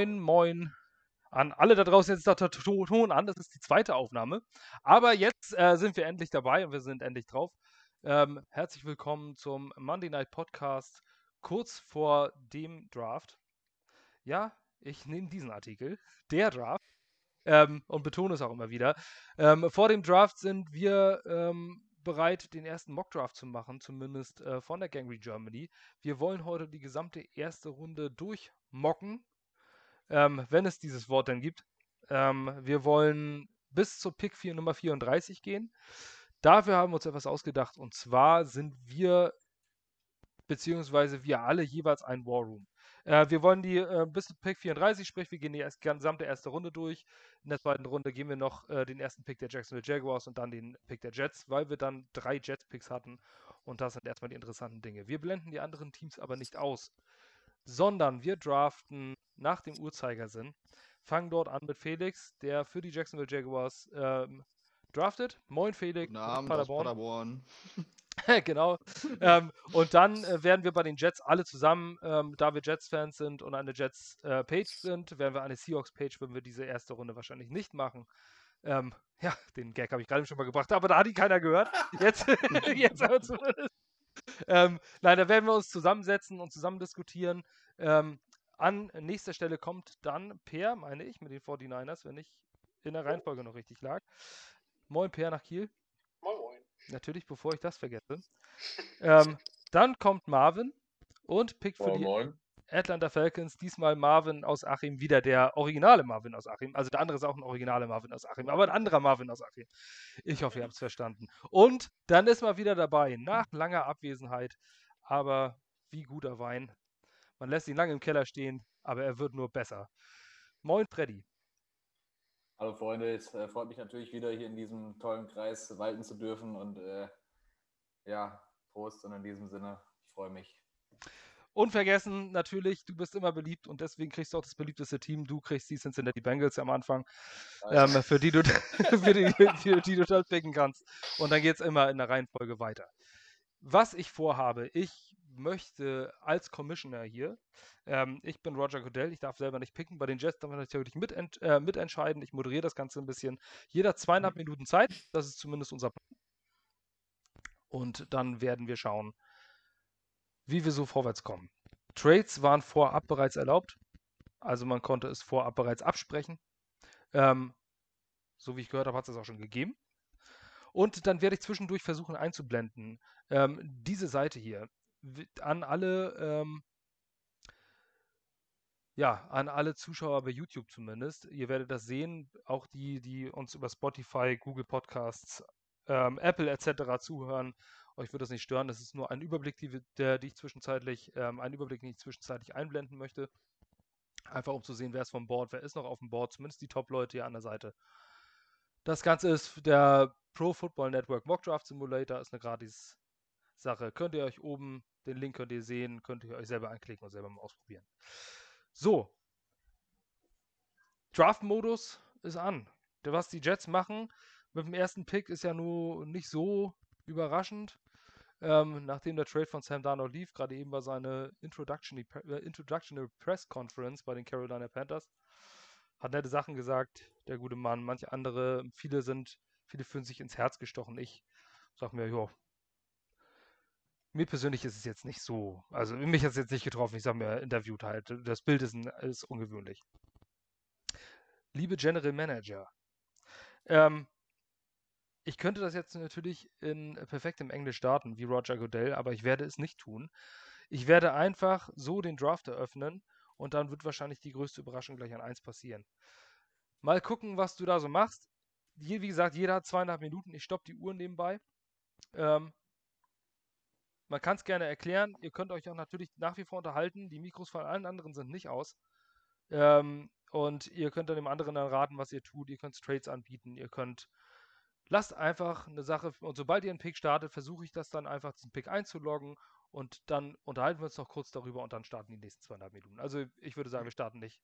moin, moin an alle da draußen. Jetzt ist der Ton an, das ist die zweite Aufnahme. Aber jetzt äh, sind wir endlich dabei und wir sind endlich drauf. Ähm, herzlich willkommen zum Monday Night Podcast kurz vor dem Draft. Ja, ich nehme diesen Artikel, der Draft, ähm, und betone es auch immer wieder. Ähm, vor dem Draft sind wir ähm, bereit, den ersten Mock-Draft zu machen, zumindest äh, von der Gangry Germany. Wir wollen heute die gesamte erste Runde durchmocken ähm, wenn es dieses Wort denn gibt. Ähm, wir wollen bis zur Pick 4 Nummer 34 gehen. Dafür haben wir uns etwas ausgedacht und zwar sind wir, beziehungsweise wir alle jeweils ein War Room. Äh, wir wollen die äh, bis zu Pick 34, sprich wir gehen die gesamte erste Runde durch. In der zweiten Runde gehen wir noch äh, den ersten Pick der Jacksonville Jaguars und dann den Pick der Jets, weil wir dann drei Jets-Picks hatten und das sind erstmal die interessanten Dinge. Wir blenden die anderen Teams aber nicht aus sondern wir draften nach dem Uhrzeigersinn. Fangen dort an mit Felix, der für die Jacksonville Jaguars ähm, draftet. Moin Felix. Guten Abend Paderborn. Paderborn. genau. ähm, und dann äh, werden wir bei den Jets alle zusammen, ähm, da wir Jets-Fans sind und eine Jets-Page äh, sind, werden wir eine Seahawks-Page, würden wir diese erste Runde wahrscheinlich nicht machen. Ähm, ja, den Gag habe ich gerade schon mal gebracht, aber da hat ihn keiner gehört. Jetzt, jetzt aber zumindest ähm, nein, da werden wir uns zusammensetzen und zusammen diskutieren. An nächster Stelle kommt dann Per, meine ich, mit den 49ers, wenn ich in der Reihenfolge noch richtig lag. Moin, Per nach Kiel. Moin, moin. Natürlich, bevor ich das vergesse. ähm, dann kommt Marvin und pickt für moin, die moin. Atlanta Falcons, diesmal Marvin aus Achim, wieder der originale Marvin aus Achim. Also der andere ist auch ein originaler Marvin aus Achim, aber ein anderer Marvin aus Achim. Ich hoffe, ihr habt es verstanden. Und dann ist man wieder dabei, nach langer Abwesenheit, aber wie guter Wein. Man lässt ihn lange im Keller stehen, aber er wird nur besser. Moin, Freddy. Hallo Freunde, es äh, freut mich natürlich wieder hier in diesem tollen Kreis walten zu dürfen und äh, ja, Prost und in diesem Sinne, ich freue mich. Unvergessen natürlich, du bist immer beliebt und deswegen kriegst du auch das beliebteste Team. Du kriegst die Cincinnati Bengals am Anfang, ähm, für, die du, für, die, für die du dort picken kannst. Und dann geht es immer in der Reihenfolge weiter. Was ich vorhabe, ich möchte als Commissioner hier, ähm, ich bin Roger Goodell, ich darf selber nicht picken, bei den Jets darf man natürlich mit, äh, mitentscheiden. Ich moderiere das Ganze ein bisschen. Jeder zweieinhalb mhm. Minuten Zeit, das ist zumindest unser Plan. Und dann werden wir schauen, wie wir so vorwärts kommen. Trades waren vorab bereits erlaubt, also man konnte es vorab bereits absprechen. Ähm, so wie ich gehört habe, hat es das auch schon gegeben. Und dann werde ich zwischendurch versuchen einzublenden. Ähm, diese Seite hier an alle, ähm, ja, an alle Zuschauer bei YouTube zumindest. Ihr werdet das sehen, auch die, die uns über Spotify, Google Podcasts, ähm, Apple etc. zuhören euch wird das nicht stören. Das ist nur ein Überblick, die, der, die ich zwischenzeitlich, ähm, ein Überblick, den ich zwischenzeitlich einblenden möchte. Einfach um zu sehen, wer ist vom Board, wer ist noch auf dem Board, zumindest die Top-Leute hier an der Seite. Das Ganze ist der Pro Football Network Mock Draft Simulator, ist eine gratis Sache. Könnt ihr euch oben, den Link könnt ihr sehen, könnt ihr euch selber anklicken und selber mal ausprobieren. So. Draft-Modus ist an. Was die Jets machen mit dem ersten Pick ist ja nur nicht so überraschend. Ähm, nachdem der Trade von Sam Darnold lief, gerade eben war seine Introductionary, äh, Introductionary Press Conference bei den Carolina Panthers, hat nette Sachen gesagt, der gute Mann. Manche andere, viele sind, viele fühlen sich ins Herz gestochen. Ich sag mir, ja, mir persönlich ist es jetzt nicht so. Also mich hat es jetzt nicht getroffen. Ich sag mir, interviewt halt. Das Bild ist, ist ungewöhnlich. Liebe General Manager, ähm, ich könnte das jetzt natürlich in perfektem Englisch starten, wie Roger Goodell, aber ich werde es nicht tun. Ich werde einfach so den Draft eröffnen und dann wird wahrscheinlich die größte Überraschung gleich an 1 passieren. Mal gucken, was du da so machst. wie gesagt, jeder hat zweieinhalb Minuten. Ich stoppe die Uhr nebenbei. Ähm, man kann es gerne erklären. Ihr könnt euch auch natürlich nach wie vor unterhalten. Die Mikros von allen anderen sind nicht aus. Ähm, und ihr könnt dann dem anderen dann raten, was ihr tut. Ihr könnt Trades anbieten. Ihr könnt lasst einfach eine Sache, und sobald ihr einen Pick startet, versuche ich das dann einfach, diesen Pick einzuloggen und dann unterhalten wir uns noch kurz darüber und dann starten die nächsten zweieinhalb Minuten. Also ich würde sagen, wir starten nicht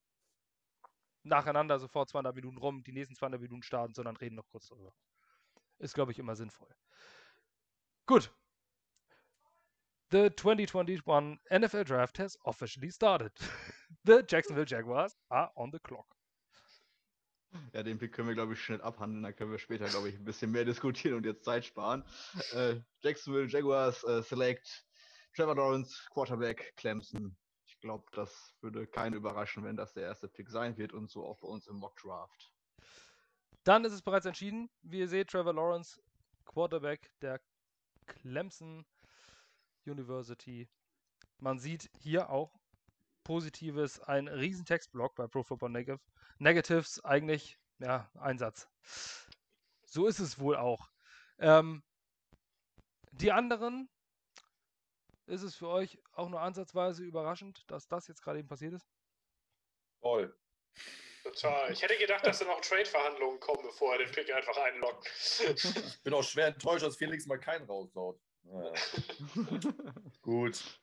nacheinander sofort zweieinhalb Minuten rum, die nächsten zweieinhalb Minuten starten, sondern reden noch kurz darüber. Ist, glaube ich, immer sinnvoll. Gut. The 2021 NFL Draft has officially started. The Jacksonville Jaguars are on the clock. Ja, den Pick können wir, glaube ich, schnell abhandeln. Da können wir später, glaube ich, ein bisschen mehr diskutieren und jetzt Zeit sparen. Äh, Jacksonville Jaguars äh, Select Trevor Lawrence, Quarterback, Clemson. Ich glaube, das würde keinen überraschen, wenn das der erste Pick sein wird und so auch bei uns im Mock Draft. Dann ist es bereits entschieden. Wie ihr seht, Trevor Lawrence, Quarterback der Clemson University. Man sieht hier auch Positives, ein riesen Textblock bei Pro Football Negative. Negatives eigentlich, ja, Einsatz. So ist es wohl auch. Ähm, die anderen, ist es für euch auch nur ansatzweise überraschend, dass das jetzt gerade eben passiert ist? Voll. Total. Ich hätte gedacht, dass da noch Trade-Verhandlungen kommen, bevor er den Pick einfach einloggt. Ich bin auch schwer enttäuscht, dass Felix mal keinen raushaut. Naja. Gut.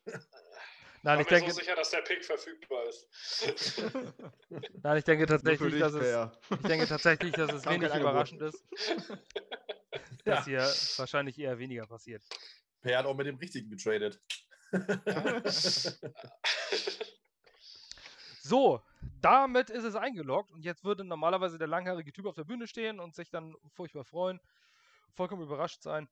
Nein, ich ich bin mir denke, so sicher, dass der Pick verfügbar ist. nein, ich denke tatsächlich, dass es, ich denke tatsächlich, dass es wenig überraschend ist, dass hier wahrscheinlich eher weniger passiert. Per hat auch mit dem Richtigen getradet. So, damit ist es eingeloggt und jetzt würde normalerweise der langhaarige Typ auf der Bühne stehen und sich dann furchtbar freuen, vollkommen überrascht sein.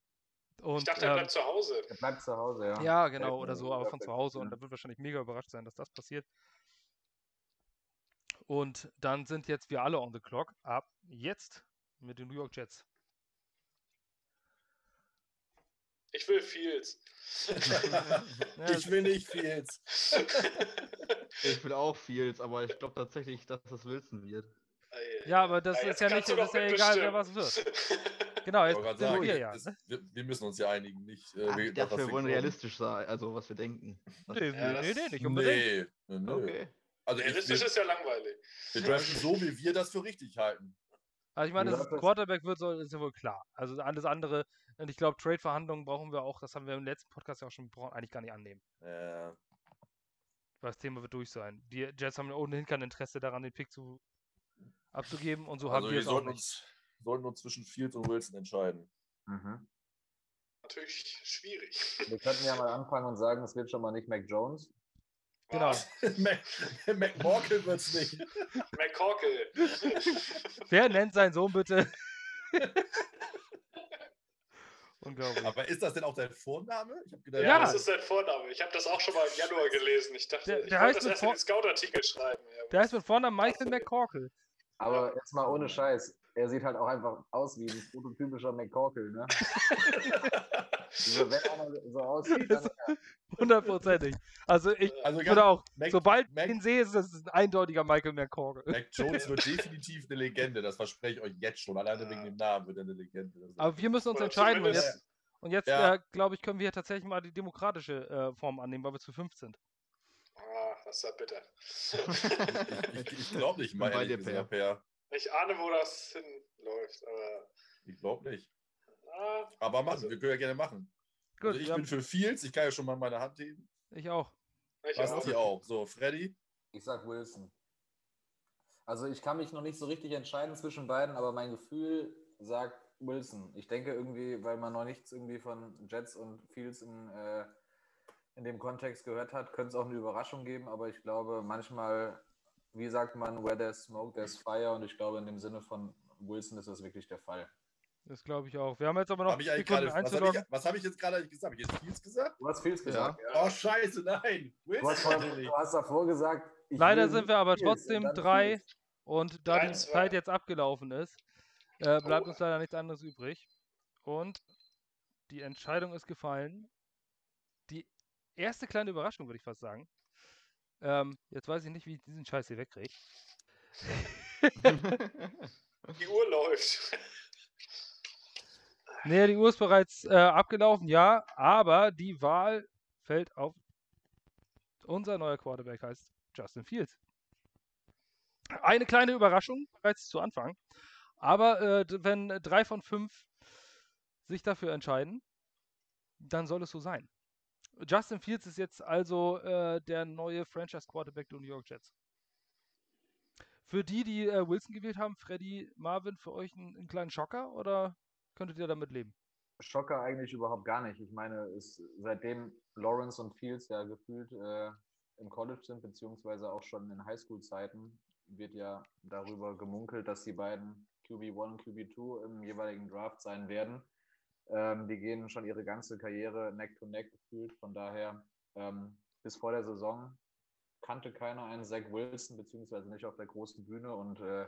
Und, Ich dachte, er ähm, bleibt zu Hause. Er bleibt zu Hause, ja. Ja, genau, oder so, aber von zu Hause. Und er wird wahrscheinlich mega überrascht sein, dass das passiert. Und dann sind jetzt wir alle on the clock. Ab jetzt mit den New York Jets. Ich will Fields. Ja, ich will nicht Fields. Ich will auch Fields, aber ich glaube tatsächlich, dass es Wilson wird. Ja, aber das Ja, ist ja nicht, das ist ja egal, wer was wird. Genau, Ich jetzt wollte gerade sind sagen, wir ja. das, ne? wir, wir müssen uns ja einigen, nicht. Äh, Ach, wir- ich dachte, was wir wollen realistisch sein, also was wir denken. Das Nee, Ja, nee, nee, nee, nicht unbedingt. Nee, nö. Okay. Also Realistisch ist ja langweilig. wir draften so, wie wir das für richtig halten. Also ich meine, ein das? Quarterback wird, soll, ist ja wohl klar. Also alles andere, und ich glaube, Trade-Verhandlungen brauchen wir auch, das haben wir im letzten Podcast ja auch schon besprochen, eigentlich gar nicht annehmen. Weil das Thema wird durch sein. Die Jets haben ohnehin kein Interesse daran, den Pick zu abzugeben und so also haben wir es auch nicht. uns, sollten uns zwischen Fields und Wilson entscheiden. Mhm. Natürlich schwierig. Wir könnten ja mal anfangen und sagen, es wird schon mal nicht Mac Jones. Genau. Mac, McMorkel wird es nicht. McCorkle. Wer nennt seinen Sohn bitte? Unglaublich. Aber ist das denn auch dein Vorname? Ich gedacht, Ja, Ja. das ist sein Vorname. Ich habe das auch schon mal im Januar gelesen. Ich dachte, Der- ich der wollte heißt das mit erst in den Scout-Artikel schreiben. Ja, Der heißt mit Vornamen Michael McCorkle. Aber jetzt mal ohne Scheiß. Er sieht halt auch einfach aus wie ein prototypischer McCorkle, ne? Also, wenn einer so aussieht, dann Hundertprozentig. Also ich Also würde auch, Mac, sobald ich Mac- ihn sehe, ist das ein eindeutiger Michael McCorkle. Mac Jones wird definitiv eine Legende, das verspreche ich euch jetzt schon. Alleine wegen dem Namen wird er eine Legende. Aber wir müssen uns Oder entscheiden und jetzt, und jetzt Ja. äh, glaube ich, können wir tatsächlich mal die demokratische äh, Form annehmen, weil wir zu fünf sind. Ah, das ist ja bitter. ich ich glaube nicht, mal bei ehrlich dir, gesagt, Per. Ich ahne, wo das hinläuft, aber. Ich glaube nicht. Ah, Aber machen, Also- wir können ja gerne machen. Gut, also ich bin haben, für Fields, ich kann ja schon mal meine Hand heben. ich auch. ich Was auch. hier auch? So, Freddy? Ich sag Wilson. Also ich kann mich noch nicht so richtig entscheiden zwischen beiden, aber mein Gefühl sagt Wilson. Ich denke irgendwie, weil man noch nichts irgendwie von Jets und Fields in, äh, in dem Kontext gehört hat, könnte es auch eine Überraschung geben, aber ich glaube manchmal, wie sagt man, where there's smoke, there's fire und ich glaube in dem Sinne von Wilson ist das wirklich der Fall. Das glaube ich auch. Wir haben jetzt aber noch Hab ich eigentlich Sekunden gerade, was habe ich, hab ich jetzt gerade gesagt? Hab ich jetzt Fields gesagt? Du hast Fields gesagt. Oh, scheiße, nein. Du hast, vorhin, du hast davor gesagt, ich Leider sind wir aber und trotzdem dann drei. Fields. Und da die 3-2. Zeit jetzt abgelaufen ist, äh, bleibt Oh. uns leider nichts anderes übrig. Und die Entscheidung ist gefallen. Die erste kleine Überraschung, würde ich fast sagen. Ähm, jetzt weiß ich nicht, wie ich diesen Scheiß hier wegkriege. Die Uhr läuft. Nee, die Uhr ist bereits äh, abgelaufen, ja, aber die Wahl fällt auf unser neuer Quarterback heißt Justin Fields. Eine kleine Überraschung bereits zu Anfang, aber äh, wenn drei von fünf sich dafür entscheiden, dann soll es so sein. Justin Fields ist jetzt also äh, der neue Franchise Quarterback der New York Jets. Für die, die äh, Wilson gewählt haben, Freddy, Marvin, für euch ein, ein kleinen Schocker oder könntet ihr damit leben? Schocker eigentlich überhaupt gar nicht. Ich meine, ist, seitdem Lawrence und Fields ja gefühlt äh, im College sind, beziehungsweise auch schon in Highschool-Zeiten, wird ja darüber gemunkelt, dass die beiden QB1 und QB2 im jeweiligen Draft sein werden. Ähm, die gehen schon ihre ganze Karriere neck to neck gefühlt. Von daher, ähm, bis vor der Saison kannte keiner einen Zach Wilson, beziehungsweise nicht auf der großen Bühne. Und äh,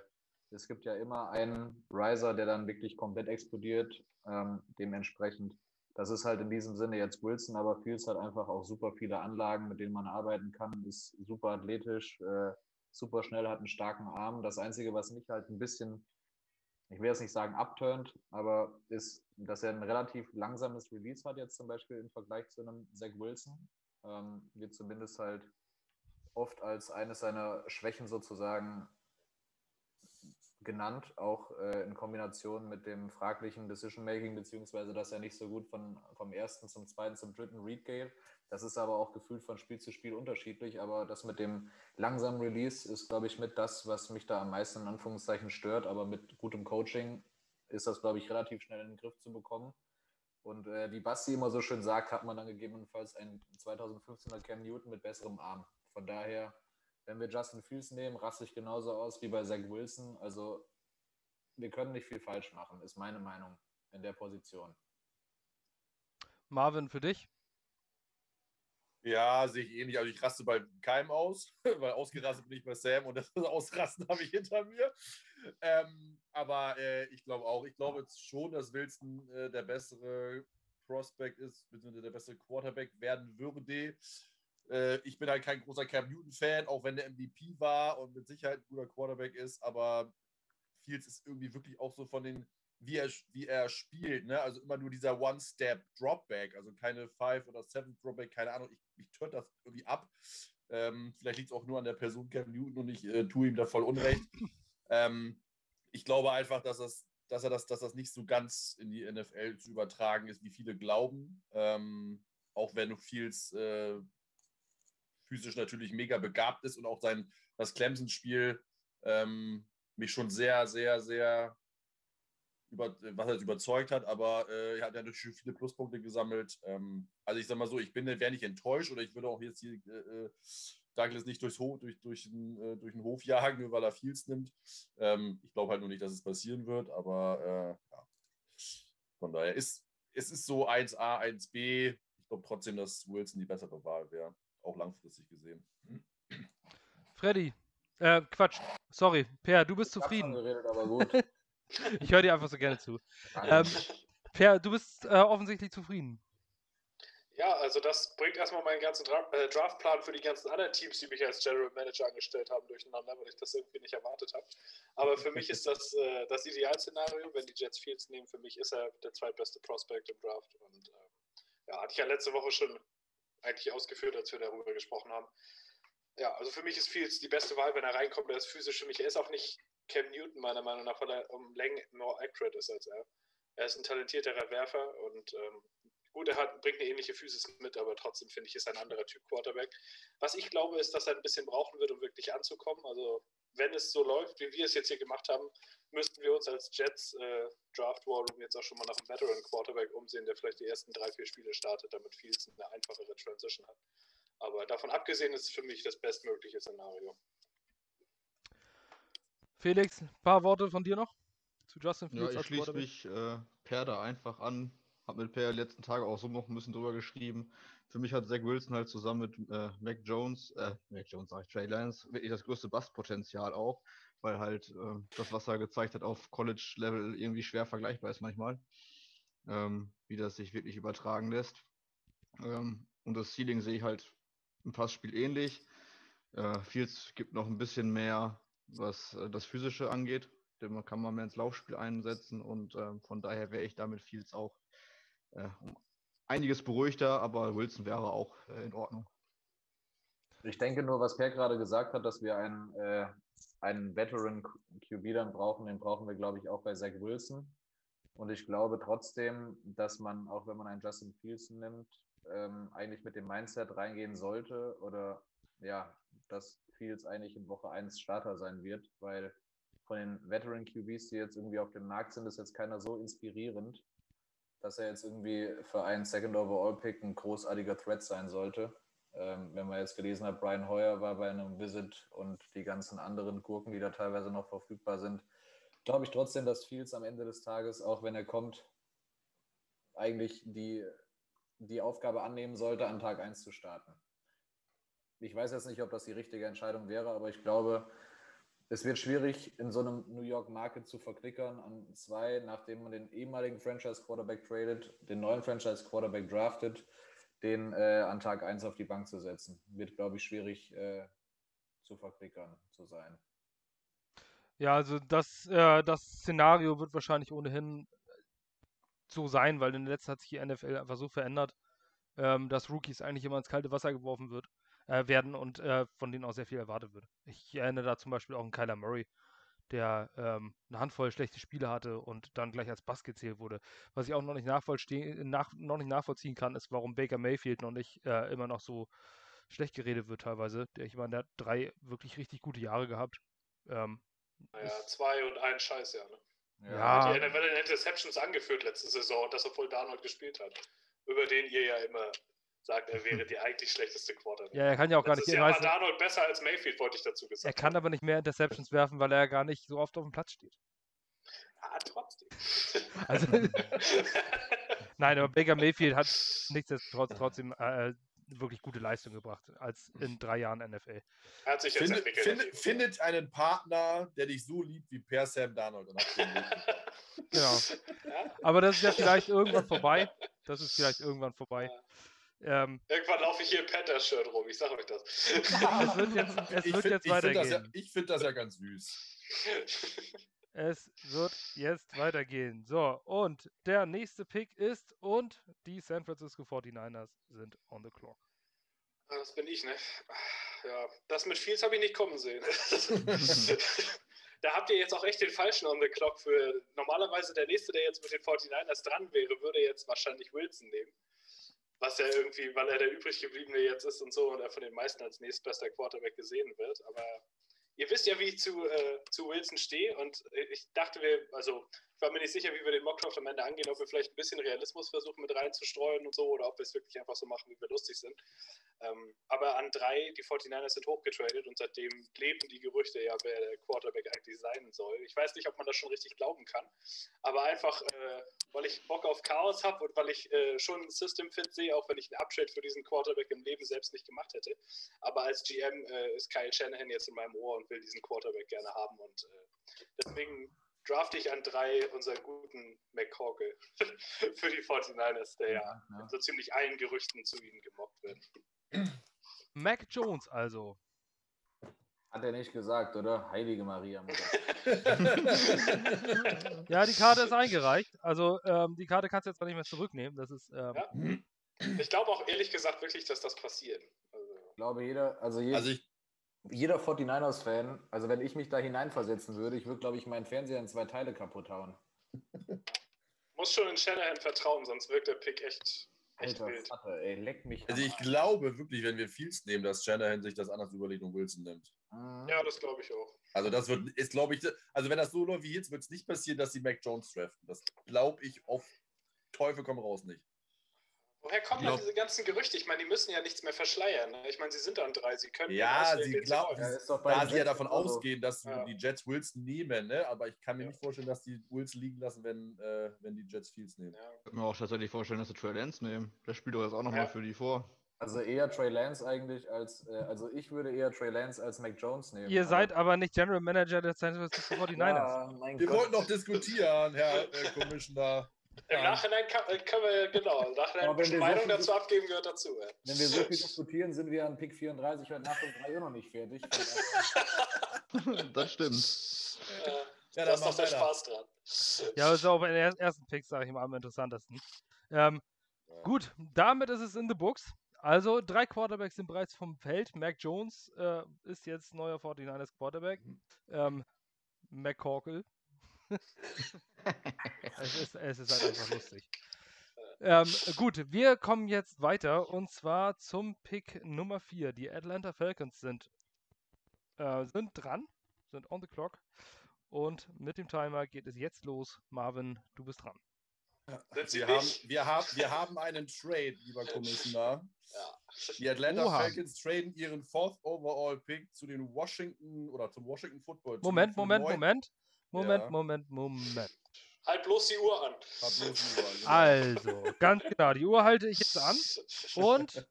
es gibt ja immer einen Riser, der dann wirklich komplett explodiert. Ähm, dementsprechend, das ist halt in diesem Sinne jetzt Wilson, aber Fields hat einfach auch super viele Anlagen, mit denen man arbeiten kann, ist super athletisch, äh, super schnell, hat einen starken Arm. Das Einzige, was mich halt ein bisschen, ich will jetzt nicht sagen abturnt, aber ist, dass er ein relativ langsames Release hat jetzt zum Beispiel im Vergleich zu einem Zach Wilson. Ähm, wird zumindest halt oft als eines seiner Schwächen sozusagen genannt, auch äh, in Kombination mit dem fraglichen Decision-Making, beziehungsweise dass er nicht so gut von, vom ersten zum zweiten zum dritten Read geht. Das ist aber auch gefühlt von Spiel zu Spiel unterschiedlich, aber das mit dem langsamen Release ist, glaube ich, mit das, was mich da am meisten in Anführungszeichen stört, aber mit gutem Coaching ist das, glaube ich, relativ schnell in den Griff zu bekommen. Und äh, wie Basti immer so schön sagt, hat man dann gegebenenfalls einen 2015er Cam Newton mit besserem Arm. Von daher, wenn wir Justin Fields nehmen, raste ich genauso aus wie bei Zach Wilson. Also wir können nicht viel falsch machen, ist meine Meinung in der Position. Marvin, für dich? Ja, sehe ich ähnlich. Also ich raste bei keinem aus, weil ausgerastet bin ich bei Sam und das Ausrasten habe ich hinter mir. Ähm, aber äh, ich glaube auch, ich glaube jetzt schon, dass Wilson äh, der bessere Prospect ist, beziehungsweise der bessere Quarterback werden würde. Äh, ich bin halt kein großer Cam Newton-Fan, auch wenn der MVP war und mit Sicherheit ein guter Quarterback ist, aber Fields ist irgendwie wirklich auch so von den, wie er, wie er spielt, ne? Also immer nur dieser One-Step-Dropback, also keine Five- oder Seven-Dropback, keine Ahnung, ich, ich tört das irgendwie ab. Ähm, vielleicht liegt es auch nur an der Person Cam Newton und ich äh, tue ihm da voll Unrecht. ähm, ich glaube einfach, dass das dass er das, dass das nicht so ganz in die NFL zu übertragen ist, wie viele glauben. Ähm, auch wenn Fields äh, physisch natürlich mega begabt ist und auch sein, das Clemson-Spiel ähm, mich schon sehr, sehr, sehr über, was er überzeugt hat, aber äh, er hat natürlich schon viele Pluspunkte gesammelt. Ähm, also ich sag mal so, ich bin, wäre nicht enttäuscht oder ich würde auch jetzt hier äh, Douglas nicht durchs Hof, durch, durch, den, äh, durch den Hof jagen, nur weil er Fields nimmt. Ähm, ich glaube halt nur nicht, dass es passieren wird, aber äh, ja. Von daher ist es ist so 1A, 1B. Ich glaube trotzdem, dass Wilson die bessere Wahl wäre auch langfristig gesehen. Freddy, äh, Quatsch, sorry, Per, du bist zufrieden. Geredet, aber gut. ich höre dir einfach so gerne zu. Ähm, per, du bist äh, offensichtlich zufrieden. Ja, also das bringt erstmal meinen ganzen Dra äh, Draftplan für die ganzen anderen Teams, die mich als General Manager angestellt haben, durcheinander, weil ich das irgendwie nicht erwartet habe. Aber für mich ist das äh, das Idealszenario, wenn die Jets Fields nehmen. Für mich ist er der zweitbeste Prospect im Draft. Und äh, ja, hatte ich ja letzte Woche schon eigentlich ausgeführt, als wir darüber gesprochen haben. Ja, also für mich ist Fields die beste Wahl, wenn er reinkommt. Er ist physisch für mich. Er ist auch nicht Cam Newton, meiner Meinung nach, weil er um Längen more accurate ist als er. Er ist ein talentierterer Werfer und ähm, gut, er hat, bringt eine ähnliche Physis mit, aber trotzdem finde ich, ist ein anderer Typ Quarterback. Was ich glaube, ist, dass er ein bisschen brauchen wird, um wirklich anzukommen. Also, wenn es so läuft, wie wir es jetzt hier gemacht haben, müssten wir uns als Jets äh, Draft War Room jetzt auch schon mal nach einem Veteran Quarterback umsehen, der vielleicht die ersten drei, vier Spiele startet, damit Fields eine einfachere Transition hat. Aber davon abgesehen ist es für mich das bestmögliche Szenario. Felix, ein paar Worte von dir noch zu Justin Fields? Ja, ich schließe mich äh, Per da einfach an. Hab mit Per letzten Tage auch so noch ein bisschen drüber geschrieben. Für mich hat Zach Wilson halt zusammen mit äh, Mac Jones, äh, Mac Jones sag ich, Trey Lance, wirklich das größte Bustpotenzial auch weil halt äh, das, was er gezeigt hat auf College-Level, irgendwie schwer vergleichbar ist manchmal, ähm, wie das sich wirklich übertragen lässt. Ähm, und das Ceiling sehe ich halt im Passspiel ähnlich. Äh, Fields gibt noch ein bisschen mehr, was äh, das Physische angeht. Den kann man mehr ins Laufspiel einsetzen und äh, von daher wäre ich damit Fields auch äh, einiges beruhigter, aber Wilson wäre auch äh, in Ordnung. Ich denke nur, was Per gerade gesagt hat, dass wir einen äh, einen Veteran QB dann brauchen, den brauchen wir, glaube ich, auch bei Zach Wilson. Und ich glaube trotzdem, dass man, auch wenn man einen Justin Fields nimmt, ähm, eigentlich mit dem Mindset reingehen sollte oder ja, dass Fields eigentlich in Woche 1 Starter sein wird, weil von den Veteran QBs, die jetzt irgendwie auf dem Markt sind, ist jetzt keiner so inspirierend, dass er jetzt irgendwie für einen Second Overall Pick ein großartiger Threat sein sollte. Ähm, wenn man jetzt gelesen hat, Brian Hoyer war bei einem Visit und die ganzen anderen Gurken, die da teilweise noch verfügbar sind, glaube ich trotzdem, dass Fields am Ende des Tages, auch wenn er kommt, eigentlich die, die Aufgabe annehmen sollte, an Tag 1 zu starten. Ich weiß jetzt nicht, ob das die richtige Entscheidung wäre, aber ich glaube, es wird schwierig, in so einem New York Market zu verklickern an zwei, nachdem man den ehemaligen Franchise Quarterback tradet, den neuen Franchise Quarterback draftet, den äh, an Tag 1 auf die Bank zu setzen. Wird, glaube ich, schwierig äh, zu verklickern zu sein. Ja, also das, äh, das Szenario wird wahrscheinlich ohnehin so sein, weil in der letzten hat sich die NFL einfach so verändert, ähm, dass Rookies eigentlich immer ins kalte Wasser geworfen wird, äh, werden und äh, von denen auch sehr viel erwartet wird. Ich erinnere da zum Beispiel auch an Kyler Murray, der ähm, eine Handvoll schlechte Spiele hatte und dann gleich als Bass gezählt wurde. Was ich auch noch nicht, nach, noch nicht nachvollziehen kann, ist, warum Baker Mayfield noch nicht äh, immer noch so schlecht geredet wird teilweise. Der, ich meine, der hat drei wirklich richtig gute Jahre gehabt. Ähm, naja, zwei und ein Scheißjahr, ne? Ja. Die NFL in Interceptions angeführt letzte Saison, das obwohl Darnold gespielt hat. Über den ihr ja immer sagt, er wäre die eigentlich schlechteste Quarterback. Ja, er kann ja auch gar nicht. Letztes Jahr war Darnold besser als Mayfield, wollte ich dazu gesagt Er kann aber nicht mehr Interceptions werfen, weil er ja gar nicht so oft auf dem Platz steht. Ja, trotzdem. Also, Nein, aber Baker Mayfield hat nichtsdestotrotz trotzdem äh, wirklich gute Leistung gebracht, als in drei Jahren NFL. Er hat sich jetzt Findet, entwickelt. findet, findet einen Partner, der dich so liebt wie Per Sam Darnold. Genau. Ja? Aber das ist ja vielleicht irgendwann vorbei. Das ist vielleicht irgendwann vorbei. Ähm, Irgendwann laufe ich hier im Panthers-Shirt rum, ich sag euch das. es wird jetzt, es ich wird find- jetzt ich find das ja, weitergehen. ich finde das ja ganz süß. Es wird jetzt weitergehen. So, und der nächste Pick ist und die San Francisco 49ers sind on the clock. Ah, Das bin ich, ne? Ja, das mit Fields habe ich nicht kommen sehen. da habt ihr jetzt auch echt den falschen on the clock für. Normalerweise der nächste, der jetzt mit den 49ers dran wäre, würde jetzt wahrscheinlich Wilson nehmen. Was ja irgendwie, weil er der übrig gebliebene jetzt ist und so und er von den meisten als nächstbester Quarterback gesehen wird. Aber ihr wisst ja, wie ich zu, äh, zu Wilson stehe und ich dachte, wir, also war mir nicht sicher, wie wir den Mockdraft am Ende angehen, ob wir vielleicht ein bisschen Realismus versuchen mit reinzustreuen und so oder ob wir es wirklich einfach so machen, wie wir lustig sind. Ähm, aber an drei, die 49ers sind hochgetradet und seitdem leben die Gerüchte ja, wer der Quarterback eigentlich sein soll. Ich weiß nicht, ob man das schon richtig glauben kann, aber einfach, äh, weil ich Bock auf Chaos habe und weil ich äh, schon ein System-Fit sehe, auch wenn ich einen Uptrade für diesen Quarterback im Leben selbst nicht gemacht hätte. Aber als GM äh, ist Kyle Shanahan jetzt in meinem Ohr und will diesen Quarterback gerne haben und äh, deswegen drafte ich an drei unseren guten McCorkle für die 49ers, der ja Ja. so ziemlich allen Gerüchten zu ihnen gemobbt wird. Mac Jones also. Hat er nicht gesagt, oder? Heilige Maria. Mutter. Ja, die Karte ist eingereicht. Also ähm, die Karte kannst du jetzt auch nicht mehr zurücknehmen. Das ist ähm, Ja. Ich glaube auch ehrlich gesagt wirklich, dass das passiert. Also, Ich glaube, jeder, also, je, Also ich, jeder 49ers-Fan, also wenn ich mich da hineinversetzen würde, ich würde, glaube ich, meinen Fernseher in zwei Teile kaputt hauen. muss schon in Shanahan vertrauen, sonst wirkt der Pick echt, echt Alter wild. Vater, ey, leck mich. also ich glaube wirklich, wenn wir Fields nehmen, dass Shanahan sich das anders überlegt und Wilson nimmt. Mhm. Ja, das glaube ich auch. Also das wird, ist glaube ich, also wenn das so läuft wie jetzt, wird es nicht passieren, dass sie Mac Jones draften. Das glaube ich auf Teufel komm raus nicht. Woher kommen glaub- diese ganzen Gerüchte? Ich meine, die müssen ja nichts mehr verschleiern. Ne? Ich meine, sie sind an drei, sie können Ja, sie glauben- Da sie ja davon ausgehen, dass Ja. die Jets Wilson nehmen, ne? aber ich kann mir Ja. nicht vorstellen, dass die Wilson liegen lassen, wenn, äh, wenn die Jets Fields nehmen. Ja. Ich könnte mir auch tatsächlich vorstellen, dass sie Trey Lance nehmen. Der spielt doch jetzt auch nochmal Ja. für die vor. Also eher Trey Lance eigentlich als, äh, also ich würde eher Trey Lance als Mac Jones nehmen. Ihr aber- seid aber nicht General Manager der San Francisco 49ers. Ja, Wir Gott. wollten noch diskutieren, Herr äh, Commissioner. Im Ja. Nachhinein kann, äh, können wir, genau, im Nachhinein Aber wenn wir so Meinung viel- dazu abgeben gehört dazu. Ja. Wenn wir so viel diskutieren, sind wir an Pick 34 heute Nacht um 3 Uhr noch nicht fertig. das stimmt. Äh, Ja, da ist doch der. Spaß dran. Ja, das ist auch bei den er- ersten Picks, sage ich mal, am interessantesten. Ähm, gut, damit ist es in the books. Also, drei Quarterbacks sind bereits vom Feld. Mac Jones äh, ist jetzt neuer 49ers Quarterback. Ähm, McCorkle. es, ist, es ist halt einfach lustig. Ähm, gut, wir kommen jetzt weiter und zwar zum Pick Nummer 4. Die Atlanta Falcons sind, äh, sind dran, sind on the clock. Und mit dem Timer geht es jetzt los. Marvin, du bist dran. Sie Wir haben, wir, haben, wir haben einen Trade, lieber Commissioner. Ja. Die Atlanta Oha. Falcons traden ihren Fourth Overall Pick zu den Washington oder zum Washington Football Team. Moment, Moment, Moment. Moment, Ja. Moment, Moment. Halt bloß die Uhr an. Hat bloß die Uhr, genau. Also, ganz genau, die Uhr halte ich jetzt an. Und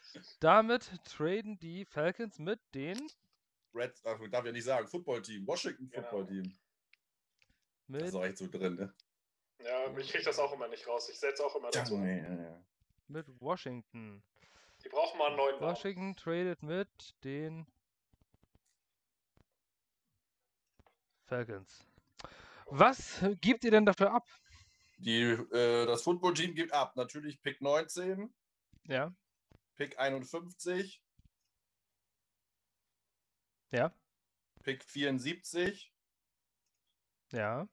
damit traden die Falcons mit den. Red, ach, darf ich ja nicht sagen, Football Team, Washington Genau. Football Team. Das Mit, ist auch echt so drin, ne? Ja, ich krieg das auch immer nicht raus. Ich setze auch immer dazu. an. mit Washington. Die brauchen mal einen neuen Namen. Washington tradet mit den Falcons. Was gibt ihr denn dafür ab? Die, äh, das Football Team gibt ab. Natürlich Pick 19, Ja, Pick 51, ja, Pick 74 ja.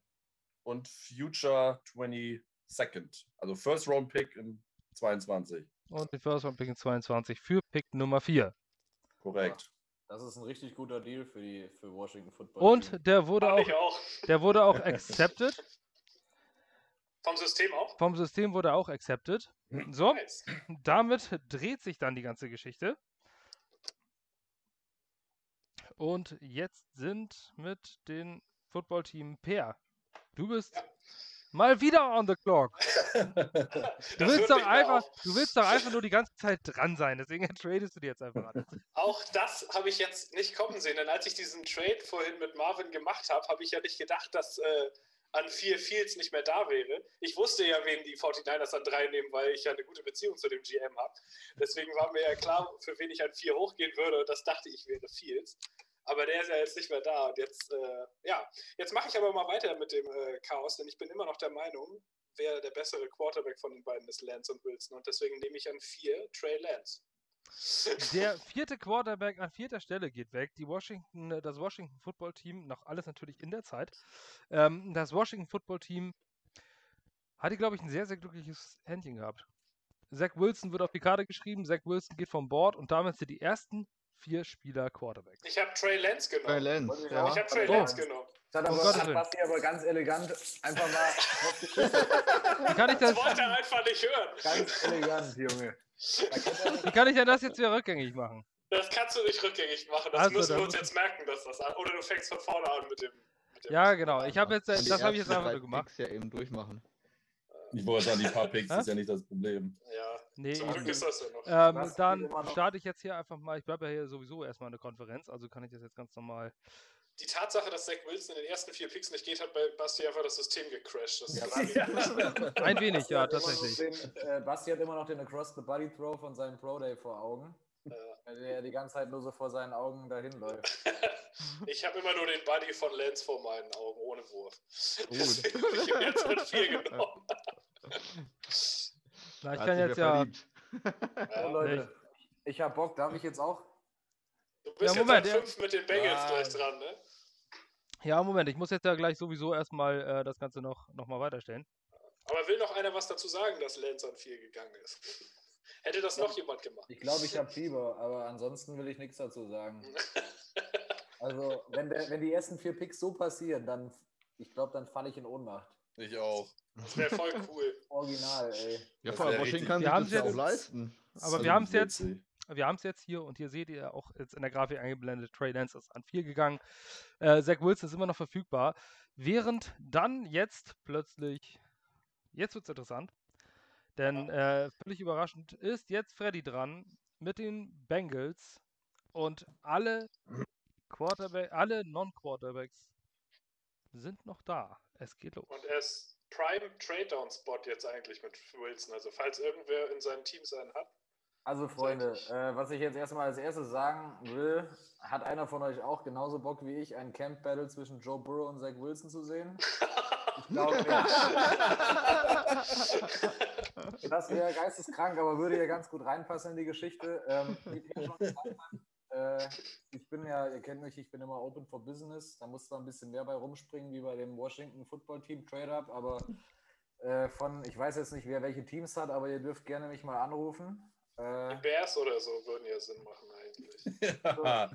und Future 22nd. Also First Round Pick in 22. Und die First Round Pick in 22 für Pick Nummer 4. Korrekt. Das ist ein richtig guter Deal für, die, für Washington Football. Und der wurde auch, auch. der wurde auch accepted. Vom System auch. Vom System wurde auch accepted. So, Nice. damit dreht sich dann die ganze Geschichte. Und jetzt sind mit den Football-Team Peer. Du bist Ja. Mal wieder on the clock. Du willst, doch einfach, du willst doch einfach nur die ganze Zeit dran sein. Deswegen tradest du dir jetzt einfach alles. Auch das habe ich jetzt nicht kommen sehen, denn als ich diesen Trade vorhin mit Marvin gemacht habe, habe ich ja nicht gedacht, dass äh, an vier Fields nicht mehr da wäre. Ich wusste ja, wen die 49ers an drei nehmen, weil ich ja eine gute Beziehung zu dem GM habe. Deswegen war mir ja klar, für wen ich an vier hochgehen würde. Und das dachte ich wäre Fields. Aber der ist ja jetzt nicht mehr da. Und jetzt, äh, ja, jetzt mache ich aber mal weiter mit dem äh, Chaos, denn ich bin immer noch der Meinung, wer der bessere Quarterback von den beiden ist, Lance und Wilson. Und deswegen nehme ich an vier Trey Lance. Der vierte Quarterback an vierter Stelle geht weg. Die Washington, äh, das Washington Football Team, noch alles natürlich in der Zeit. Ähm, das Washington Football Team hatte, glaube ich, ein sehr, sehr glückliches Händchen gehabt. Zach Wilson wird auf die Karte geschrieben, Zach Wilson geht vom Board und damit sind die ersten vier Spieler Quarterbacks. Ich habe Trey Lance Trey genommen. Lance, Ich ja. Ich habe Trey Oh. Lance genommen. Das hat aber Gottes hat. Basti aber ganz elegant einfach mal. Wie kann ich Das das, wollte er einfach nicht hören. Ganz elegant, Junge. Wie kann ich denn das jetzt wieder rückgängig machen? Das kannst du nicht rückgängig machen. Das Also, müssen wir uns jetzt merken, dass das an. Oder du fängst von vorne an mit dem. Mit dem Ja, genau. Ich habe jetzt, das habe ich jetzt einfach nur gemacht. Ja eben durchmachen. Ich wollte sagen, die paar Picks ist ja nicht das Problem. Ja, Nee, zum Glück ist das ja noch. Ähm, Was dann noch? starte ich jetzt hier einfach mal. Ich bleibe ja hier sowieso erstmal in der Konferenz, also kann ich das jetzt ganz normal. Die Tatsache, dass Zach Wilson in den ersten vier Picks nicht geht, hat bei Basti einfach das System gecrashed. Das Ja, ist Basti- Ein wenig, ja, tatsächlich. Den, äh, Basti hat immer noch den Across the Body Throw von seinem Pro Day vor Augen. Ja. Der die ganze Zeit nur so vor seinen Augen dahin läuft. Ich habe immer nur den Buddy von Lance vor meinen Augen, ohne Wurf. Gut. Deswegen habe ich ihn jetzt mit vier genommen. Na, ich kann jetzt ja. Ja, Leute, ich hab Bock, darf ich jetzt auch? du bist Ja, jetzt Moment, an ja. fünf mit den Bengals Ah. gleich dran, ne? Ja, Moment, ich muss jetzt ja gleich sowieso erstmal äh, das Ganze noch, noch mal weiterstellen. Aber will noch einer was dazu sagen, dass Lance an vier gegangen ist? Hätte das noch jemand gemacht? Ich glaube, ich habe Fieber, aber ansonsten will ich nichts dazu sagen. Also, wenn, der, wenn die ersten vier Picks so passieren, dann, ich glaube, dann falle ich in Ohnmacht. Ich auch. Das wäre voll cool. Original, ey. Ja, vor allem wär Washington richtig- kann Wir sich haben das ja jetzt- auch leisten. Aber wir haben's jetzt- witzig. Wir haben es jetzt hier und hier seht ihr auch jetzt in der Grafik eingeblendet, Trey Lance ist an 4 gegangen. Äh, Zach Wilson ist immer noch verfügbar. Während dann jetzt plötzlich, jetzt wird es interessant, denn äh, völlig überraschend ist jetzt Freddy dran mit den Bengals und alle Quarterback, alle Non-Quarterbacks sind noch da. Es geht los. Und er ist Prime Trade-Down-Spot jetzt eigentlich mit Wilson. Also falls irgendwer in seinen Teams einen hat. Also, Freunde, äh, was ich jetzt erstmal als erstes sagen will, hat einer von euch auch genauso Bock wie ich, ein Camp-Battle zwischen Joe Burrow und Zach Wilson zu sehen? Ich glaube, das wäre geisteskrank, aber würde ja ganz gut reinpassen in die Geschichte. Ähm, wie schon gesagt hat, äh, ich bin ja, ihr kennt mich, ich bin immer open for business. Da muss zwar ein bisschen mehr bei rumspringen wie bei dem Washington Football Team Trade-Up, aber äh, von, ich weiß jetzt nicht, wer welche Teams hat, aber ihr dürft gerne mich mal anrufen. Äh, Die Bears oder so würden ja Sinn machen eigentlich. Ja,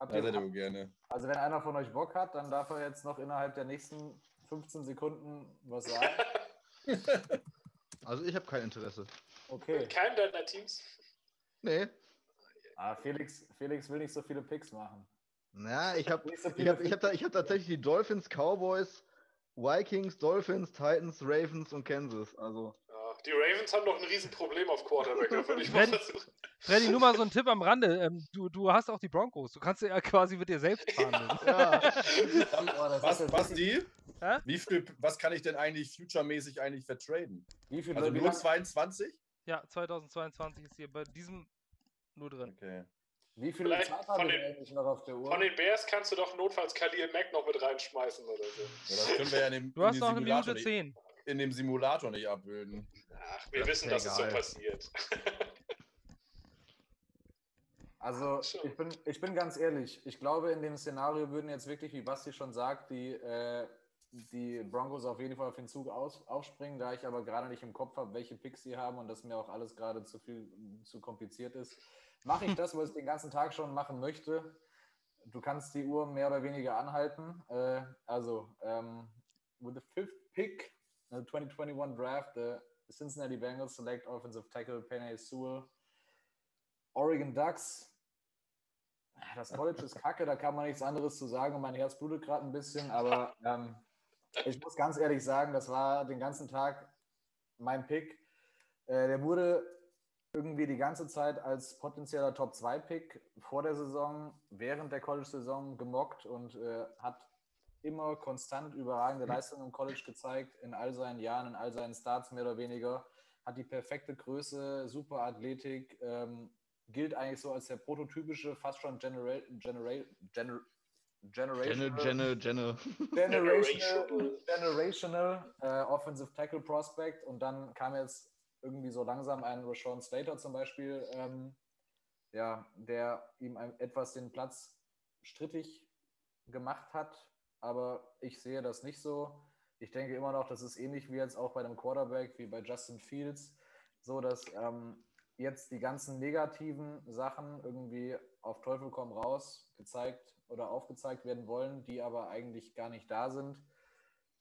habt das ihr, ich gerne. also wenn einer von euch Bock hat, dann darf er jetzt noch innerhalb der nächsten 15 Sekunden was sagen. Also ich habe kein Interesse. Okay. In keinem deiner Teams. Nee. Ah, Felix, Felix will nicht so viele Picks machen. Na, ich habe so ich hab, ich hab, ich hab tatsächlich die Dolphins, Cowboys, Vikings, Dolphins, Titans, Ravens und Kansas. Also, Ja, die Ravens haben noch ein Riesenproblem auf Quarterback. Da würde ich mal versuchen. Freddy, nur mal so ein Tipp am Rande. Ähm, du, du hast auch die Broncos. Du kannst ja quasi mit dir selbst verhandeln. ja. Was, ist jetzt was die? Hä? Wie viel, was kann ich denn eigentlich future-mäßig eigentlich vertraden? Wie viel Also wie nur lang- 22? Ja, 2022 ist hier bei diesem nur drin. Okay. Wie viele Vielleicht Zeit von habe ich den- eigentlich noch auf der Uhr? Von den Bears kannst du doch notfalls Khalil Mack noch mit reinschmeißen oder so. Ja, das können wir ja in dem, Du in hast noch eine Simulator Minute nicht, 10. in dem Simulator nicht abbilden. Ach, wir Das wissen, dass es so passiert. Also ich bin, ich bin ganz ehrlich, ich glaube, in dem Szenario würden jetzt wirklich, wie Basti schon sagt, die, äh, die Broncos auf jeden Fall auf den Zug aus, aufspringen, da ich aber gerade nicht im Kopf habe, welche Picks sie haben und das mir auch alles gerade zu viel zu kompliziert ist, mache ich das, was ich den ganzen Tag schon machen möchte. Du kannst die Uhr mehr oder weniger anhalten. Äh, also, ähm, with the fifth pick in the 2021 draft, the Cincinnati Bengals select offensive tackle Penny Sewell Oregon Ducks. Das College ist kacke, da kann man nichts anderes zu sagen. und Mein Herz blutet gerade ein bisschen, aber ähm, ich muss ganz ehrlich sagen, das war den ganzen Tag mein Pick. Äh, der wurde irgendwie die ganze Zeit als potenzieller Top-2-Pick vor der Saison, während der College-Saison gemockt und äh, hat immer konstant überragende Leistungen im College gezeigt, in all seinen Jahren, in all seinen Starts mehr oder weniger. Hat die perfekte Größe, super Athletik, ähm, gilt eigentlich so als der prototypische, fast schon Genera Genera Gener Jenne, Generational, Jenne, Jenne. generational, generational äh, Offensive Tackle Prospect und dann kam jetzt irgendwie so langsam ein Rashawn Slater zum Beispiel, ähm, ja, der ihm etwas den Platz strittig gemacht hat, aber ich sehe das nicht so. Ich denke immer noch, das ist ähnlich wie jetzt auch bei einem Quarterback, wie bei Justin Fields, so dass ähm, jetzt die ganzen negativen Sachen irgendwie auf Teufel komm raus gezeigt oder aufgezeigt werden wollen, die aber eigentlich gar nicht da sind.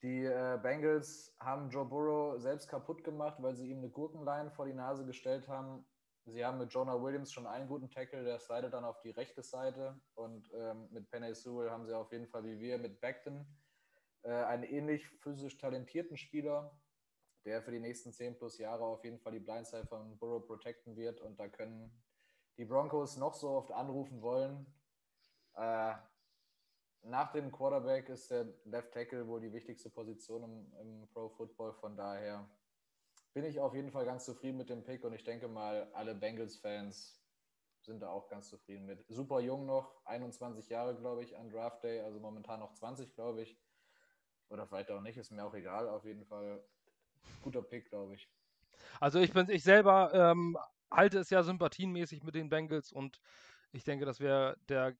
Die äh, Bengals haben Joe Burrow selbst kaputt gemacht, weil sie ihm eine Gurkenline vor die Nase gestellt haben. Sie haben mit Jonah Williams schon einen guten Tackle, der slidet dann auf die rechte Seite. Und ähm, mit Penny Sewell haben sie auf jeden Fall wie wir mit Beckton äh, einen ähnlich physisch talentierten Spieler, der für die nächsten 10 plus Jahre auf jeden Fall die Blindside von Burrow protecten wird. Und da können die Broncos noch so oft anrufen wollen. Äh, nach dem Quarterback ist der Left Tackle wohl die wichtigste Position im, im Pro Football. Von daher bin ich auf jeden Fall ganz zufrieden mit dem Pick und ich denke mal, alle Bengals-Fans sind da auch ganz zufrieden mit. Super jung noch, 21 Jahre, glaube ich, an Draft Day, also momentan noch 20, glaube ich. Oder vielleicht auch nicht, ist mir auch egal. Auf jeden Fall guter Pick, glaube ich. Also ich bin, ich selber ähm, halte es ja sympathienmäßig mit den Bengals und ich denke, das wäre der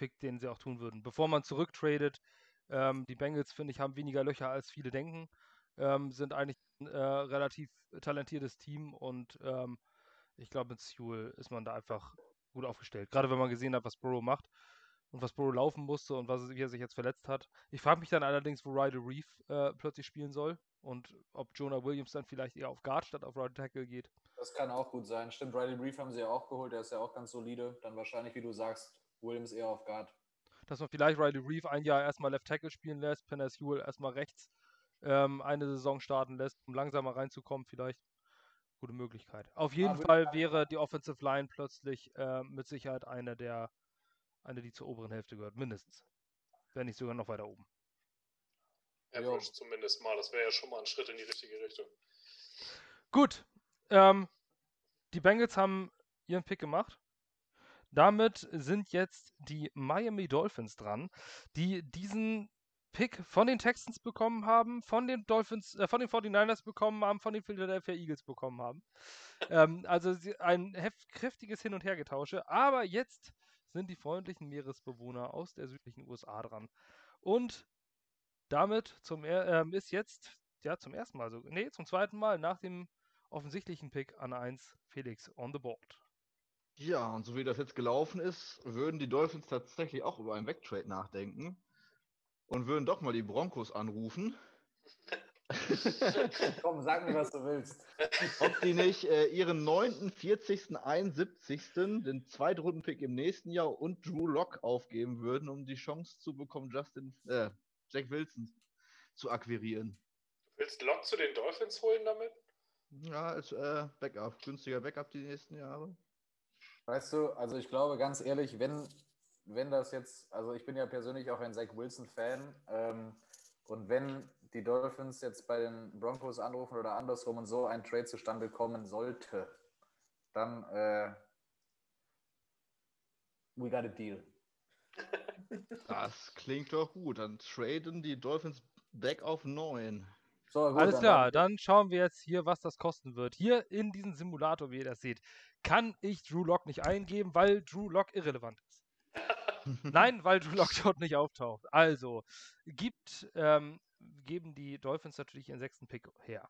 Pick, den sie auch tun würden. Bevor man zurücktradet, ähm, die Bengals, finde ich, haben weniger Löcher als viele denken, ähm, sind eigentlich ein äh, relativ talentiertes Team und ähm, ich glaube, mit Sewell ist man da einfach gut aufgestellt. Gerade wenn man gesehen hat, was Burrow macht und was Burrow laufen musste und was, wie er sich jetzt verletzt hat. Ich frage mich dann allerdings, wo Ryder Reef äh, plötzlich spielen soll und ob Jonah Williams dann vielleicht eher auf Guard statt auf Right Tackle geht. Das kann auch gut sein. Stimmt, Riley Reef haben sie ja auch geholt, der ist ja auch ganz solide. Dann wahrscheinlich, wie du sagst, Williams eher auf Guard. Dass man vielleicht Riley Reef ein Jahr erstmal Left Tackle spielen lässt, Penner Sewell erstmal rechts ähm, eine Saison starten lässt, um langsamer reinzukommen, vielleicht. Gute Möglichkeit. Auf jeden würde Fall wäre die Offensive Line plötzlich äh, mit Sicherheit eine der, eine, die zur oberen Hälfte gehört, mindestens. Wenn nicht sogar noch weiter oben. Average zumindest mal. Das wäre ja schon mal ein Schritt in die richtige Richtung. Gut. Ähm, die Bengals haben ihren Pick gemacht. Damit sind jetzt die Miami Dolphins dran, die diesen Pick von den Texans bekommen haben, von den Dolphins, äh, von den 49ers bekommen haben, von den Philadelphia Eagles bekommen haben. ähm, also ein kräftiges Hin- und Hergetausche. Aber jetzt sind die freundlichen Meeresbewohner aus der südlichen USA dran. Und damit zum, ähm, ist jetzt, ja, zum ersten Mal, so, nee, zum zweiten Mal nach dem offensichtlichen Pick an 1 Felix on the board. Ja, und so wie das jetzt gelaufen ist, würden die Dolphins tatsächlich auch über einen Wegtrade nachdenken und würden doch mal die Broncos anrufen. Komm, sag mir, was du willst. Ob die nicht äh, ihren 9., 40., 71., den Zweitrunden-Pick im nächsten Jahr und Drew Lock aufgeben würden, um die Chance zu bekommen, Justin, äh, Jack Wilson zu akquirieren. Willst du Lock zu den Dolphins holen damit? Ja, als äh, Backup, günstiger Backup die nächsten Jahre. Weißt du, also ich glaube ganz ehrlich, wenn, wenn das jetzt, also ich bin ja persönlich auch ein Zach Wilson-Fan ähm, und wenn die Dolphins jetzt bei den Broncos anrufen oder andersrum und so ein Trade zustande kommen sollte, dann äh, we got a deal. Das klingt doch gut. Dann traden die Dolphins back auf 9. So, gut, Alles dann- klar, dann schauen wir jetzt hier, was das kosten wird. Hier in diesem Simulator, wie ihr das seht, kann ich Drew Lock nicht eingeben, weil Drew Lock irrelevant ist. Nein, weil Drew Lock dort nicht auftaucht. Also, gibt, ähm, geben die Dolphins natürlich ihren sechsten Pick her.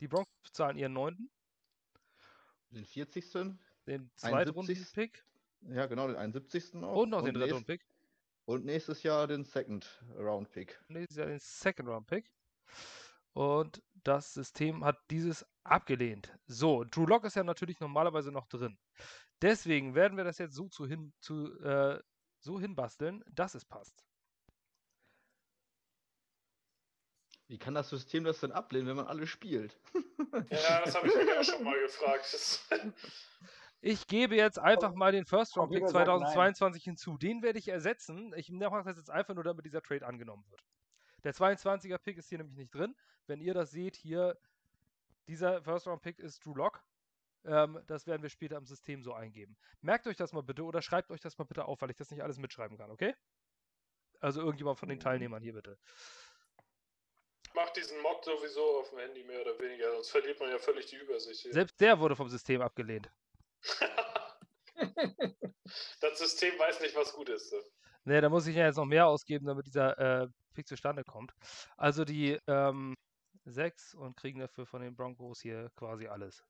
Die Broncos zahlen ihren neunten, Den 40. den 71. Zweitrunden-Pick Ja, genau, den 71. noch. und noch den nächst- Drittrunden-Pick. Und nächstes Jahr den Second Round Pick. Nächstes Jahr den Second-Round-Pick. Und das System hat dieses abgelehnt. So, Drew Lock ist ja natürlich normalerweise noch drin. Deswegen werden wir das jetzt so, zu hin, zu, äh, so hinbasteln, dass es passt. Wie kann das System das denn ablehnen, wenn man alle spielt? Ja, das habe ich auch schon mal gefragt. Ich gebe jetzt einfach mal den Computer sagt nein. 2022 hinzu. Den werde ich ersetzen. Ich mache das jetzt einfach nur, damit dieser Trade angenommen wird. Der 22er-Pick ist hier nämlich nicht drin. Wenn ihr das seht, hier, dieser First-Round-Pick ist Drew Lock. Ähm, das werden wir später im System so eingeben. Merkt euch das mal bitte oder schreibt euch das mal bitte auf, weil ich das nicht alles mitschreiben kann, okay? Also irgendjemand von den Teilnehmern hier bitte. macht diesen Mock sowieso auf dem Handy mehr oder weniger, sonst verliert man ja völlig die Übersicht. Hier. Selbst der wurde vom System abgelehnt. das System weiß nicht, was gut ist. so. Ne, da muss ich ja jetzt noch mehr ausgeben, damit dieser äh, Pick zustande kommt. Also die ähm, sechs und kriegen dafür von den Broncos hier quasi alles.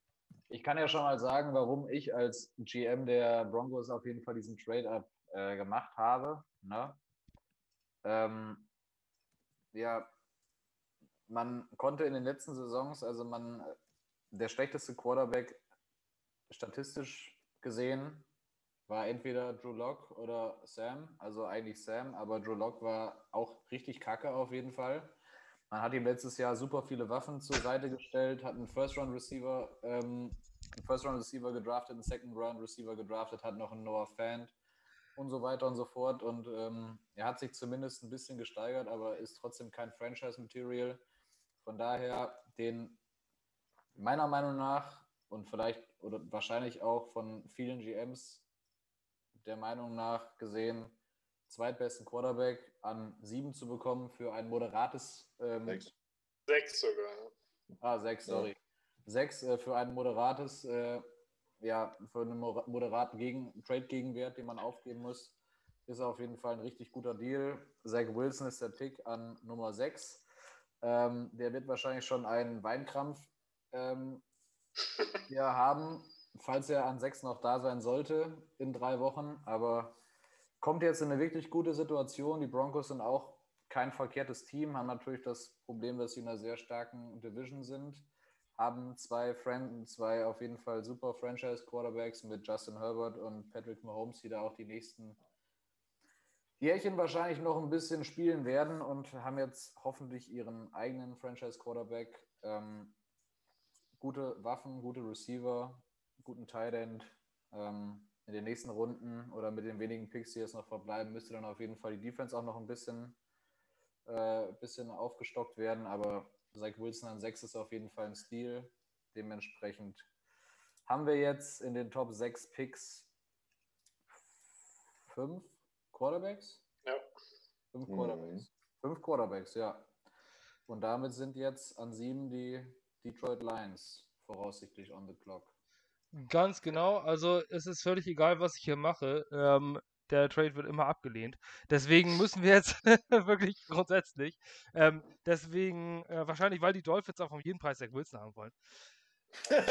Ich kann ja schon mal sagen, warum ich als GM der Broncos auf jeden Fall diesen Trade-Up äh, gemacht habe. Ne? Ähm, ja, man konnte in den letzten Saisons, also man, der schlechteste Quarterback statistisch gesehen war entweder Drew Lock oder Sam, also eigentlich Sam, aber Drew Lock war auch richtig kacke auf jeden Fall. Man hat ihm letztes Jahr super viele Waffen zur Seite gestellt, hat einen First-Round-Receiver, ähm, First-Round-Receiver gedraftet, einen Second-Round-Receiver gedraftet, hat noch einen Noah Fant und so weiter und so fort. Und ähm, er hat sich zumindest ein bisschen gesteigert, aber ist trotzdem kein Franchise-Material. Von daher den meiner Meinung nach und vielleicht oder wahrscheinlich auch von vielen GMs der Meinung nach gesehen, zweitbesten Quarterback an sieben zu bekommen für ein moderates ähm, Sechs. Sechs sogar. Ah, sechs, Ja. sorry. Sechs äh, für ein moderates, äh, ja, für einen mo- moderaten Gegen Trade-Gegenwert, den man aufgeben muss, ist auf jeden Fall ein richtig guter Deal. Zach Wilson ist der Pick an Nummer sechs. Ähm, der wird wahrscheinlich schon einen Weinkrampf ähm, hier haben, falls er an sechs noch da sein sollte in drei Wochen. Aber kommt jetzt in eine wirklich gute Situation. Die Broncos sind auch kein verkehrtes Team, haben natürlich das Problem, dass sie in einer sehr starken Division sind, haben zwei, Fran zwei auf jeden Fall super Franchise-Quarterbacks mit Justin Herbert und Patrick Mahomes, die da auch die nächsten Jährchen wahrscheinlich noch ein bisschen spielen werden und haben jetzt hoffentlich ihren eigenen Franchise-Quarterback. Ähm, gute Waffen, gute Receiver, guten Tight End. Ähm, in den nächsten Runden oder mit den wenigen Picks, die jetzt noch verbleiben, müsste dann auf jeden Fall die Defense auch noch ein bisschen, äh, bisschen aufgestockt werden. Aber Zach Wilson an 6 ist auf jeden Fall ein Stil. Dementsprechend haben wir jetzt in den Top 6 Picks fünf Quarterbacks? Ja. Fünf Mhm. Quarterbacks. Fünf Quarterbacks, ja. Und damit sind jetzt an sieben die Detroit Lions voraussichtlich on the clock. Ganz genau. Also es ist völlig egal, was ich hier mache. Ähm, der Trade wird immer abgelehnt. Deswegen müssen wir jetzt wirklich grundsätzlich, ähm, deswegen äh, wahrscheinlich, weil die Dolphins auch um jeden Preis Zach Wilson haben wollen.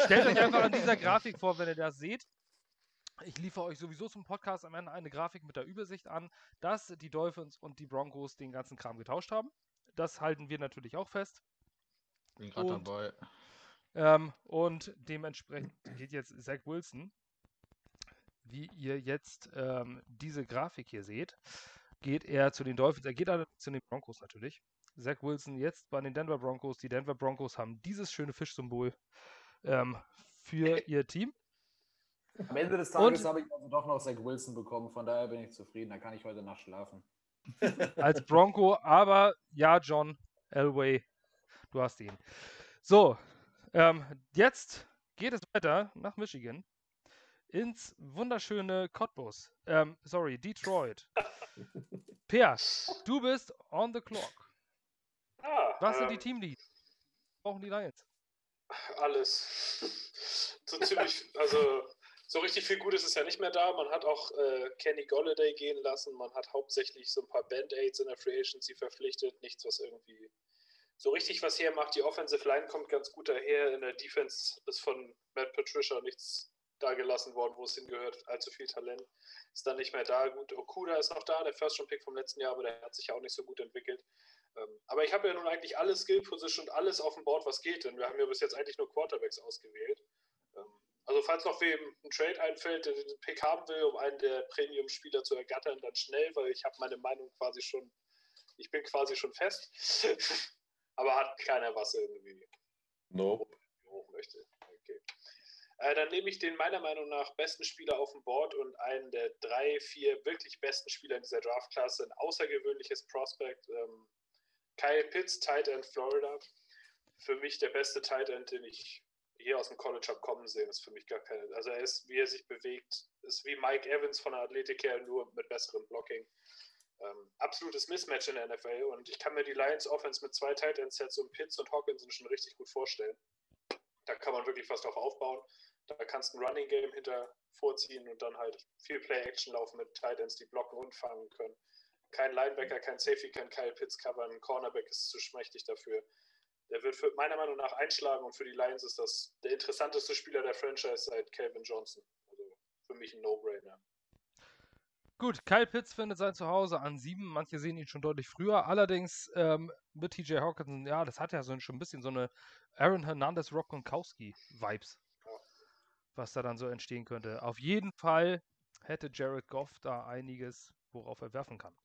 Stellt euch einfach an dieser Grafik vor, wenn ihr das seht. Ich liefere euch sowieso zum Podcast am Ende eine Grafik mit der Übersicht an, dass die Dolphins und die Broncos den ganzen Kram getauscht haben. Das halten wir natürlich auch fest. Bin gerade dabei. Ähm, und dementsprechend geht jetzt Zach Wilson, wie ihr jetzt ähm, diese Grafik hier seht, geht er zu den Dolphins, er geht zu den Broncos natürlich. Zach Wilson jetzt bei den Denver Broncos. Die Denver Broncos haben dieses schöne Fischsymbol ähm, für ihr Team. Am Ende des Und- Tages habe ich also doch noch Zach Wilson bekommen, von daher bin ich zufrieden. Da kann ich heute Nacht schlafen. als Bronco, aber ja, John Elway, du hast ihn. So, ähm, jetzt geht es weiter nach Michigan ins wunderschöne Cottbus. Ähm, sorry, Detroit. Per, du bist on the clock. Ah, Was sind die ähm, Teamleads? Brauchen die Lions? Alles. So ziemlich, also so richtig viel Gutes ist ja nicht mehr da. Man hat auch äh, Kenny Golladay gehen lassen. Man hat hauptsächlich so ein paar Band-Aids in der Free Agency verpflichtet. Nichts, was irgendwie so richtig was hermacht. Die Offensive Line kommt ganz gut daher. In der Defense ist von Matt Patricia nichts da gelassen worden, wo es hingehört. Allzu viel Talent ist dann nicht mehr da. Gut, Okuda ist noch da, der First-Round-Pick vom letzten Jahr, aber der hat sich ja auch nicht so gut entwickelt. Ähm, aber ich habe ja nun eigentlich alle Skill-Position und alles auf dem Board, was geht. Denn wir haben ja bis jetzt eigentlich nur Quarterbacks ausgewählt. Ähm, also falls noch wem ein Trade einfällt, der den Pick haben will, um einen der Premium-Spieler zu ergattern, dann schnell, weil ich habe meine Meinung quasi schon, ich bin quasi schon fest. aber hat keiner was irgendwie Nope. hoch möchte. Okay. Äh, dann nehme ich den meiner Meinung nach besten Spieler auf dem Board und einen der drei, vier wirklich besten Spieler in dieser Draftklasse. Ein außergewöhnliches Prospect. Ähm, Kyle Pitts, Tight End Florida. Für mich der beste Tight End, den ich hier aus dem College habe kommen sehen. Ist für mich gar keine. Also er ist, wie er sich bewegt, ist wie Mike Evans von der Athletik her, nur mit besserem Blocking. Ähm, absolutes Mismatch in der NFL und ich kann mir die Lions Offense mit zwei Tight End Sets und Pitts und Hawkinson schon richtig gut vorstellen. Da kann man wirklich was drauf aufbauen. Da kannst du ein Running Game hinter vorziehen und dann halt viel Play-Action laufen mit Tight Ends, die blocken und fangen können. Kein Linebacker, kein Safety kann Kyle Pitts covern, ein Cornerback ist zu schmächtig dafür. Der wird für, meiner Meinung nach einschlagen und für die Lions ist das der interessanteste Spieler der Franchise seit Calvin Johnson. Also für mich ein No-Brainer. Gut, Kyle Pitts findet sein Zuhause an sieben. Manche sehen ihn schon deutlich früher. Allerdings ähm, mit TJ Hawkinson, ja, das hat ja so ein, schon ein bisschen so eine Aaron Hernandez Rock-Gronkowski-Vibes, was da dann so entstehen könnte. Auf jeden Fall hätte Jared Goff da einiges, worauf er werfen kann.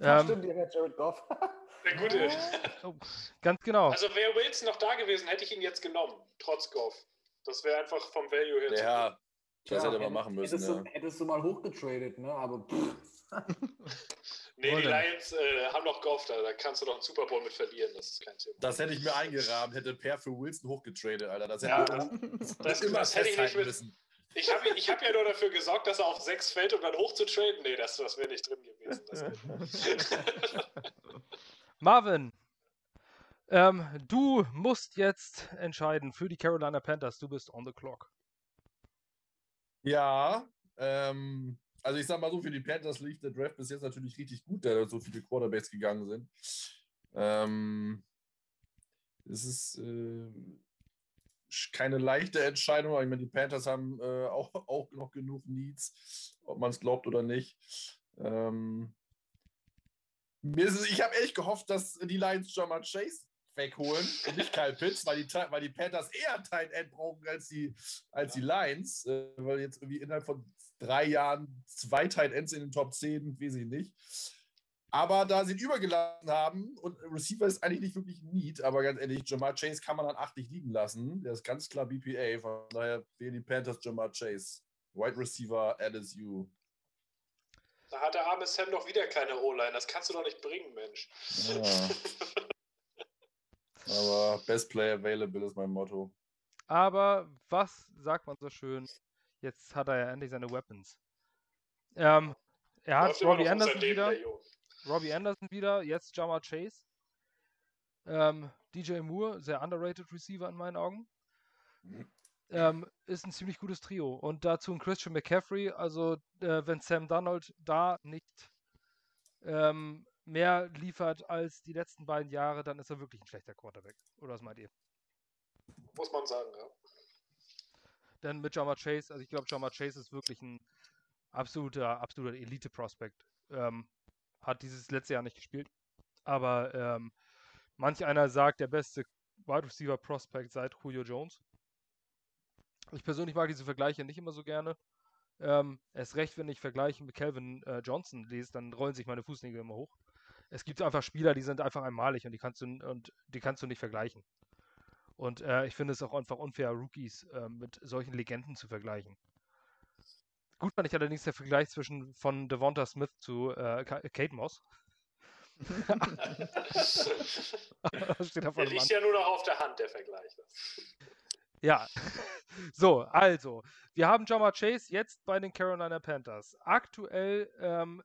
Ja, Ähm, stimmt, ihr hört Jared Goff. Der Gute. oh, ganz genau. Also wäre Wilson noch da gewesen, hätte ich ihn jetzt genommen, trotz Goff. Das wäre einfach vom Value her zu Ja, das Ja, hätte man machen müssen. Hättest, Ja. du, hättest du mal hochgetradet, ne? Aber. Nee, die. Lions äh, haben noch Goff da, da kannst du doch einen Super Bowl mit verlieren, das ist kein Thema. Das hätte ich mir eingerahmt, hätte Per für Wilson hochgetradet, Alter. Das hätte Ja, das, das das, immer das hätte ich nicht mit. müssen. Ich habe ich hab ja nur dafür gesorgt, dass er auf 6 fällt, um dann hochzutraden. Nee, das, das wäre nicht drin gewesen. Das Marvin, ähm, du musst jetzt entscheiden für die Carolina Panthers. Du bist on the clock. Ja, ähm, also ich sag mal so, für die Panthers lief der Draft bis jetzt natürlich richtig gut, da so viele Quarterbacks gegangen sind. Ähm, es ist äh, keine leichte Entscheidung, aber ich meine, die Panthers haben äh, auch, auch noch genug Needs, ob man es glaubt oder nicht. Ähm, mir ist es, ich habe echt gehofft, dass die Lions Jamar Chase wegholen und nicht Kyle Pitts, weil die, weil die Panthers eher Tight End brauchen als die, als die Lions, äh, weil jetzt irgendwie innerhalb von drei Jahren zwei Tight Ends in den Top 10, weiß ich nicht. Aber da sie ihn übergelassen haben und Receiver ist eigentlich nicht wirklich Need, aber ganz ehrlich, Jamar Chase kann man an 8 nicht liegen lassen. Der ist ganz klar BPA, von daher wählen die Panthers Jamar Chase. Wide Receiver LSU. da hat der arme Sam doch wieder keine O-Line. Das kannst du doch nicht bringen, Mensch. Ja. Aber Best Player Available ist mein Motto. Aber was sagt man so schön? Jetzt hat er ja endlich seine Weapons. Ähm, er hat Robbie Anderson wieder. Robbie Anderson wieder, jetzt Jamar Chase. Ähm, DJ Moore, sehr underrated Receiver in meinen Augen. Ähm, ist ein ziemlich gutes Trio. Und dazu ein Christian McCaffrey. Also, äh, wenn Sam Donald da nicht ähm, mehr liefert als die letzten beiden Jahre, dann ist er wirklich ein schlechter Quarterback. Oder was meint ihr? Muss man sagen, ja. Denn mit Jamar Chase, also ich glaube, Jamar Chase ist wirklich ein absoluter, absoluter Elite-Prospect. Ähm, hat dieses letzte Jahr nicht gespielt. Aber ähm, Manch einer sagt, der beste Wide Receiver Prospect seit Julio Jones. Ich persönlich mag diese Vergleiche nicht immer so gerne. Ähm, erst recht, wenn ich Vergleiche mit Calvin äh, Johnson lese, dann rollen sich meine Fußnägel immer hoch. Es gibt einfach Spieler, die sind einfach einmalig und die kannst du, und die kannst du nicht vergleichen. Und äh, ich finde es auch einfach unfair, Rookies äh, mit solchen Legenden zu vergleichen. Gut fand ich allerdings der Vergleich zwischen von Devonta Smith zu äh, Kate Moss. das steht der liegt ja nur noch auf der Hand, der Vergleich. Ja, so, also, wir haben Jama Chase jetzt bei den Carolina Panthers. Aktuell ähm,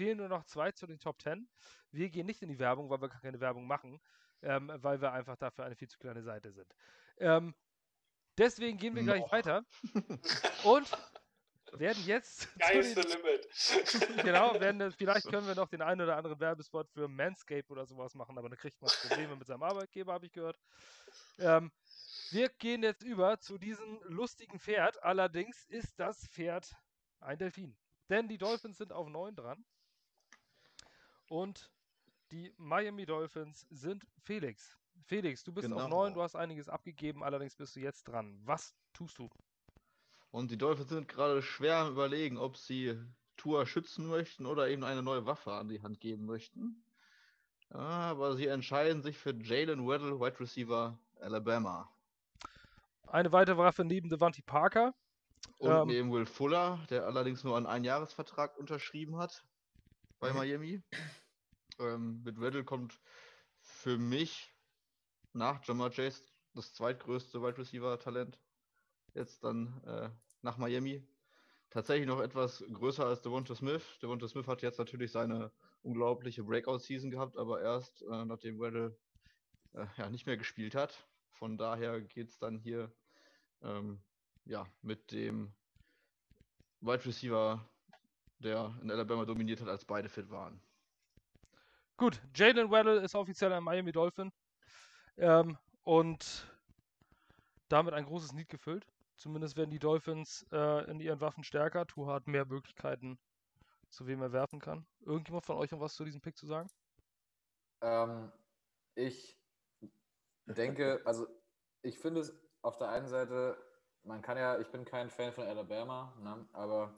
fehlen nur noch zwei zu den Top 10. Wir gehen nicht in die Werbung, weil wir keine Werbung machen, ähm, weil wir einfach dafür eine viel zu kleine Seite sind. Ähm, deswegen gehen wir gleich no. weiter und werden jetzt. Geilste Limit. genau, werden, vielleicht können wir noch den einen oder anderen Werbespot für Manscape oder sowas machen, aber dann kriegt man Probleme mit seinem Arbeitgeber, habe ich gehört. Ähm, wir gehen jetzt über zu diesem lustigen Pferd. Allerdings ist das Pferd ein Delfin. Denn die Dolphins sind auf 9 dran. Und die Miami Dolphins sind Felix. Felix, du bist genau. auf 9, du hast einiges abgegeben, allerdings bist du jetzt dran. Was tust du? Und die Dolphins sind gerade schwer am Überlegen, ob sie Tour schützen möchten oder eben eine neue Waffe an die Hand geben möchten. Aber sie entscheiden sich für Jalen Weddle, Wide Receiver Alabama. Eine weitere Waffe neben Devante Parker. Und ähm, neben Will Fuller, der allerdings nur einen Einjahresvertrag unterschrieben hat bei. Miami. Ähm, mit Weddle kommt für mich nach Jamar Chase das zweitgrößte Wide Receiver Talent jetzt dann äh, nach Miami. Tatsächlich noch etwas größer als Devonta Smith. Devonta Smith hat jetzt natürlich seine unglaubliche Breakout-Season gehabt, aber erst äh, nachdem Weddle äh, ja, nicht mehr gespielt hat. Von daher geht es dann hier ähm, ja, mit dem Wide Receiver, der in Alabama dominiert hat, als beide fit waren. Gut, Jalen Weddle ist offiziell ein Miami Dolphin ähm, und damit ein großes Need gefüllt. Zumindest werden die Dolphins äh, in ihren Waffen stärker. Tua hat mehr Möglichkeiten, zu wem er werfen kann. Irgendjemand von euch noch was zu diesem Pick zu sagen? Ähm, ich denke, also ich finde es auf der einen Seite, man kann ja, ich bin kein Fan von Alabama, ne, aber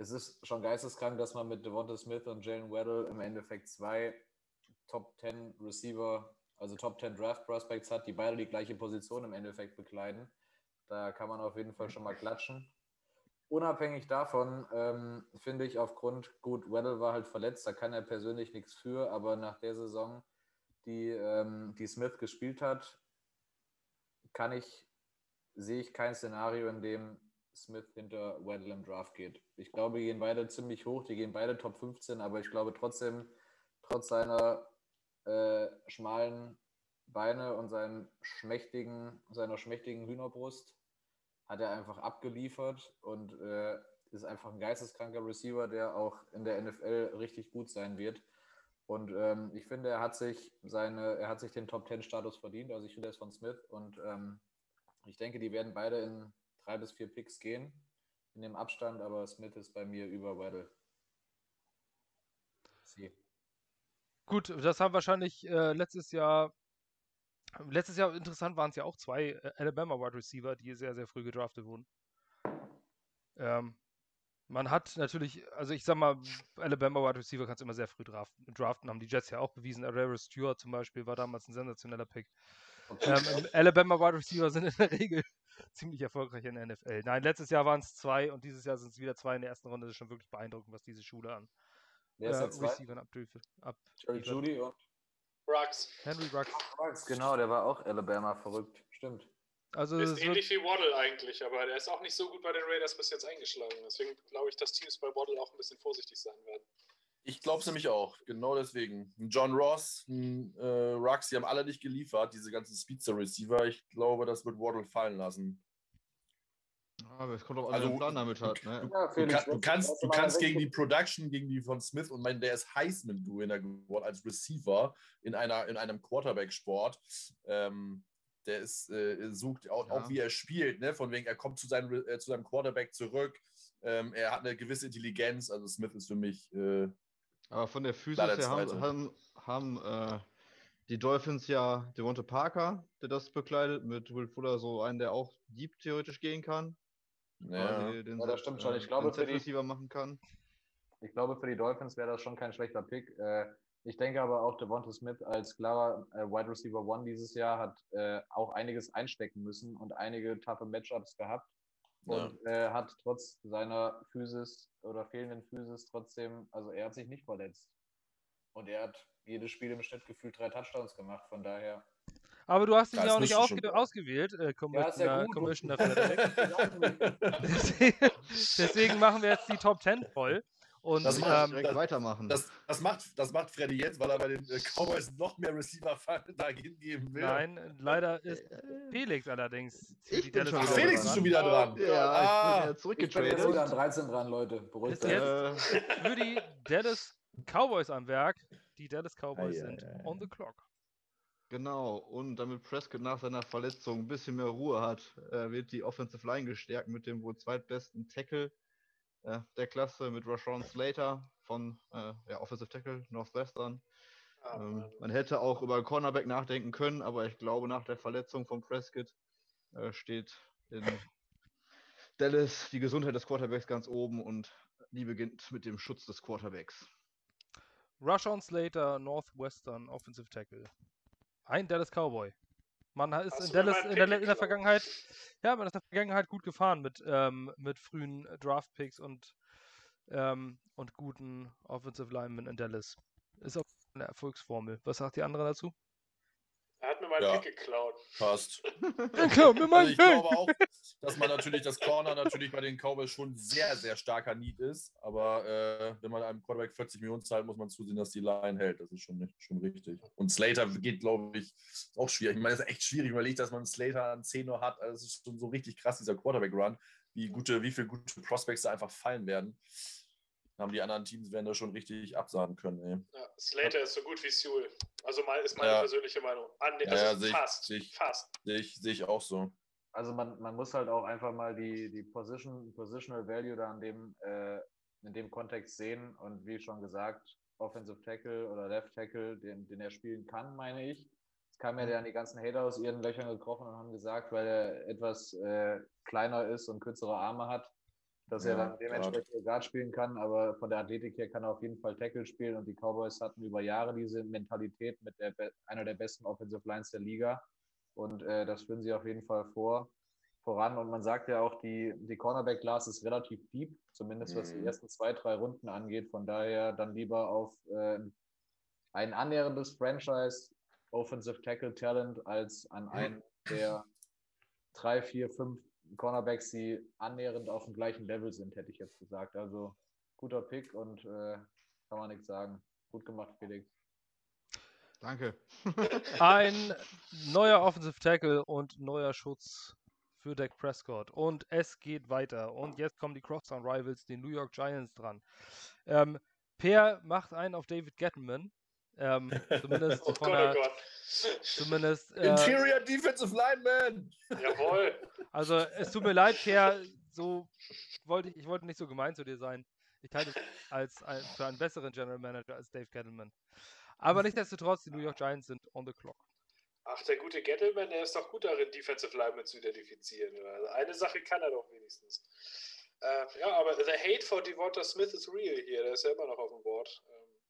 es ist schon geisteskrank, dass man mit Devonta Smith und Jalen Weddle im Endeffekt zwei Top 10 Receiver, also Top 10 Draft Prospects hat, die beide die gleiche Position im Endeffekt bekleiden. Da kann man auf jeden Fall schon mal klatschen. Unabhängig davon ähm, finde ich aufgrund, gut, Weddle war halt verletzt, da kann er persönlich nichts für, aber nach der Saison, die, ähm, die Smith gespielt hat, kann ich, sehe ich kein Szenario, in dem Smith hinter Weddle im Draft geht. Ich glaube, die gehen beide ziemlich hoch, die gehen beide Top 15, aber ich glaube trotzdem, trotz seiner äh, schmalen Beine und seinen schmächtigen, seiner schmächtigen Hühnerbrust hat er einfach abgeliefert und äh, ist einfach ein geisteskranker Receiver, der auch in der NFL richtig gut sein wird. Und ähm, ich finde, er hat sich seine, er hat sich den Top Ten Status verdient. Also ich finde das von Smith und ähm, ich denke, die werden beide in drei bis vier Picks gehen in dem Abstand, aber Smith ist bei mir über Weddle. Sie. Gut, das haben wahrscheinlich äh, letztes Jahr Letztes Jahr interessant waren es ja auch zwei äh, Alabama Wide Receiver, die sehr, sehr früh gedraftet wurden. Ähm, man hat natürlich, also ich sag mal, Alabama Wide Receiver kannst immer sehr früh draften, draften, haben die Jets ja auch bewiesen. Arrera Stewart zum Beispiel war damals ein sensationeller Pick. Ähm, Alabama Wide Receiver sind in der Regel ziemlich erfolgreich in der NFL. Nein, letztes Jahr waren es zwei und dieses Jahr sind es wieder zwei in der ersten Runde. Das ist schon wirklich beeindruckend, was diese Schule an Wer ist äh, Receivern abdriftet. Ab Judy und Ruggs. Henry Ruggs. Ruggs, genau, der war auch Alabama verrückt. Stimmt. Also ist ähnlich wie Waddle eigentlich, aber der ist auch nicht so gut bei den Raiders bis jetzt eingeschlagen. Deswegen glaube ich, dass Teams bei Waddle auch ein bisschen vorsichtig sein werden. Ich glaube es nämlich auch, genau deswegen. John Ross, ein, äh, Rux, die haben alle nicht geliefert, diese ganzen Speedster-Receiver. Ich glaube, das wird Waddle fallen lassen. Aber es kommt auch an, also, Plan damit hat. Ne? Ja, du, kann, du, kannst, du kannst gegen die Production, gegen die von Smith und mein, der ist Heisman-Gewinner geworden als Receiver in, einer, in einem Quarterback-Sport. Ähm, der ist, äh, sucht auch, ja. auch, wie er spielt, ne? Von wegen, er kommt zu seinem, äh, zu seinem Quarterback zurück. Ähm, er hat eine gewisse Intelligenz. Also Smith ist für mich. Äh, Aber von der Physis her haben, haben, haben äh, die Dolphins ja Devonta Parker, der das bekleidet, mit Will Fuller so einen, der auch deep theoretisch gehen kann. Ja. den Ja, das stimmt schon. Ich äh, glaube, den für die- Receiver machen kann. Ich glaube, für die Dolphins wäre das schon kein schlechter Pick. Äh, ich denke aber auch, Devonta Smith als klarer äh, Wide Receiver One dieses Jahr hat äh, auch einiges einstecken müssen und einige taffe Matchups gehabt. Und äh, hat trotz seiner Physis oder fehlenden Physis trotzdem, also er hat sich nicht verletzt. Und er hat jedes Spiel im Schnitt gefühlt drei Touchdowns gemacht. Von daher. Aber du hast ihn ja auch nicht ausgewählt, äh, Ja, ist ja Commissioner, gut. Commissioner Frederik. deswegen, deswegen machen wir jetzt die Top 10 voll. Und Das macht- ähm, das- weitermachen. Das, das, macht, das macht Freddy jetzt, weil er bei den äh, Cowboys noch mehr Receiver da hingeben will. nein, leider ist Felix allerdings Ich bin schon Ach, wieder Felix ist schon wieder dran. ja, Ah, ich bin ja Ich bin jetzt sogar an 13 dran, Leute. Beruhigt Ist jetzt- Äh, Für die Dallas Cowboys am Werk. Die Dallas Cowboys ei, sind ei. on the clock. Genau, und damit Prescott nach seiner Verletzung ein bisschen mehr Ruhe hat, äh, wird die Offensive Line gestärkt mit dem wohl zweitbesten Tackle äh, der Klasse mit Rashawn Slater von äh, ja, Offensive Tackle Northwestern. Ah, Ähm, man hätte auch über einen Cornerback nachdenken können, aber ich glaube, nach der Verletzung von Prescott äh, steht in Dallas die Gesundheit des Quarterbacks ganz oben und die beginnt mit dem Schutz des Quarterbacks. Rashawn Slater, Northwestern Offensive Tackle. Ein Dallas Cowboy. Man hat- ist Hast in Dallas in der, in der? Vergangenheit, ja, man ist in der Vergangenheit gut gefahren mit, ähm, mit frühen Draft-Picks und, ähm, und guten Offensive Linemen in Dallas. Ist auch eine Erfolgsformel. Was sagt die andere dazu? Meinen Ja. Pick geklaut. Passt. Danke, mir Also ich glaube auch, dass man natürlich das Corner natürlich bei den Cowboys schon sehr, sehr starker Need ist. Aber äh, wenn man einem Quarterback 40 Millionen zahlt, muss man zusehen, dass die Line hält. Das ist schon, nicht, schon richtig. Und Slater geht, glaube ich, ist auch schwierig. Ich meine, es ist echt schwierig, überlegt, dass man Slater an 10 Uhr hat. Also es ist schon so richtig krass, dieser Quarterback-Run, wie, gute, wie viele gute Prospects da einfach fallen werden. Haben die anderen Teams werden da schon richtig absagen können. Ey. Ja, Slater ist so gut wie Sewell. Also mal ist meine Ja. persönliche Meinung. An, Ja, also ja, sehe ich- fast. sehe ich. Fast. Sehe ich, sehe ich auch so. Also man, man muss halt auch einfach mal die, die Position, Positional Value da an dem, äh, in dem Kontext sehen und wie schon gesagt, Offensive Tackle oder Left Tackle, den, den er spielen kann, meine ich. Es kamen ja dann die ganzen Hater aus ihren Löchern gekrochen und haben gesagt, weil er etwas äh, kleiner ist und kürzere Arme hat, dass er Ja, dann dementsprechend Guard spielen kann, aber von der Athletik her kann er auf jeden Fall Tackle spielen und die Cowboys hatten über Jahre diese Mentalität mit der, einer der besten Offensive Lines der Liga und äh, das führen sie auf jeden Fall vor, voran. Und man sagt ja auch, die, die Cornerback-Class ist relativ deep, zumindest was die Mhm. ersten zwei, drei Runden angeht. Von daher dann lieber auf äh, ein annäherndes Franchise Offensive Tackle Talent als an einen der drei, vier, fünf Cornerbacks, die annähernd auf dem gleichen Level sind, hätte ich jetzt gesagt. Also guter Pick und äh, kann man nichts sagen. Gut gemacht, Felix. Danke. Ein neuer Offensive Tackle und neuer Schutz für Dak Prescott. Und es geht weiter. Und jetzt kommen die Crosstown Rivals, die New York Giants, dran. Ähm, Per macht einen auf David Gettleman. Ähm, zumindest Oh von Gott, der, oh Gott. Zumindest, äh, Interior Defensive Lineman! Jawohl. also es tut mir leid, Per, so wollte ich, ich wollte nicht so gemein zu dir sein. Ich halte es als ein, für einen besseren General Manager als Dave Gettleman. Aber nichtsdestotrotz, die New York Giants sind on the clock. Ach, der gute Gettleman, der ist doch gut darin, Defensive Linemen zu identifizieren. Also eine Sache kann er doch wenigstens. Ähm, ja, aber the hate for Devonta Smith is real hier. Der ist ja immer noch auf dem Board. Ähm,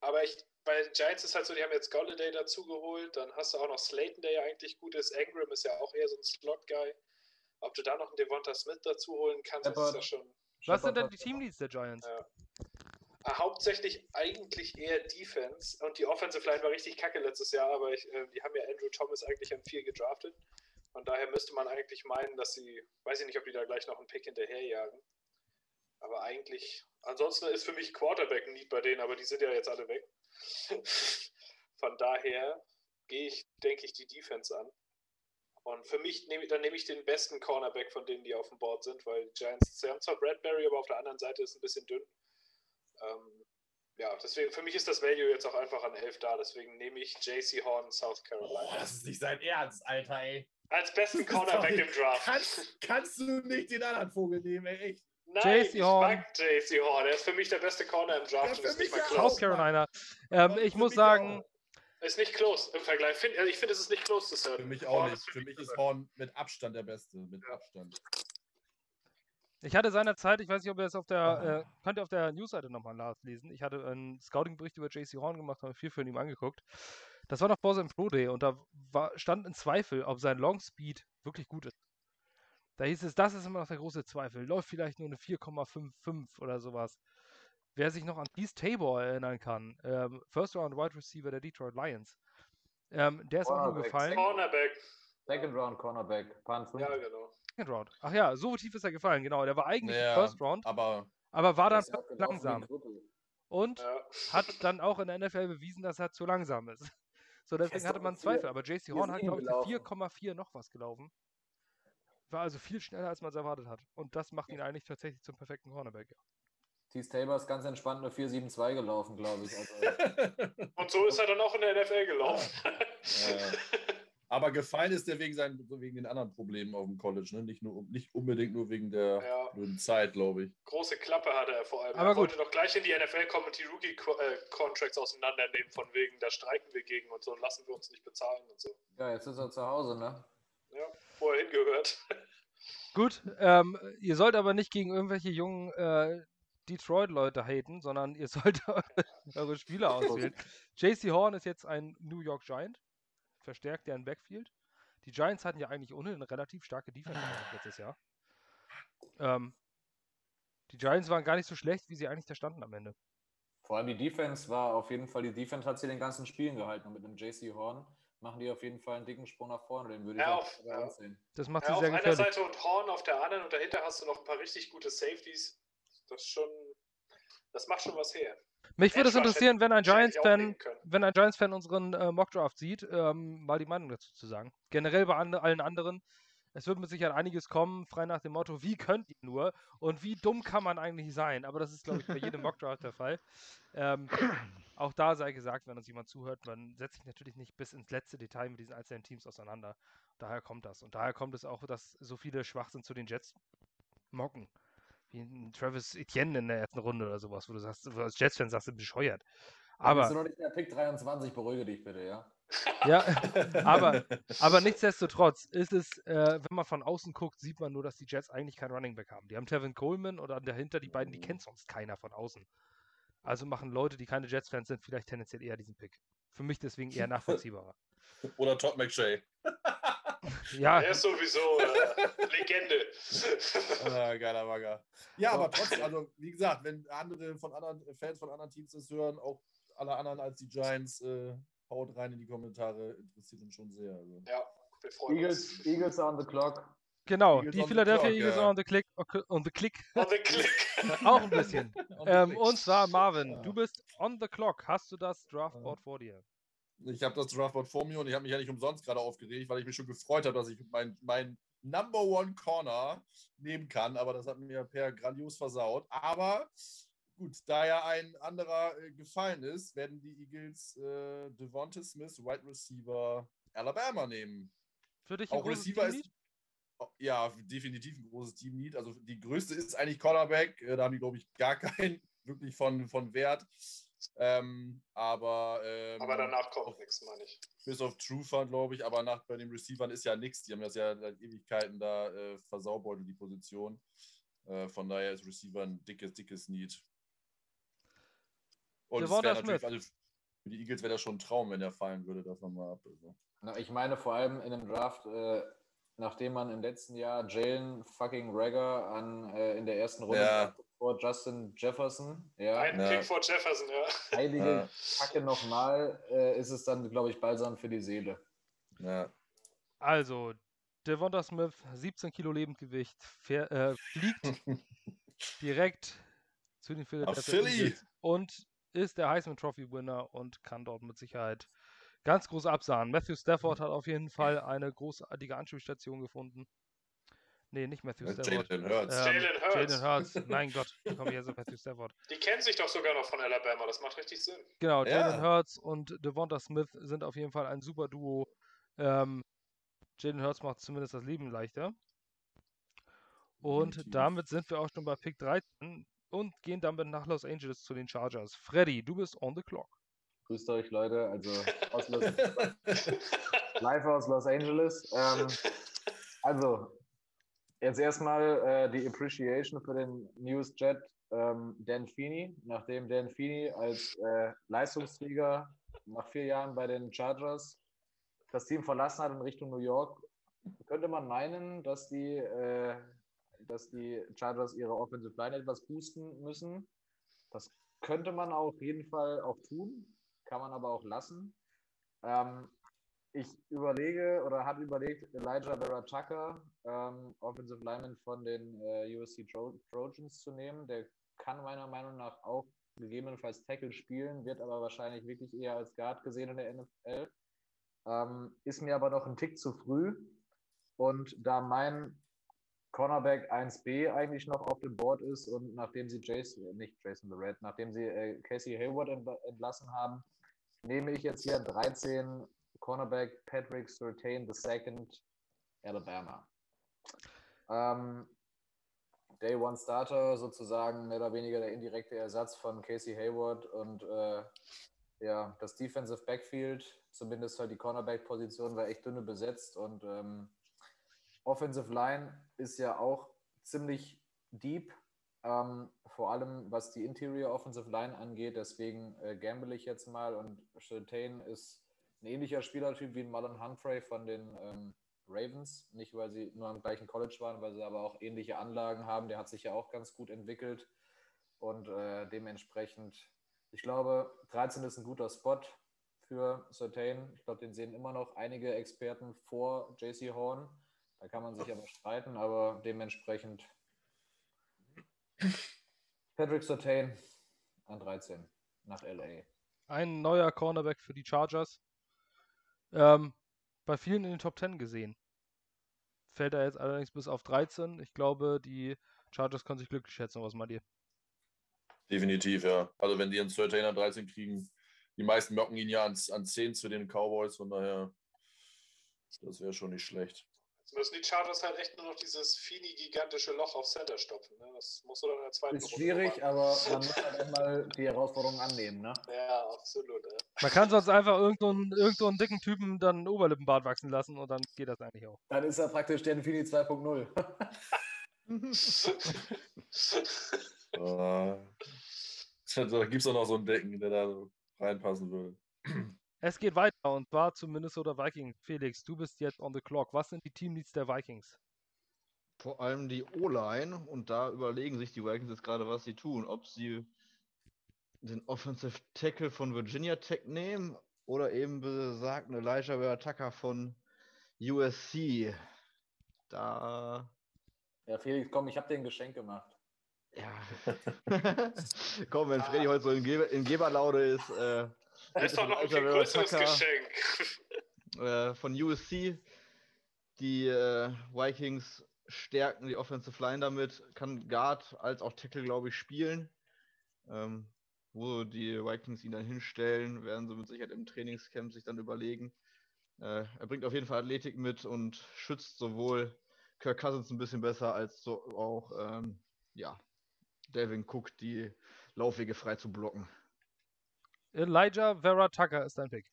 aber ich, bei den Giants ist halt so, die haben jetzt Golladay dazugeholt. Dann hast du auch noch Slayton, der ja eigentlich gut ist. Engram ist ja auch eher so ein Slot-Guy. Ob du da noch einen Devonta Smith dazu holen kannst, das ist ja schon. Was sind denn die Teamleads der Giants? Ja. Äh, Hauptsächlich eigentlich eher Defense und die Offensive Line war richtig kacke letztes Jahr, aber ich, äh, die haben ja Andrew Thomas eigentlich an vier gedraftet. Von daher müsste man eigentlich meinen, dass sie, weiß ich nicht, ob die da gleich noch einen Pick hinterherjagen. Aber eigentlich, ansonsten ist für mich Quarterback ein Need bei denen, aber die sind ja jetzt alle weg. Von daher gehe ich, denke ich, die Defense an. Und für mich, nehme, dann nehme ich den besten Cornerback von denen, die auf dem Board sind, weil die Giants, sie haben zwar Bradbury, aber auf der anderen Seite ist ein bisschen dünn. Ähm, ja, deswegen, für mich ist das Value jetzt auch einfach an 11 da, deswegen nehme ich JC Horn, South Carolina. Boah, das ist nicht sein Ernst, Alter, ey. Als besten Cornerback im Draft. Kannst, kannst du nicht den anderen Vogel nehmen, ey? Echt? Nein, JC ich Horn. mag JC Horn. Er ist für mich der beste Corner im Draft. Ja, für ist nicht mal close. South Carolina. Ähm, ich für muss sagen, auch. Ist nicht close im Vergleich. Find, also ich finde, es ist nicht close zu Für Certain. mich auch Horn nicht. Für mich mich ist. Horn mit Abstand der Beste. Mit Ja. Abstand. Ich hatte seinerzeit, ich weiß nicht, ob ihr es auf der, äh, könnt ihr auf der Newsseite nochmal nachlesen. Ich hatte einen Scouting-Bericht über JC Horn gemacht, habe viel für ihn angeguckt. Das war noch vor seinem Pro Day und da war, stand in Zweifel, ob sein Long Speed wirklich gut ist. Da hieß es, das ist immer noch der große Zweifel. Läuft vielleicht nur eine 4,55 oder sowas. Wer sich noch an Keith Tabor erinnern kann, ähm, First Round Wide Receiver der Detroit Lions, ähm, der ist auch nur Cornerback, gefallen. Cornerback. Second Round Cornerback, Pan 5. Ja, genau. Second Round. Ach ja, so tief ist er gefallen, genau. Der war eigentlich Ja, First Round, Aber aber war dann langsam. Und Ja. hat dann auch in der NFL bewiesen, dass er zu langsam ist. So, deswegen hatte man Zweifel. Aber JC Horn hat, 4,7 glaube ich, gelaufen. 4,4 noch was gelaufen. War also viel schneller, als man es erwartet hat. Und das macht ihn eigentlich tatsächlich zum perfekten Cornerback. Ja. Tease Tabor ist ganz entspannt eine 4-7-2 gelaufen, glaube ich. Also, Und so ist er dann auch in der NFL gelaufen. Aber gefallen ist er wegen, seinen, wegen den anderen Problemen auf dem College, ne? Nicht, nur, nicht unbedingt nur wegen der Ja. Zeit, glaube ich. Große Klappe hatte er vor allem. Aber er gut. wollte doch gleich in die NFL kommen und die Rookie-Contracts auseinandernehmen, von wegen, da streiken wir gegen und so, lassen wir uns nicht bezahlen und so. ja, jetzt ist er zu Hause, ne? Ja, wo er hingehört. Gut, ähm, ihr sollt aber nicht gegen irgendwelche jungen äh, Detroit-Leute haten, sondern ihr sollt eure Spieler auswählen. JC Horn ist jetzt ein New York Giant, verstärkt deren Backfield. Die Giants hatten ja eigentlich ohnehin eine relativ starke Defense gehabt letztes Jahr. Ähm, die Giants waren gar nicht so schlecht, wie sie eigentlich da standen am Ende. Vor allem die Defense war auf jeden Fall, die Defense hat sie den ganzen Spielen gehalten und mit dem JC Horn machen die auf jeden Fall einen dicken Sprung nach vorne, den würde ich Ja, auch auf- ja. uns sehen. Das macht Ja, sie auf sehr einer gefährlich. Seite und Horn auf der anderen und dahinter hast du noch ein paar richtig gute Safeties. Das ist schon, das macht schon was her. Mich würde es interessieren, wenn ein Giants-Fan wenn ein Giants-Fan unseren äh, Mockdraft sieht, ähm, mal die Meinung dazu zu sagen. Generell bei ande allen anderen. Es wird mit Sicherheit einiges kommen, frei nach dem Motto, wie könnt ihr nur und wie dumm kann man eigentlich sein? Aber das ist, glaube ich, bei jedem Mockdraft der Fall. Ähm, auch da sei gesagt, wenn uns jemand zuhört, man setzt sich natürlich nicht bis ins letzte Detail mit diesen einzelnen Teams auseinander. Daher kommt das. Und daher kommt es auch, dass so viele Schwachsinn zu den Jets mocken. Wie ein Travis Etienne in der ersten Runde oder sowas, wo du sagst, als Jets-Fan sagst, du bescheuert. Aber. Bist du noch nicht der Pick 23, beruhige dich bitte, ja? Ja, aber, aber nichtsdestotrotz ist es, äh, wenn man von außen guckt, sieht man nur, dass die Jets eigentlich kein Running Back haben. Die haben Tevin Coleman oder dahinter die beiden, die kennt sonst keiner von außen. Also machen Leute, die keine Jets-Fans sind, vielleicht tendenziell eher diesen Pick. Für mich deswegen eher nachvollziehbarer. Oder Todd McShay. Ja, Er ist sowieso äh, Legende. Ah, geiler Bagger. Ja, aber trotzdem, also wie gesagt, wenn andere von anderen Fans von anderen Teams das hören, auch alle anderen als die Giants, äh, haut rein in die Kommentare, interessiert uns schon sehr. Also. ja, wir freuen Eagles, uns. Eagles on the clock. genau. Eagles Die on the Philadelphia clock, Eagles ja. are on the click. okay, On the click. On the click. Auch ein bisschen. ähm, und zwar, Marvin, Ja. du bist on the clock. Hast du das Draftboard vor dir? Ich habe das Draftboard vor mir und ich habe mich ja nicht umsonst gerade aufgeregt, weil ich mich schon gefreut habe, dass ich mein, mein Number One Corner nehmen kann. Aber das hat mir Per grandios versaut. Aber gut, da ja ein anderer äh, gefallen ist, werden die Eagles äh, Devonta Smith, Wide Receiver Alabama nehmen. Für dich ein Auch großes Receiver ist. oh, Ja, definitiv ein großes Teamlead. Also die größte ist eigentlich Cornerback. Äh, Da haben die, glaube ich, gar keinen wirklich von, von Wert. Ähm, aber, ähm, Aber danach kommt nichts, meine ich. bis auf Trufer, glaube ich, aber nach, bei den Receivern ist ja nichts. Die haben das ja seit Ewigkeiten da äh, versaubeutelt, die Position. Äh, von daher ist Receiver ein dickes, dickes Need. Und es Devonta wäre natürlich, Smith. also für die Eagles wäre das schon ein Traum, wenn der fallen würde, das nochmal ab. Also. Na, ich meine vor allem in einem Draft, äh, nachdem man im letzten Jahr Jalen fucking Rager an, äh, in der ersten Runde Ja. vor Justin Jefferson, ja, Ein Ja. Pick vor Jefferson, ja. heilige Ja. Kacke nochmal, äh, ist es dann, glaube ich, balsam für die Seele. Ja. Also, Devonta Smith, 17 Kilo Lebendgewicht, fähr, äh, fliegt direkt zu den Philadelphia Philly! Eagles und ist der Heisman Trophy Winner und kann dort mit Sicherheit ganz groß absahen. Matthew Stafford hat auf jeden Fall eine großartige Anspielstation gefunden. Nee, nicht Matthew Äh, Stafford. Jalen Hurts. Ähm, Jalen Hurts. Jalen Hurts. Mein Gott, wie komme ich jetzt auf Matthew Stafford? Die kennen sich doch sogar noch von Alabama, das macht richtig Sinn. Genau, Ja. Jalen Hurts und Devonta Smith sind auf jeden Fall ein super Duo. Ähm, Jalen Hurts macht zumindest das Leben leichter. Und damit sind wir auch schon bei Pick 13 und gehen damit nach Los Angeles zu den Chargers. Freddy, du bist on the clock. Grüßt euch, Leute. Also aus Los, live aus Los Angeles. Ähm, also, jetzt erstmal äh, die Appreciation für den Newsjet ähm, Dan Feeney. Nachdem Dan Feeney als äh, Leistungsträger nach vier Jahren bei den Chargers das Team verlassen hat in Richtung New York, könnte man meinen, dass die, äh, dass die Chargers ihre Offensive Line etwas boosten müssen. Das könnte man auf jeden Fall auch tun, kann man aber auch lassen. Ähm, ich überlege oder habe überlegt, Elijah Tucker, ähm, Offensive Lineman von den äh, USC Tro Trojans zu nehmen. Der kann meiner Meinung nach auch gegebenenfalls Tackle spielen, wird aber wahrscheinlich wirklich eher als Guard gesehen in der NFL. Ähm, ist mir aber noch ein Tick zu früh. Und da mein Cornerback 1b eigentlich noch auf dem Board ist und nachdem sie Jason, nicht Jason the Red, nachdem sie äh, Casey Hayward entlassen haben, nehme ich jetzt hier 13 Cornerback Patrick Surtain II Alabama. Ähm, Day One Starter sozusagen mehr oder weniger der indirekte Ersatz von Casey Hayward und äh, ja, das Defensive Backfield, zumindest halt die Cornerback-Position, war echt dünne besetzt und ähm, Offensive Line ist ja auch ziemlich deep, ähm, vor allem was die Interior Offensive Line angeht. Deswegen äh, gamble ich jetzt mal und Shiltain ist ein ähnlicher Spielertyp wie Marlon Humphrey von den ähm, Ravens. Nicht, weil sie nur am gleichen College waren, weil sie aber auch ähnliche Anlagen haben. Der hat sich ja auch ganz gut entwickelt und äh, dementsprechend, ich glaube, 13 ist ein guter Spot für Certain. Ich glaube, den sehen immer noch einige Experten vor JC Horn. Da kann man sich aber streiten, aber dementsprechend Patrick Sertain an 13 nach LA. Ein neuer Cornerback für die Chargers. Ähm, bei vielen in den Top 10 gesehen. Fällt er jetzt allerdings bis auf 13. Ich glaube, die Chargers können sich glücklich schätzen. Was meint ihr? Definitiv, ja. Also wenn die einen Certain an 13 kriegen, die meisten mocken ihn ja an, an 10 zu den Cowboys, von daher, das wäre schon nicht schlecht. Jetzt müssen die Chargers halt echt nur noch dieses Fini-gigantische Loch auf Center stopfen. Ne? Das muss oder in der zweiten Ist schwierig, machen. aber man muss halt erstmal die Herausforderung annehmen, ne? Ja, absolut. Ja. Man kann sonst einfach irgendeinen irgendeinen dicken Typen dann einen Oberlippenbart wachsen lassen und dann geht das eigentlich auch. Dann ist er praktisch der Fini 2.0. da gibt es auch noch so einen Decken, der da so reinpassen würde. Es geht weiter und zwar zu Minnesota Vikings. Felix, du bist jetzt on the clock. Was sind die Teamleads der Vikings? Vor allem die O-Line und da überlegen sich die Vikings jetzt gerade, was sie tun. Ob sie den Offensive Tackle von Virginia Tech nehmen oder eben besagten Elijah Vera Tucker von USC. Da. Ja, Felix, komm, ich habe dir ein Geschenk gemacht. Ja. komm, wenn Freddy heute so in, Geber, in Geberlaude ist, äh, das ist doch noch ein viel größeres Geschenk. Äh, von USC. Die äh, Vikings stärken die Offensive Line damit, kann Guard als auch Tackle, glaube ich, spielen. Ähm, wo die Vikings ihn dann hinstellen, werden sie mit Sicherheit im Trainingscamp sich dann überlegen. Äh, er bringt auf jeden Fall Athletik mit und schützt sowohl Kirk Cousins ein bisschen besser als so auch ähm, ja, Delvin Cook die Laufwege frei zu blocken. Elijah Vera Tucker ist dein Pick.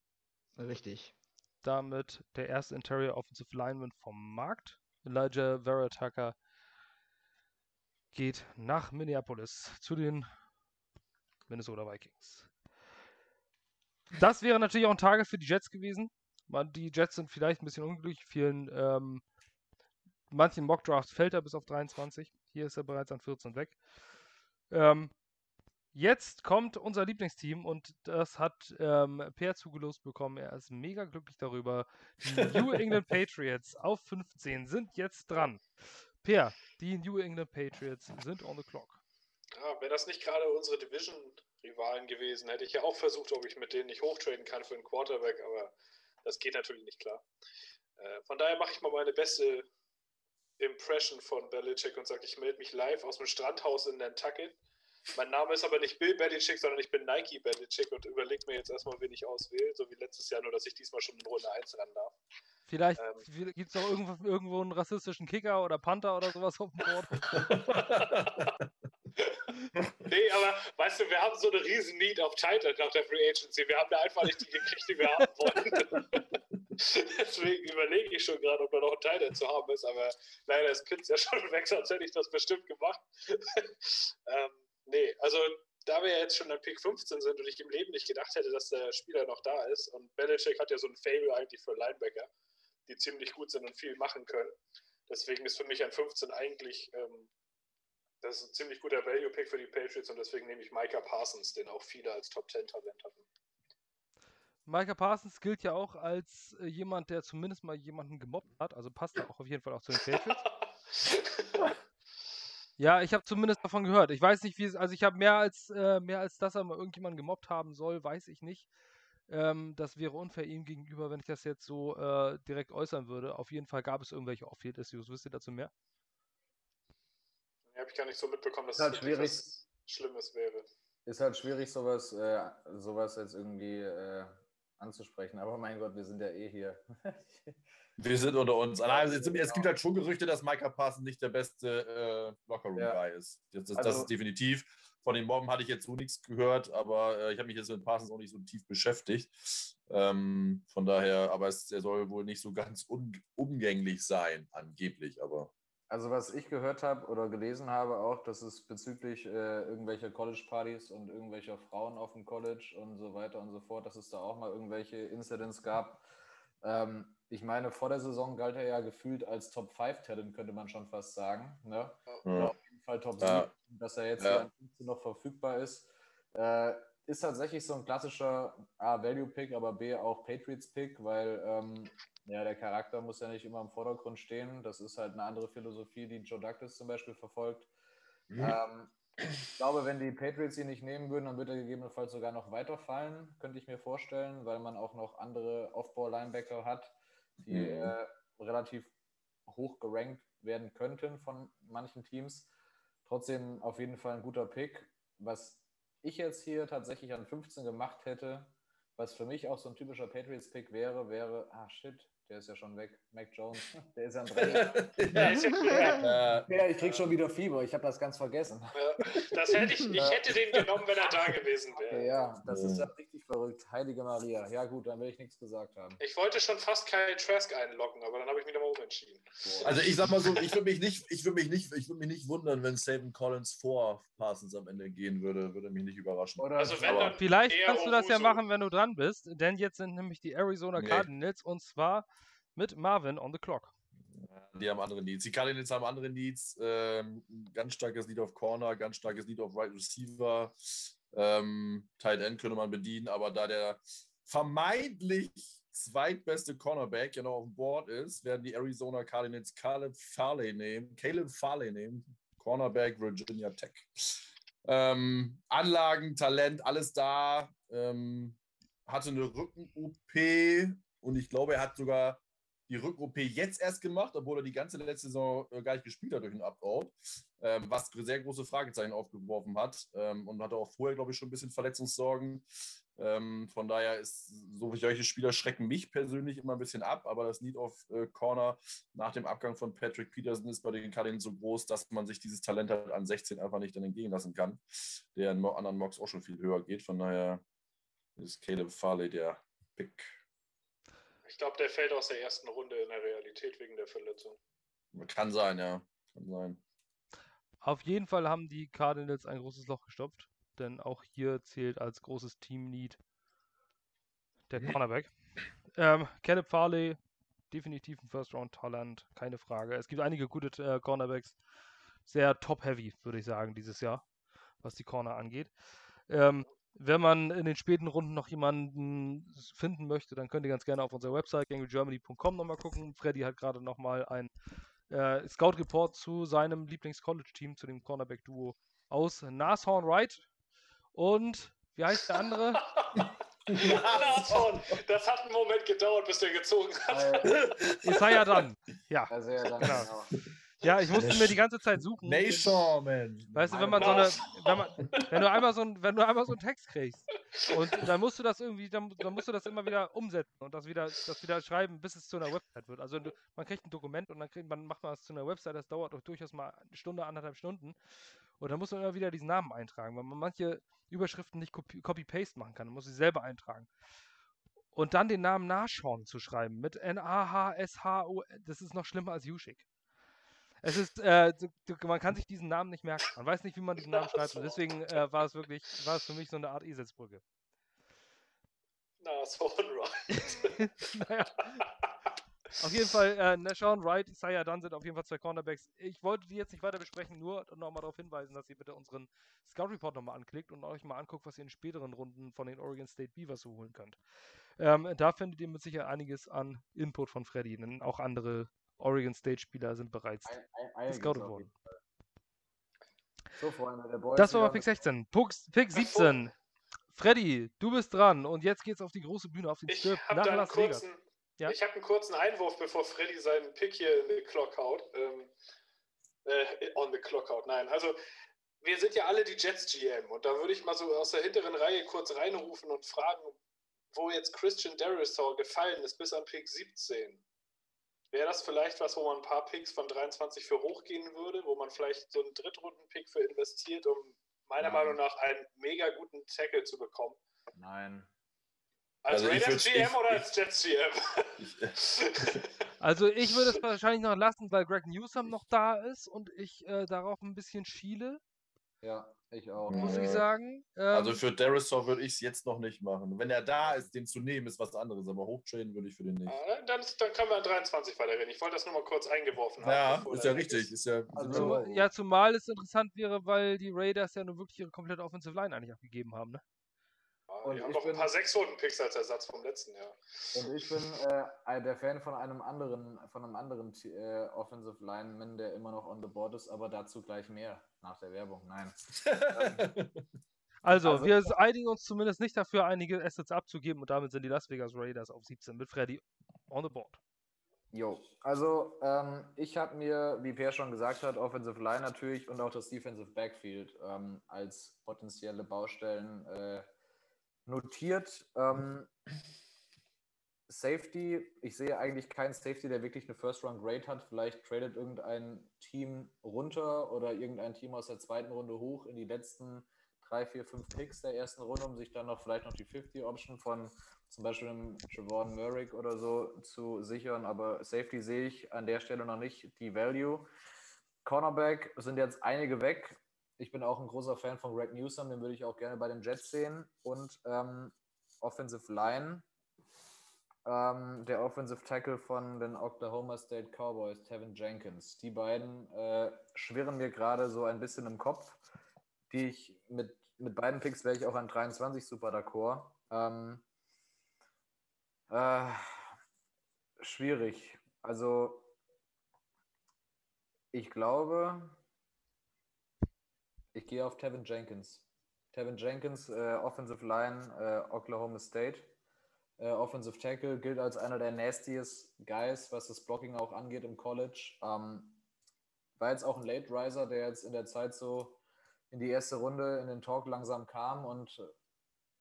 Richtig. Damit der erste Interior Offensive Lineman vom Markt. Elijah Vera Tucker geht nach Minneapolis zu den Minnesota Vikings. Das wäre natürlich auch ein Tage für die Jets gewesen. Die Jets sind vielleicht ein bisschen unglücklich. Vielen, ähm, manchen Mockdrafts fällt er bis auf 23. Hier ist er bereits an 14 weg. Ähm, Jetzt kommt unser Lieblingsteam und das hat ähm, Per zugelost bekommen. Er ist mega glücklich darüber. Die New England Patriots auf 15 sind jetzt dran. Per, die New England Patriots sind on the clock. Ja, wäre das nicht gerade unsere Division-Rivalen gewesen, hätte ich ja auch versucht, ob ich mit denen nicht hochtraden kann für einen Quarterback, aber das geht natürlich nicht klar. Äh, von daher mache ich mal meine beste Impression von Belichick und sage, ich melde mich live aus dem Strandhaus in Nantucket mein Name ist aber nicht Bill Belichick, sondern ich bin Nike Belichick und überlege mir jetzt erstmal, wen ich auswähle, so wie letztes Jahr, nur dass ich diesmal schon in Runde 1 ran darf. Vielleicht ähm, gibt es auch irgendwo, irgendwo einen rassistischen Kicker oder Panther oder sowas auf dem Board. Nee, aber weißt du, wir haben so eine riesen Need auf Titan nach der Free Agency. Wir haben da einfach nicht die gekriegt, die wir haben wollten. Deswegen überlege ich schon gerade, ob da noch ein Titan zu haben ist, aber leider ist Pitts ja schon weg, sonst hätte ich das bestimmt gemacht. ähm, nee, also da wir jetzt schon an Pick 15 sind und ich im Leben nicht gedacht hätte, dass der Spieler noch da ist und Belichick hat ja so ein Fable eigentlich für Linebacker, die ziemlich gut sind und viel machen können. Deswegen ist für mich an 15 eigentlich ähm, das ist ein ziemlich guter Value-Pick für die Patriots und deswegen nehme ich Micah Parsons, den auch viele als Top-10-Talent hatten. Micah Parsons gilt ja auch als äh, jemand, der zumindest mal jemanden gemobbt hat, also passt er auch auf jeden Fall auch zu den Patriots. ja, ich habe zumindest davon gehört. Ich weiß nicht, wie es, also ich habe mehr als äh, mehr als dass er mal irgendjemanden gemobbt haben soll, weiß ich nicht. Ähm, das wäre unfair ihm gegenüber, wenn ich das jetzt so äh, direkt äußern würde. Auf jeden Fall gab es irgendwelche Off-Field-Issues. Wisst ihr dazu mehr? habe ich gar nicht so mitbekommen, dass Ist halt es schwierig. was Schlimmes wäre. Ist halt schwierig, sowas, äh, sowas jetzt irgendwie äh, anzusprechen. Aber mein Gott, wir sind ja eh hier. Wir sind unter uns. Also, es, es gibt halt schon Gerüchte, dass Micah Parsons nicht der beste äh, Lockerroom-Guy ist. Das, das Also- ist definitiv. Von den Mobben hatte ich jetzt so nichts gehört, aber äh, ich habe mich jetzt mit Parsons auch nicht so tief beschäftigt. Ähm, von daher, aber es, er soll wohl nicht so ganz umgänglich sein, angeblich, aber. Also was ich gehört habe oder gelesen habe auch, dass es bezüglich äh, irgendwelcher College-Partys und irgendwelcher Frauen auf dem College und so weiter und so fort, dass es da auch mal irgendwelche Incidents gab. Ähm, ich meine, vor der Saison galt er ja gefühlt als Top-5-Talent, könnte man schon fast sagen. Ne? Ja. auf jeden Fall Top Ja. 7, dass er jetzt Ja. hier an 15 noch verfügbar ist. Äh, ist tatsächlich so ein klassischer A, Value-Pick, aber B, auch Patriots-Pick, weil ähm, ja, der Charakter muss ja nicht immer im Vordergrund stehen. Das ist halt eine andere Philosophie, die Joe Douglas zum Beispiel verfolgt. Ähm, ich glaube, wenn die Patriots ihn nicht nehmen würden, dann würde er gegebenenfalls sogar noch weiterfallen, könnte ich mir vorstellen, weil man auch noch andere Off-Ball-Linebacker hat, die Mhm. äh, relativ hoch gerankt werden könnten von manchen Teams. Trotzdem auf jeden Fall ein guter Pick. Was ich jetzt hier tatsächlich an 15 gemacht hätte, was für mich auch so ein typischer Patriots-Pick wäre, wäre, ah shit, der ist ja schon weg, Mac Jones, der ist ja ein Dreier. Der ist jetzt leer. Äh, Ja, ich krieg schon wieder Fieber, ich habe das ganz vergessen. Ja, Das hätte ich, ich hätte den genommen, wenn er da gewesen wäre. Okay, ja, das ist Ja. ja richtig verrückt. Heilige Maria. Ja, gut, dann will ich nichts gesagt haben. Ich wollte schon fast Kyle Trask einloggen, aber dann habe ich mich nochmal umentschieden. Also ich sag mal so, ich würde mich nicht, ich würde mich nicht, ich würde mich nicht wundern, wenn Savin Collins vor Parsons am Ende gehen würde, würde mich nicht überraschen. Oder Also wenn dann Vielleicht kannst du das ja machen, wenn du dran bist, denn jetzt sind nämlich die Arizona Nee. Cardinals und zwar mit Marvin on the clock. Die haben andere Needs. Die Cardinals haben andere Needs. Ähm, ganz starkes Lead auf Corner, ganz starkes Lead auf Right Receiver. Ähm, Tight End könnte man bedienen, aber da der vermeintlich zweitbeste Cornerback ja noch auf dem Board ist, werden die Arizona Cardinals Caleb Farley nehmen. Caleb Farley nehmen. Cornerback Virginia Tech. Ähm, Anlagen, Talent, alles da. Ähm, hatte eine Rücken-OP und ich glaube, er hat sogar die Rücken-OP jetzt erst gemacht, obwohl er die ganze letzte Saison äh, gar nicht gespielt hat durch einen Up-Out, ähm, was sehr große Fragezeichen aufgeworfen hat ähm, und hatte auch vorher, glaube ich, schon ein bisschen Verletzungssorgen. Ähm, von daher ist so solche Spieler schrecken mich persönlich immer ein bisschen ab, aber das Need of äh, Corner nach dem Abgang von Patrick Peterson ist bei den Cardinals so groß, dass man sich dieses Talent halt an 16 einfach nicht dann entgehen lassen kann, der in anderen Mocks auch schon viel höher geht. Von daher ist Caleb Farley der Pick. Ich glaube, der fällt aus der ersten Runde in der Realität wegen der Verletzung. Kann sein, ja. Kann sein. Auf jeden Fall haben die Cardinals ein großes Loch gestopft, denn auch hier zählt als großes Team-Need der Cornerback. Ähm, Caleb Farley, definitiv ein First-Round-Talent, keine Frage. Es gibt einige gute äh, Cornerbacks, sehr top-heavy, würde ich sagen, dieses Jahr, was die Corner angeht. Ähm, wenn man in den späten Runden noch jemanden finden möchte, dann könnt ihr ganz gerne auf unserer Website gangregermany.com nochmal gucken. Freddy hat gerade nochmal ein äh, Scout-Report zu seinem Lieblings-College-Team, zu dem Cornerback-Duo aus Nashorn Wright. Und wie heißt der andere? Nashorn, das hat einen Moment gedauert, bis der gezogen hat. Äh, Isaiah dann. Ja. also ja, dann, Genau. genau. Ja, ich musste mir die ganze Zeit suchen. Nation, man. Weißt du, wenn man so eine, wenn, man, wenn du einmal so ein, wenn du einmal so einen Text kriegst und dann musst du das irgendwie, dann, dann musst du das immer wieder umsetzen und das wieder, das wieder schreiben, bis es zu einer Website wird. Also man kriegt ein Dokument und dann kriegt man, macht man es zu einer Website, das dauert auch durchaus mal eine Stunde, anderthalb Stunden. Und dann muss man immer wieder diesen Namen eintragen, weil man manche Überschriften nicht copy- copy-paste machen kann. Man muss sie selber eintragen. Und dann den Namen Nashorn zu schreiben mit N-A-H-S-H-O, das ist noch schlimmer als Yushik. Es ist, äh, du, du, man kann sich diesen Namen nicht merken. Man weiß nicht, wie man diesen Namen schreibt. Und deswegen äh, war es wirklich, war es für mich so eine Art Eselsbrücke. Na, so right. naja. Auf jeden Fall, äh, Nashon Wright, Isaiah Dunn sind auf jeden Fall zwei Cornerbacks. Ich wollte die jetzt nicht weiter besprechen, nur nochmal darauf hinweisen, dass ihr bitte unseren Scout Report nochmal anklickt und euch mal anguckt, was ihr in späteren Runden von den Oregon State Beavers so holen könnt. Ähm, da findet ihr mit Sicherheit einiges an Input von Freddy, denn auch andere Oregon State Spieler sind bereits gescoutet worden. So, Freunde, der Boys Das war mal Pick mit- 16. Pucks, Pick 17. Freddy, du bist dran und jetzt geht's auf die große Bühne, auf den Ich Strip habe nach Las Vegas. Ja? ich hab einen kurzen Einwurf, bevor Freddy seinen Pick hier in die Clock haut. Ähm, äh, on the clock out, nein. Also, wir sind ja alle die Jets GM und da würde ich mal so aus der hinteren Reihe kurz reinrufen und fragen, wo jetzt Christian Derisor gefallen ist, bis an Pick 17. Wäre das vielleicht was, wo man ein paar Picks von 23 für hochgehen würde, wo man vielleicht so einen Drittrunden-Pick für investiert, um meiner Nein. Meinung nach einen mega guten Tackle zu bekommen? Nein. Als Also ich Raiders GM ich- oder ich- als Jets GM? Ich, Also ich würde es wahrscheinlich noch lassen, weil Greg Newsom noch da ist und ich äh, darauf ein bisschen schiele, Ja, ich auch. muss Ja. ich sagen. Ähm, also für Derisor würde ich es jetzt noch nicht machen. Wenn er da ist, den zu nehmen, ist was anderes. Aber hochtraden würde ich für den nicht. Ah, dann, dann können wir an 23 weiterreden. Ich wollte das nur mal kurz eingeworfen haben. Ja, ist ja richtig. Ist ja, Also- ja, zumal es interessant wäre, weil die Raiders ja nur wirklich ihre komplette Offensive Line eigentlich abgegeben haben. Ne? Ah, Und Die haben ich noch ein bin- paar Sechs-Runden-Picks als Ersatz vom letzten Jahr. Und ich bin äh, ein- der Fan von einem anderen, von einem anderen äh, Offensive Lineman, der immer noch on the board ist, aber dazu gleich mehr nach der Werbung. Nein. Also, Also- wir einigen uns zumindest nicht dafür, einige Assets abzugeben und damit sind die Las Vegas Raiders auf 17 mit Freddy on the board. Jo, also ähm, ich habe mir, wie Per schon gesagt hat, Offensive Line natürlich und auch das Defensive Backfield ähm, als potenzielle Baustellen äh, notiert. Ähm, Safety, ich sehe eigentlich keinen Safety, der wirklich eine First-Round-Grade hat. Vielleicht tradet irgendein Team runter oder irgendein Team aus der zweiten Runde hoch in die letzten drei, vier, fünf Picks der ersten Runde, um sich dann noch vielleicht noch die 50-Option von zum Beispiel einem Javon Merrick oder so zu sichern. Aber Safety sehe ich an der Stelle noch nicht die Value. Cornerback sind jetzt einige weg. Ich bin auch ein großer Fan von Greg Newsom, den würde ich auch gerne bei den Jets sehen. Und ähm, Offensive Line, ähm, der Offensive Tackle von den Oklahoma State Cowboys, Tevin Jenkins. Die beiden äh, schwirren mir gerade so ein bisschen im Kopf, die ich mit, mit beiden Picks wäre ich auch an 23 super d'accord. Ähm, äh, schwierig. Also ich glaube, ich gehe auf Tevin Jenkins. Tevin Jenkins, äh, Offensive Line, äh, Oklahoma State. Äh, Offensive Tackle gilt als einer der nastiest Guys, was das Blocking auch angeht im College. Ähm, war jetzt auch ein Late Riser, der jetzt in der Zeit so in die erste Runde in den Talk langsam kam und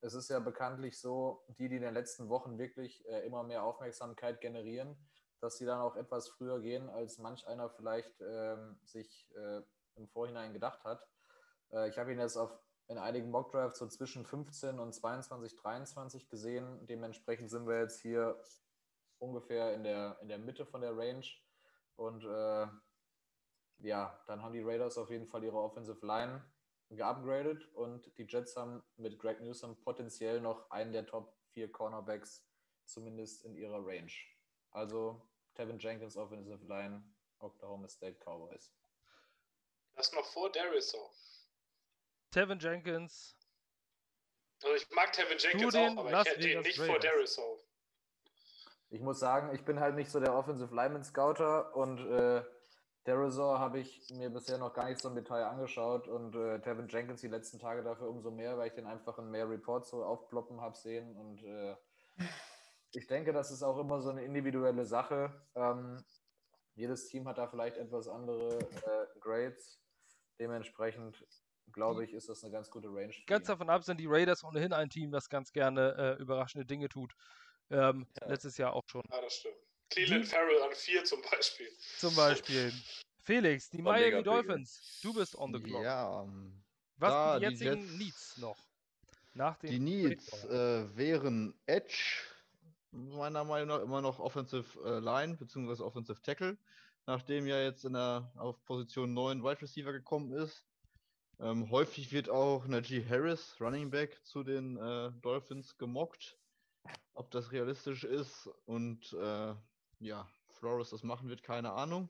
es ist ja bekanntlich so, die, die in den letzten Wochen wirklich äh, immer mehr Aufmerksamkeit generieren, dass sie dann auch etwas früher gehen, als manch einer vielleicht ähm, sich äh, im Vorhinein gedacht hat. Äh, ich habe ihn jetzt auf, in einigen Mockdrafts so zwischen 15 und 22, 23 gesehen. Dementsprechend sind wir jetzt hier ungefähr in der, in der Mitte von der Range. Und äh, ja, dann haben die Raiders auf jeden Fall ihre Offensive Line geupgradet und die Jets haben mit Greg Newsom potenziell noch einen der Top 4 Cornerbacks, zumindest in ihrer Range. Also Tevin Jenkins Offensive Line, Oklahoma State Cowboys. Das noch vor Darius so. Tevin Jenkins, Also ich mag Tevin Jenkins den auch, aber Las ich hätte ihn nicht vor Raiders. Darius so. Ich muss sagen, ich bin halt nicht so der Offensive Lineman Scouter und äh, Derazor habe ich mir bisher noch gar nicht so im Detail angeschaut und äh, Tevin Jenkins die letzten Tage dafür umso mehr, weil ich den einfach in mehr Reports so aufploppen habe sehen und äh, ich denke, das ist auch immer so eine individuelle Sache. Ähm, jedes Team hat da vielleicht etwas andere äh, Grades. Dementsprechend glaube ich, ist das eine ganz gute Range. ganz davon ab sind die Raiders ohnehin ein Team, das ganz gerne äh, überraschende Dinge tut. Ähm, Ja. Letztes Jahr auch schon. Ja, das stimmt. Cleveland Farrell an 4 zum Beispiel. Zum Beispiel. Felix, die Miami. Dolphins. Du bist on the clock. Ja, ähm, Was da sind die die jetzigen Jets- Needs noch? Nach den die Needs äh, wären Edge, meiner Meinung nach immer noch Offensive äh, Line bzw. Offensive Tackle, nachdem ja jetzt in der, auf Position 9 Wide Receiver gekommen ist. Ähm, häufig wird auch Najee Harris, Running Back, zu den äh, Dolphins gemockt. Ob das realistisch ist und äh, ja, Flores das machen wird, keine Ahnung.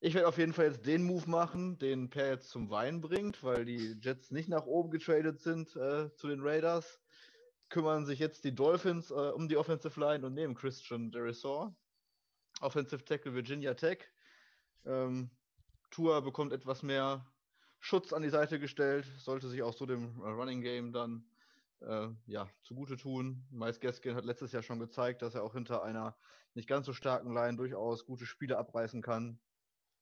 Ich werde auf jeden Fall jetzt den Move machen, den Per jetzt zum Wein bringt, weil die Jets nicht nach oben getradet sind äh, zu den Raiders. Kümmern sich jetzt die Dolphins äh, um die Offensive Line und nehmen Christian Derisor. Offensive Tackle Virginia Tech. Ähm, Tua bekommt etwas mehr Schutz an die Seite gestellt, sollte sich auch so dem äh, Running Game dann äh, ja, zugute tun. Miles Gaskin hat letztes Jahr schon gezeigt, dass er auch hinter einer nicht ganz so starken Line durchaus gute Spiele abreißen kann.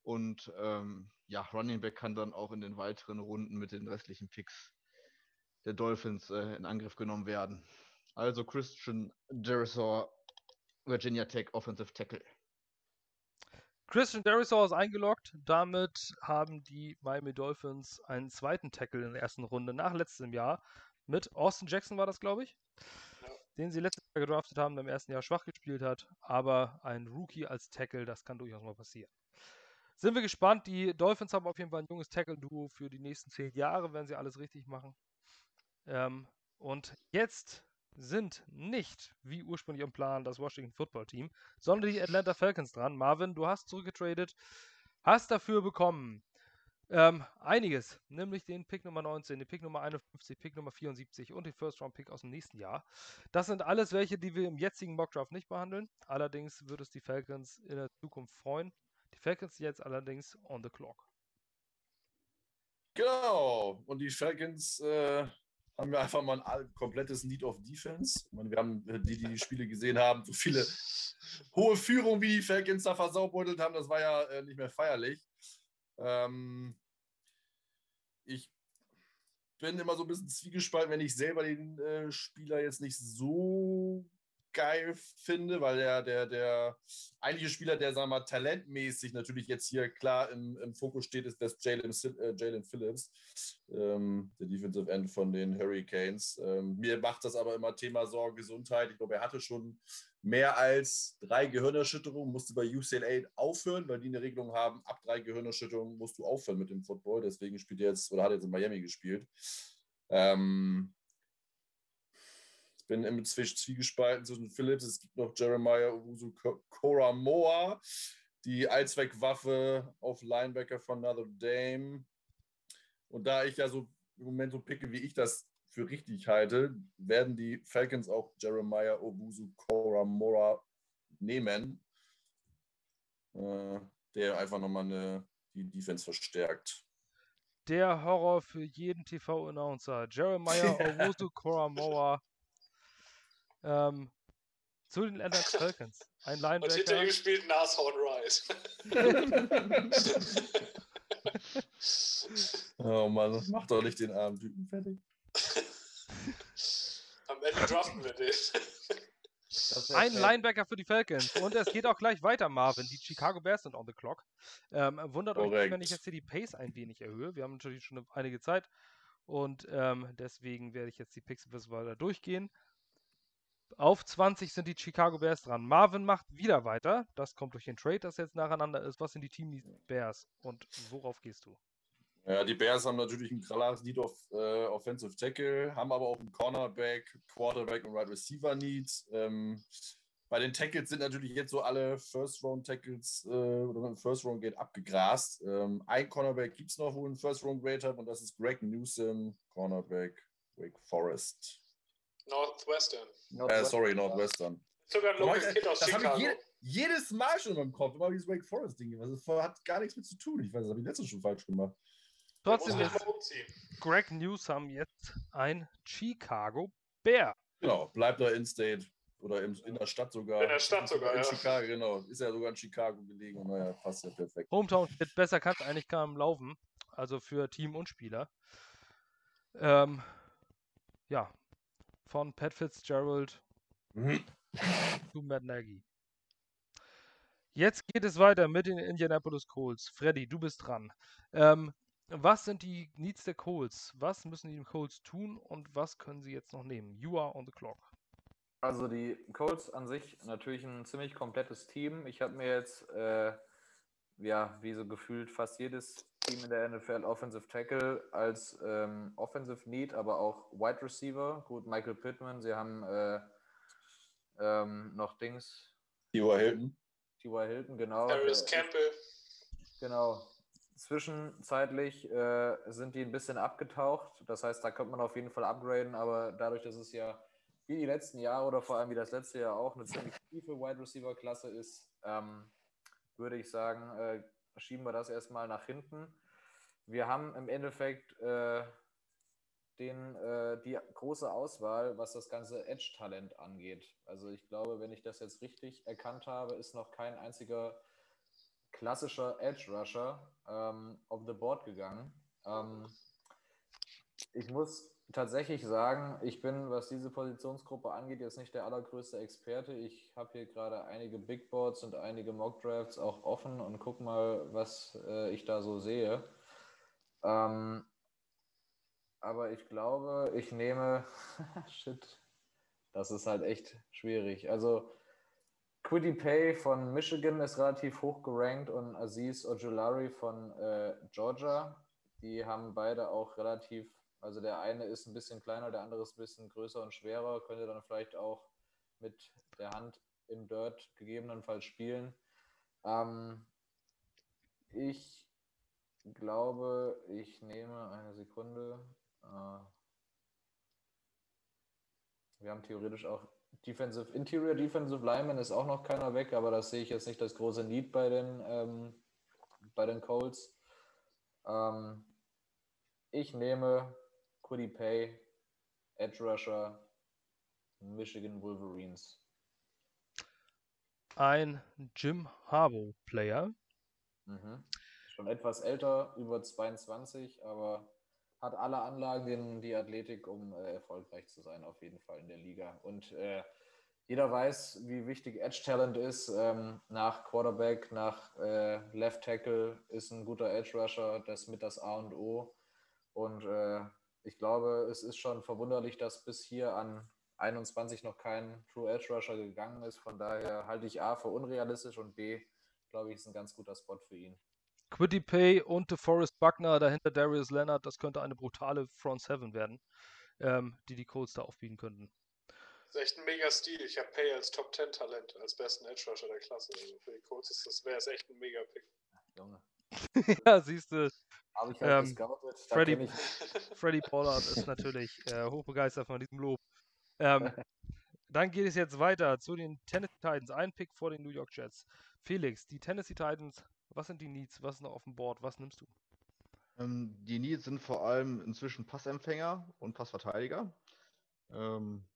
Und ähm, ja, Running Back kann dann auch in den weiteren Runden mit den restlichen Picks der Dolphins äh, in Angriff genommen werden. Also Christian Derisor, Virginia Tech Offensive Tackle. Christian Derisor ist eingeloggt. Damit haben die Miami Dolphins einen zweiten Tackle in der ersten Runde nach letztem Jahr mit Austin Jackson war das, glaube ich, Ja. den sie letztes Jahr gedraftet haben, der im ersten Jahr schwach gespielt hat, aber ein Rookie als Tackle, das kann durchaus mal passieren. Sind wir gespannt. Die Dolphins haben auf jeden Fall ein junges Tackle-Duo für die nächsten zehn Jahre, wenn sie alles richtig machen. Ähm, und jetzt sind nicht, wie ursprünglich im Plan, das Washington Football Team, sondern die Atlanta Falcons dran. Marvin, du hast zurückgetradet, hast dafür bekommen ähm, einiges, nämlich den Pick Nummer 19, den Pick Nummer 51, Pick Nummer 74 und den First Round Pick aus dem nächsten Jahr. Das sind alles welche, die wir im jetzigen Mockdraft nicht behandeln. Allerdings wird es die Falcons in der Zukunft freuen. Die Falcons jetzt allerdings on the clock. Genau. Und die Falcons äh, haben wir einfach mal ein komplettes Need of Defense. Meine, wir haben, äh, die, die die Spiele gesehen haben, so viele hohe Führungen, wie die Falcons da versaubeutelt haben, das war ja äh, nicht mehr feierlich. Ähm, ich bin immer so ein bisschen zwiegespalten, wenn ich selber den äh, Spieler jetzt nicht so geil finde, weil der, der, der eigentliche Spieler, der, sagen wir mal, talentmäßig natürlich jetzt hier klar im, im Fokus steht, ist das Jalen äh, Jalen Phillips, ähm, der Defensive End von den Hurricanes. Ähm, mir macht das aber immer Thema Sorge, Gesundheit. Ich glaube, er hatte schon mehr als drei Gehirnerschütterungen, musste bei UCLA aufhören, weil die eine Regelung haben, ab drei Gehirnerschütterungen musst du aufhören mit dem Football. Deswegen spielt er jetzt oder hat er jetzt in Miami gespielt. Ähm, bin im Zwischen zwiegespalten zwischen Phillips, es gibt noch Jeremiah Owusu Koramoa, die Allzweckwaffe auf Linebacker von Notre Dame. Und da ich ja so im Moment so picke, wie ich das für richtig halte, werden die Falcons auch Jeremiah Owusu Koramoa nehmen, äh, der einfach nochmal eine, die Defense verstärkt. Der Horror für jeden TV-Announcer. Jeremiah Owusu Koramoa ähm, zu den Atlanta Falcons. Ein Und hinter Linebacker. ihm spielt Nashorn Rice. Oh Mann, mach doch nicht den armen Typen fertig. Am Ende draften wir den. Das Ein fair. Linebacker für die Falcons. Und es geht auch gleich weiter, Marvin. Die Chicago Bears sind on the clock. Ähm, wundert euch nicht, wenn ich jetzt hier die Pace ein wenig erhöhe. Wir haben natürlich schon einige Zeit. Und ähm, deswegen werde ich jetzt die Picks ein bisschen weiter durchgehen. Auf 20 sind die Chicago Bears dran. Marvin macht wieder weiter. Das kommt durch den Trade, das jetzt nacheinander ist. Was sind die Team Bears? Und worauf gehst du? Ja, die Bears haben natürlich ein klares Need auf äh, Offensive Tackle, haben aber auch einen Cornerback, Quarterback und right Receiver Needs. Ähm, bei den Tackles sind natürlich jetzt so alle First-Round-Tackles äh, oder mit dem First-Round-Gate abgegrast. Ähm, ein Cornerback gibt es noch, wo ein First-Round-Grade hat, und das ist Greg Newsom, Cornerback Wake Forest. Northwestern. Äh, Northwest- sorry, Northwestern. Sogar ein ich- Kind aus das habe Chicago. ich jede, jedes Mal schon in meinem Kopf, immer dieses Wake Forest-Ding. Das hat gar nichts mit zu tun. Ich weiß, das habe ich letztens schon falsch gemacht. Trotzdem ist. Greg Newsom jetzt ein Chicago Bear. Genau, bleibt er in State oder im, in der Stadt sogar. In der Stadt sogar, In ja. Chicago, genau. Ist ja sogar in Chicago gelegen. Und naja, passt ja perfekt. Hometown Fit besser kann es eigentlich kaum laufen. Also für Team und Spieler. Ähm, ja. Von Pat Fitzgerald Mhm. zu Matt Nagy. Jetzt geht es weiter mit den Indianapolis Colts. Freddy, du bist dran. Ähm, was sind die Needs der Colts? Was müssen die Colts tun und was können sie jetzt noch nehmen? You are on the clock. Also die Colts an sich natürlich ein ziemlich komplettes Team. Ich habe mir jetzt, äh, ja, wie so gefühlt fast jedes Team in der NFL Offensive Tackle als ähm, Offensive Need, aber auch Wide Receiver. Gut, Michael Pittman, sie haben äh, ähm, noch Dings. T.Y. Hilton. T.Y. Hilton, genau. Harris der- Campbell. Genau. Zwischenzeitlich äh, sind die ein bisschen abgetaucht. Das heißt, da könnte man auf jeden Fall upgraden, aber dadurch, dass es ja wie die letzten Jahre oder vor allem wie das letzte Jahr auch eine ziemlich tiefe Wide Receiver Klasse ist, ähm, würde ich sagen, äh, schieben wir das erstmal nach hinten. Wir haben im Endeffekt äh, den, äh, die große Auswahl, was das ganze Edge-Talent angeht. Also ich glaube, wenn ich das jetzt richtig erkannt habe, ist noch kein einziger klassischer Edge-Rusher ähm, auf the board gegangen. Ähm, ich muss tatsächlich sagen, ich bin, was diese Positionsgruppe angeht, jetzt nicht der allergrößte Experte. Ich habe hier gerade einige Big Boards und einige Mock Drafts auch offen und guck mal, was äh, ich da so sehe. Ähm, aber ich glaube, ich nehme. Shit. Das ist halt echt schwierig. Also, Quiddy Pay von Michigan ist relativ hoch gerankt und Aziz Ojulari von äh, Georgia. Die haben beide auch relativ, also der eine ist ein bisschen kleiner, der andere ist ein bisschen größer und schwerer, könnte dann vielleicht auch mit der Hand im Dirt gegebenenfalls spielen. Ähm, ich glaube, ich nehme eine Sekunde. Äh, wir haben theoretisch auch Defensive, Interior Defensive Lineman ist auch noch keiner weg, aber das sehe ich jetzt nicht das große Need bei den, ähm, bei den Colts. Ähm, ich nehme Quiddy Pay, Edge Rusher, Michigan Wolverines. Ein Jim Harbaugh Player. Mhm. Schon etwas älter, über 22, aber hat alle Anlagen, den, die Athletik, um äh, erfolgreich zu sein, auf jeden Fall in der Liga. Und äh, jeder weiß, wie wichtig Edge Talent ist. Ähm, nach Quarterback, nach äh, Left Tackle ist ein guter Edge Rusher das mit das A und O. Und äh, ich glaube, es ist schon verwunderlich, dass bis hier an 21 noch kein True Edge Rusher gegangen ist. Von daher halte ich A für unrealistisch und B, glaube ich, ist ein ganz guter Spot für ihn. Quiddy Pay und DeForest Buckner, dahinter Darius Leonard, das könnte eine brutale Front Seven werden, ähm, die die Colts da aufbieten könnten. Das ist echt ein mega Stil. Ich habe Pay als Top 10 Talent, als besten Edge Rusher der Klasse. Also für die Colts ist das wäre es echt ein mega Pick. Junge. ja, siehst du, Habe ich halt Ähm, gescoutet. Freddy- Freddy Pollard ist natürlich äh, hochbegeistert von diesem Lob. Ähm, dann geht es jetzt weiter zu den Tennessee Titans. Ein Pick vor den New York Jets. Felix, die Tennessee Titans, was sind die Needs? Was ist noch auf dem Board? Was nimmst du? Ähm, die Needs sind vor allem inzwischen Passempfänger und Passverteidiger. Ähm,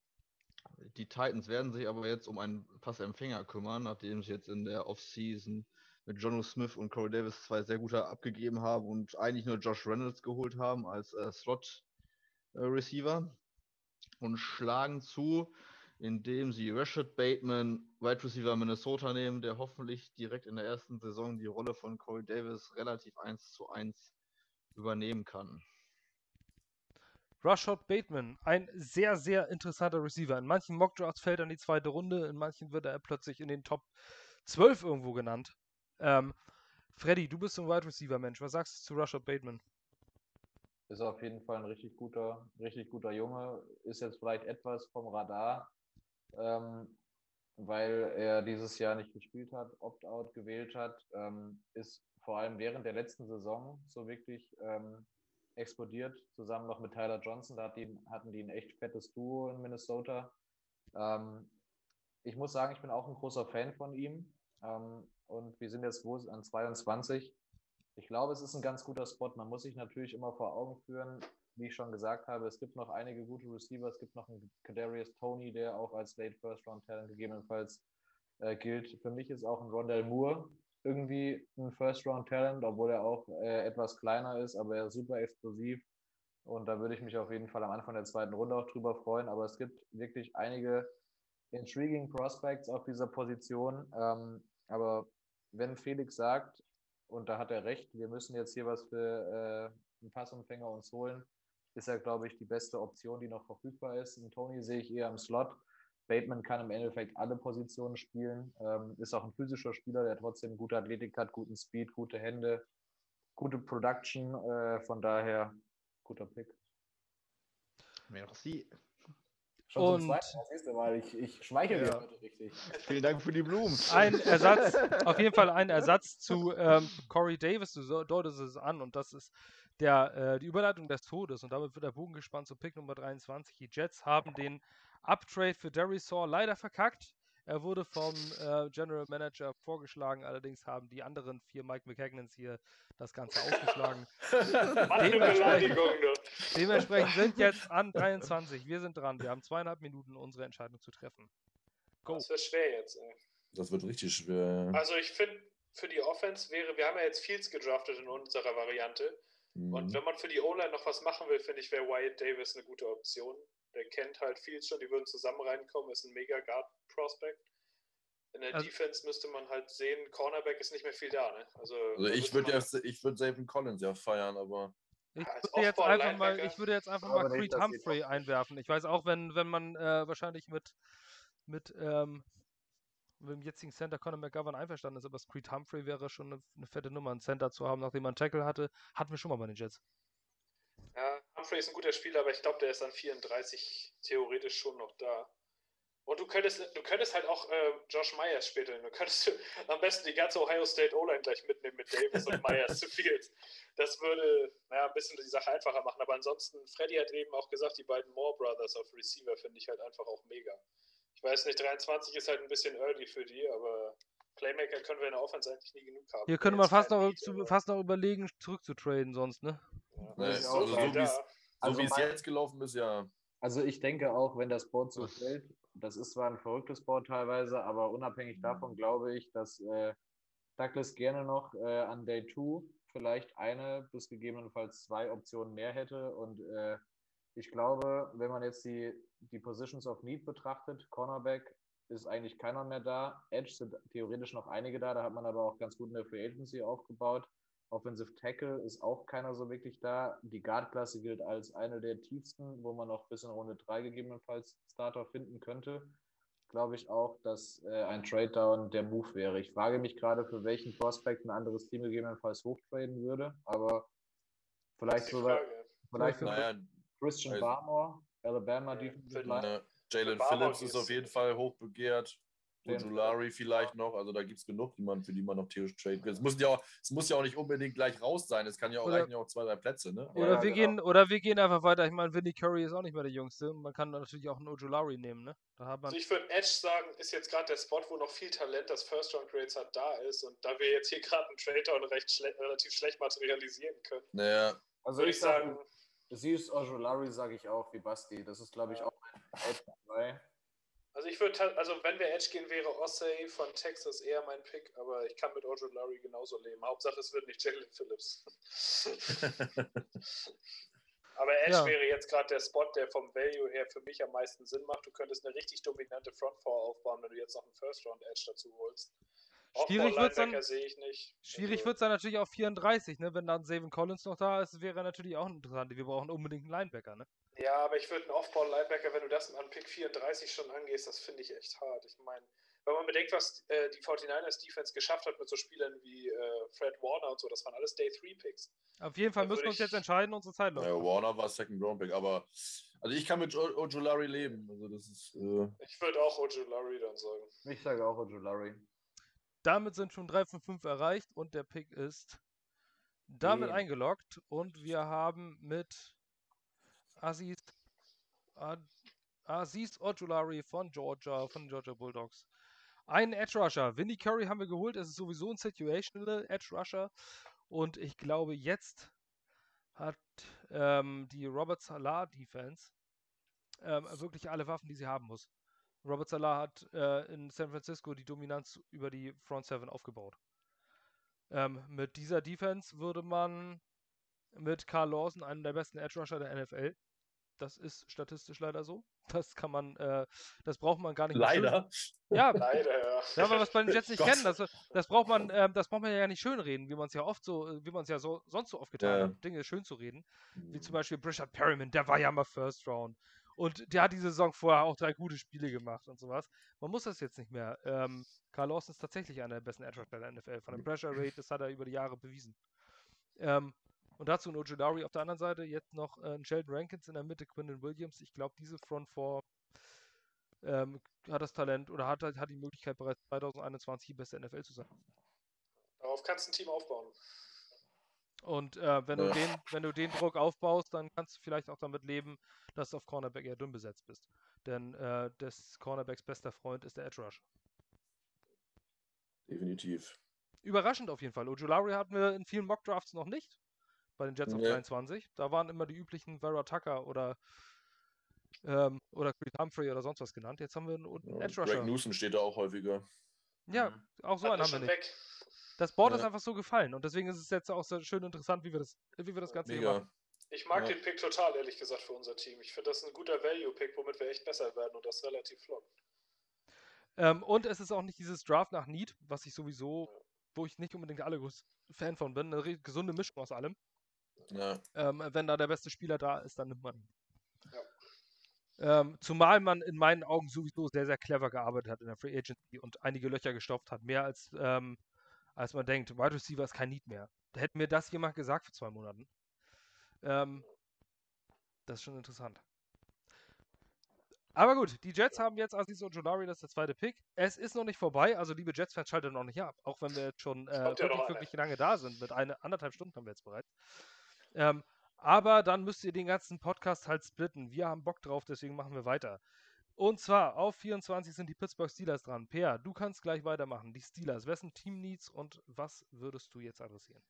die Titans werden sich aber jetzt um einen Passempfänger kümmern, nachdem sie jetzt in der Offseason mit Jono Smith und Corey Davis zwei sehr gute abgegeben haben und eigentlich nur Josh Reynolds geholt haben als äh, Slot-Receiver und schlagen zu, indem sie Rashad Bateman, Wide Receiver Minnesota nehmen, der hoffentlich direkt in der ersten Saison die Rolle von Corey Davis relativ 1 zu 1 übernehmen kann. Rashad Bateman, ein sehr, sehr interessanter Receiver. In manchen Mockdrafts fällt er in die zweite Runde, in manchen wird er plötzlich in den Top 12 irgendwo genannt. Ähm, Freddy, du bist so ein Wide Receiver Mensch. Was sagst du zu Rashad Bateman? ist auf jeden Fall ein richtig guter, richtig guter Junge. Ist jetzt vielleicht etwas vom Radar, ähm, weil er dieses Jahr nicht gespielt hat, Opt-out gewählt hat. Ähm, ist vor allem während der letzten Saison so wirklich ähm, explodiert, zusammen noch mit Tyler Johnson. Da hatten die ein echt fettes Duo in Minnesota. Ähm, ich muss sagen, ich bin auch ein großer Fan von ihm. Ähm, und wir sind jetzt wo an 22. Ich glaube, es ist ein ganz guter Spot. Man muss sich natürlich immer vor Augen führen, wie ich schon gesagt habe, es gibt noch einige gute Receiver. Es gibt noch einen Kadarius Tony, der auch als Late First Round Talent gegebenenfalls äh, gilt. Für mich ist auch ein Rondell Moore irgendwie ein First Round Talent, obwohl er auch äh, etwas kleiner ist, aber er ist super explosiv. Und da würde ich mich auf jeden Fall am Anfang der zweiten Runde auch drüber freuen. Aber es gibt wirklich einige intriguing Prospects auf dieser Position. Ähm, aber wenn Felix sagt, und da hat er recht, wir müssen jetzt hier was für äh, einen Passempfänger uns holen, ist er, glaube ich, die beste Option, die noch verfügbar ist. Und Tony sehe ich eher im Slot. Bateman kann im Endeffekt alle Positionen spielen, ähm, ist auch ein physischer Spieler, der trotzdem gute Athletik hat, guten Speed, gute Hände, gute Production. Äh, von daher guter Pick. Merci. Schon Und- zum zweiten Mal, ich, ich schmeichel Ja. dir heute richtig. Vielen Dank für die Blumen. Ein Ersatz, auf jeden Fall ein Ersatz zu ähm, Corey Davis, du deutest es an und das ist der, äh, die Überleitung des Todes und damit wird der Bogen gespannt zu Pick Nummer 23. Die Jets haben den Uptrade für Darius Saw leider verkackt. Er wurde vom äh, General Manager vorgeschlagen, allerdings haben die anderen vier Mike McKagnans hier das Ganze aufgeschlagen. Dementsprechend-. Dementsprechend sind jetzt an 23. Wir sind dran. Wir haben zweieinhalb Minuten, unsere Entscheidung zu treffen. Go. Das wird schwer jetzt, ey. Das wird richtig schwer. Also ich finde, für die Offense wäre, wir haben ja jetzt Fields gedraftet in unserer Variante. Und Mhm. wenn man für die O-Line noch was machen will, finde ich, wäre Wyatt Davis eine gute Option. Der kennt halt Fields schon, die würden zusammen reinkommen, ist ein mega Guard-Prospect. In der Also- Defense müsste man halt sehen, Cornerback ist nicht mehr viel da, ne? Also, Also ich würde ja, ich würde Savin Collins ja feiern, aber Ich würde jetzt einfach mal, ich würde jetzt einfach Aber mal Creed Humphrey einwerfen. Ich weiß auch, wenn, wenn man äh, wahrscheinlich mit, mit, ähm, mit dem jetzigen Center Conor McGovern einverstanden ist, aber Creed Humphrey wäre schon eine, eine fette Nummer, einen Center zu haben, nachdem man einen Tackle hatte. Hatten wir schon mal bei den Jets. Humphrey ist ein guter Spieler, aber ich glaube, der ist an 34 theoretisch schon noch da. Und du könntest, du könntest halt auch äh, Josh Myers später nehmen. Du könntest am besten die ganze Ohio State O-Line gleich mitnehmen mit Davis und Myers zu Fields. Das würde naja, ein bisschen die Sache einfacher machen. Aber ansonsten, Freddy hat eben auch gesagt, die beiden Moore Brothers auf Receiver finde ich halt einfach auch mega. Ich weiß nicht, 23 ist halt ein bisschen early für die, aber Playmaker können wir in der Offense eigentlich nie genug haben. Hier könnte man Jetzt fast noch, aber- fast noch überlegen, zurückzutraden sonst, ne? ja, Nee, es also so so viel wie's- da. so Also wie es jetzt gelaufen ist, ja. Also ich denke auch, wenn das Board so fällt, das ist zwar ein verrücktes Board teilweise, aber unabhängig davon glaube ich, dass äh, Douglas gerne noch äh, an Day 2 vielleicht eine bis gegebenenfalls zwei Optionen mehr hätte. Und äh, ich glaube, wenn man jetzt die, die Positions of Need betrachtet, Cornerback ist eigentlich keiner mehr da. Edge sind theoretisch noch einige da, da hat man aber auch ganz gut eine Free Agency aufgebaut. Offensive Tackle ist auch keiner so wirklich da. Die Guard-Klasse gilt als eine der tiefsten, wo man noch bis in Runde 3 gegebenenfalls Starter finden könnte. Glaube ich auch, dass äh, ein Trade-Down der Move wäre. Ich frage mich gerade, für welchen Prospect ein anderes Team gegebenenfalls hochtraden würde, aber vielleicht sogar vielleicht für Naja, Christian also- Barmore, Alabama Ja, Defensive für- Line. ne, Jalen Phillips ist- ist auf jeden Fall hochbegehrt. Ojulari vielleicht noch, also da gibt es genug, die man, für die man noch theoretisch traden kann. Es muss, ja auch, es muss ja auch nicht unbedingt gleich raus sein, es kann ja auch Oder- reichen ja auch zwei, drei Plätze, ne? Oder, Ja, wir genau. gehen, oder wir gehen einfach weiter. Ich meine, Vinny Curry ist auch nicht mehr der Jüngste. Man kann natürlich auch einen Ojulari nehmen, ne? Da hat man Also ich würde Edge sagen, ist jetzt gerade der Spot, wo noch viel Talent, das First Round Grades hat, da ist. Und da wir jetzt hier gerade einen Trader recht schle relativ schlecht materialisieren können, Naja, Also würde ich sagen, sage, Siehst Ojolari, sage ich auch, wie Basti. Das ist, glaube ich, auch ein. Also ich würde, also wenn wir Edge gehen, wäre Ossay von Texas eher mein Pick, aber ich kann mit Ojolari genauso leben. Hauptsache, es wird nicht Jalen Phillips. aber Edge Ja. wäre jetzt gerade der Spot, der vom Value her für mich am meisten Sinn macht. Du könntest eine richtig dominante Front Four aufbauen, wenn du jetzt noch einen First Round Edge dazu holst. Schwierig wird's dann-. Schwierig Also- wird es dann natürlich auf 34, ne? Wenn dann Savin Collins noch da ist, wäre natürlich auch interessant. Wir brauchen unbedingt einen Linebacker, ne? Ja, aber ich würde einen Off-Ball-Linebacker, wenn du das an Pick 34 schon angehst, das finde ich echt hart. Ich meine, wenn man bedenkt, was äh, die 49ers Defense geschafft hat mit so Spielern wie äh, Fred Warner und so, das waren alles Day-3-Picks. Auf jeden Fall Da müssen wir uns jetzt entscheiden, unsere Zeit läuft. ja, Warner war Second Round Pick, aber also ich kann mit Ojulari leben. Also das ist äh, Ich würde auch Ojulari dann sagen. Ich sage auch Ojolari. Damit sind schon 3 von 5 erreicht und der Pick ist damit Den. eingeloggt. Und wir haben mit Aziz, Aziz Ojulari von Georgia, von Georgia Bulldogs. Einen Edge Rusher. Vinny Curry haben wir geholt. Es ist sowieso ein Situational Edge Rusher. Und ich glaube, jetzt hat ähm, die Robert Salah Defense ähm, wirklich alle Waffen, die sie haben muss. Robert Salah hat äh, in San Francisco die Dominanz über die Front Seven aufgebaut. Ähm, mit dieser Defense würde man mit Carl Lawson, einem der besten Edge Rusher der NFL, Das ist statistisch leider so. Das kann man, äh, das braucht man gar nicht Leider. Ja, Leider, ja. es bei den Jets nicht kennen. Das, das braucht man, ähm, das braucht man ja nicht schönreden, wie man es ja oft so, äh, wie man es ja so, sonst so oft getan Ja. hat, Dinge schön zu reden. Wie zum Beispiel Brishard Perryman, der war ja mal First Round. Und der hat diese Saison vorher auch drei gute Spiele gemacht und sowas. Man muss das jetzt nicht mehr. Ähm, Carl Lawson ist tatsächlich einer der besten Edge der NFL. Von dem Pressure Rate, das hat er über die Jahre bewiesen. Ähm, und dazu ein Ojolari auf der anderen Seite, jetzt noch äh, ein Sheldon Rankins in der Mitte, Quinton Williams. Ich glaube, diese Front Four ähm, hat das Talent oder hat, hat die Möglichkeit, bereits 2021 die beste NFL zu sein. Darauf kannst du ein Team aufbauen. Und äh, wenn, du den, wenn du den Druck aufbaust, dann kannst du vielleicht auch damit leben, dass du auf Cornerback eher dünn besetzt bist. Denn äh, des Cornerbacks bester Freund ist der Edge Rush. Definitiv. Überraschend auf jeden Fall. Ojulari hatten wir in vielen Mock-Drafts noch nicht. Bei den Jets auf Nee. 23. Da waren immer die üblichen Vera Tucker oder, ähm, oder Creed Humphrey oder sonst was genannt. Jetzt haben wir einen, einen Ja, Edge Greg Rusher. Newsom steht da auch häufiger. Ja, Mhm. auch so Hat einen haben wir nicht. weg. Das Board Ja. ist einfach so gefallen und deswegen ist es jetzt auch so schön interessant, wie wir das, wie wir das Ganze hier machen. Mega. Ich mag Ja. den Pick total, ehrlich gesagt, für unser Team. Ich finde das ein guter Value-Pick, womit wir echt besser werden und das relativ flott. Ähm, und es ist auch nicht dieses Draft nach Need, was ich sowieso, wo ich nicht unbedingt alle Fan von bin. Eine gesunde Mischung aus allem. Ja. Ähm, wenn da der beste Spieler da ist, dann nimmt man ihn. Ähm, zumal man in meinen Augen sowieso sehr, sehr clever gearbeitet hat in der Free Agency und einige Löcher gestopft hat. Mehr als, ähm, als man denkt. Wide Receiver ist kein Need mehr. Hätte mir das jemand gesagt vor zwei Monaten. Ähm, das ist schon interessant. Aber gut, die Jets haben jetzt Aziz Ojolari, das ist der zweite Pick. Es ist noch nicht vorbei, also liebe Jets-Fans, schaltet noch nicht ab. Auch wenn wir jetzt schon äh, ja wirklich, wirklich lange da sind. Mit eine, anderthalb Stunden haben wir jetzt bereits. Ähm, aber dann müsst ihr den ganzen Podcast halt splitten. Wir haben Bock drauf, deswegen machen wir weiter. Und zwar auf 24 sind die Pittsburgh Steelers dran. Peer, du kannst gleich weitermachen. Die Steelers, wessen Team Needs und was würdest du jetzt adressieren?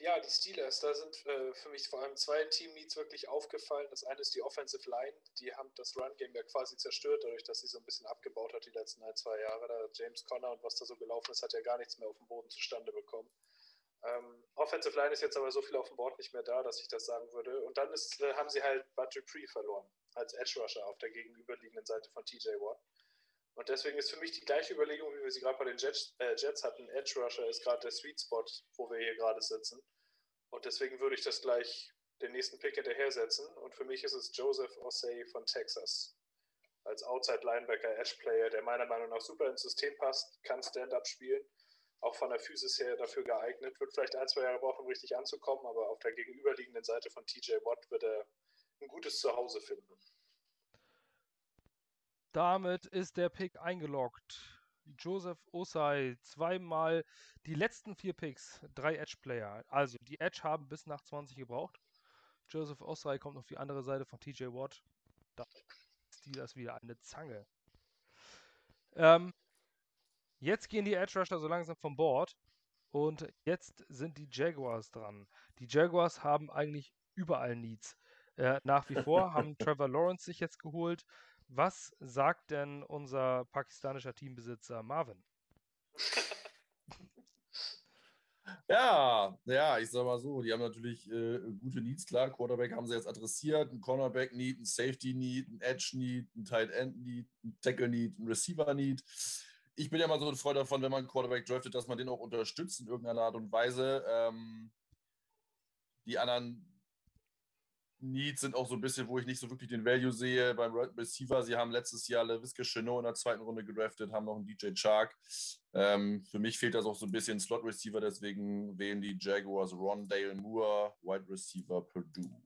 Ja, die Steelers, da sind äh, für mich vor allem zwei Team-Needs wirklich aufgefallen. Das eine ist die Offensive Line. Die haben das Run-Game ja quasi zerstört, dadurch, dass sie so ein bisschen abgebaut hat die letzten ein, zwei Jahre. Da James Conner und was da so gelaufen ist, hat ja gar nichts mehr auf dem Boden zustande bekommen. Ähm, Offensive Line ist jetzt aber so viel auf dem Board nicht mehr da, dass ich das sagen würde. Und dann ist, äh, haben sie halt Bud Dupree verloren als Edge Rusher auf der gegenüberliegenden Seite von TJ Watt. Und deswegen ist für mich die gleiche Überlegung, wie wir sie gerade bei den Jets, äh, Jets hatten. Edge Rusher ist gerade der Sweet Spot, wo wir hier gerade sitzen. Und deswegen würde ich das gleich den nächsten Pick hinterher setzen. Und für mich ist es Joseph Osei von Texas. Als Outside Linebacker, Edge Player, der meiner Meinung nach super ins System passt, kann Stand-up spielen. Auch von der Physis her dafür geeignet. Wird vielleicht ein, zwei Jahre brauchen, um richtig anzukommen, aber auf der gegenüberliegenden Seite von TJ Watt wird er ein gutes Zuhause finden. Damit ist der Pick eingeloggt. Joseph Osai, zweimal die letzten vier Picks, drei Edge-Player. Also die Edge haben bis nach 20 gebraucht. Joseph Osai kommt auf die andere Seite von TJ Watt. Da ist die das wieder eine Zange. Ähm, jetzt gehen die Edge Rusher so langsam vom Board. Und jetzt sind die Jaguars dran. Die Jaguars haben eigentlich überall Needs. Äh, nach wie vor haben Trevor Lawrence sich jetzt geholt. Was sagt denn unser pakistanischer Teambesitzer Marvin? Ja, ja, ich sag mal so, die haben natürlich äh, gute Needs, klar. Quarterback haben sie jetzt adressiert, ein Cornerback Need, ein Safety Need, ein Edge Need, ein Tight End Need, ein Tackle Need, ein Receiver Need. Ich bin ja mal so ein Freund davon, wenn man einen Quarterback draftet, dass man den auch unterstützt in irgendeiner Art und Weise. Ähm, die anderen Needs sind auch so ein bisschen, wo ich nicht so wirklich den Value sehe. Beim Receiver, sie haben letztes Jahr LeVisca Chenot in der zweiten Runde gedraftet, haben noch einen DJ Chark. Ähm, für mich fehlt das auch so ein bisschen Slot Receiver, deswegen wählen die Jaguars Rondale Moore, Wide Receiver Purdue.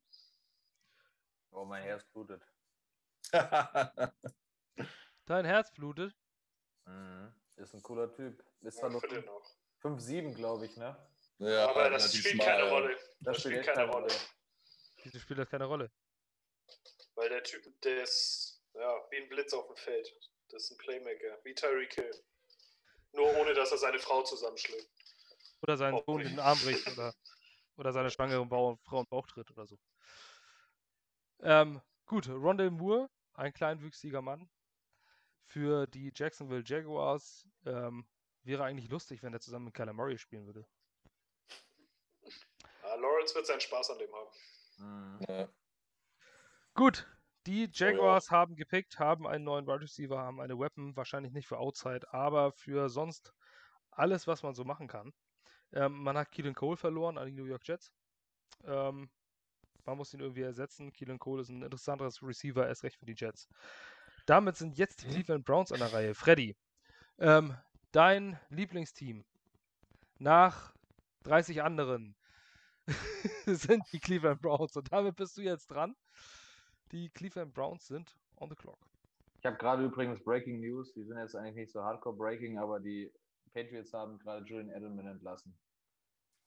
Oh, mein Herz blutet. Dein Herz blutet. Mhm. Ist ein cooler Typ. Ist zwar nur noch. 5-7, glaube ich, ne? ja, aber das spielt keine. Rolle. Das, Das spielt keine Rolle. Wieso spielt das keine Rolle? Weil der Typ, der ist ja, wie ein Blitz auf dem Feld. Das ist ein Playmaker, wie Tyreek Hill. Nur ohne, dass er seine Frau zusammenschlägt. Oder seinen Oh, Sohn in den Arm bricht oder, oder seine schwangere Frau in den Bauch tritt oder so. Ähm, gut, Rondell Moore, ein kleinwüchsiger Mann für die Jacksonville Jaguars. Ähm, wäre eigentlich lustig, wenn er zusammen mit Kyler Murray spielen würde. Ah, Lawrence wird seinen Spaß an dem haben. Mhm. Ja. Gut, die Jaguars haben gepickt, haben einen neuen Wide Receiver, haben eine Weapon, wahrscheinlich nicht für Outside, aber für sonst alles, was man so machen kann. Ähm, man hat Keelan Cole verloren an die New York Jets. Ähm, man muss ihn irgendwie ersetzen. Keelan Cole ist ein interessanteres Receiver, erst recht für die Jets. Damit sind jetzt die Cleveland Browns an der Reihe. Freddy, ähm, dein Lieblingsteam nach 30 anderen sind die Cleveland Browns. Und damit bist du jetzt dran. Die Cleveland Browns sind on the clock. Ich habe gerade übrigens Breaking News, die sind jetzt eigentlich nicht so hardcore breaking, aber die Patriots haben gerade Julian Edelman entlassen.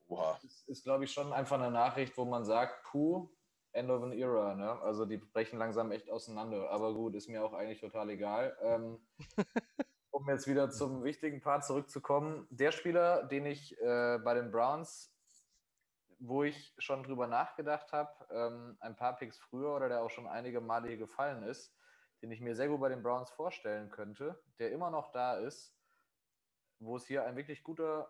Oha. Das ist, glaube ich, schon einfach eine Nachricht, wo man sagt, puh, end of an era. Ne? Also die brechen langsam echt auseinander. Aber gut, ist mir auch eigentlich total egal. Ähm, um jetzt wieder zum wichtigen Part zurückzukommen. Der Spieler, den ich äh, bei den Browns, wo ich schon drüber nachgedacht habe, ähm, ein paar Picks früher oder der auch schon einige Male hier gefallen ist, den ich mir sehr gut bei den Browns vorstellen könnte, der immer noch da ist, wo es hier ein wirklich guter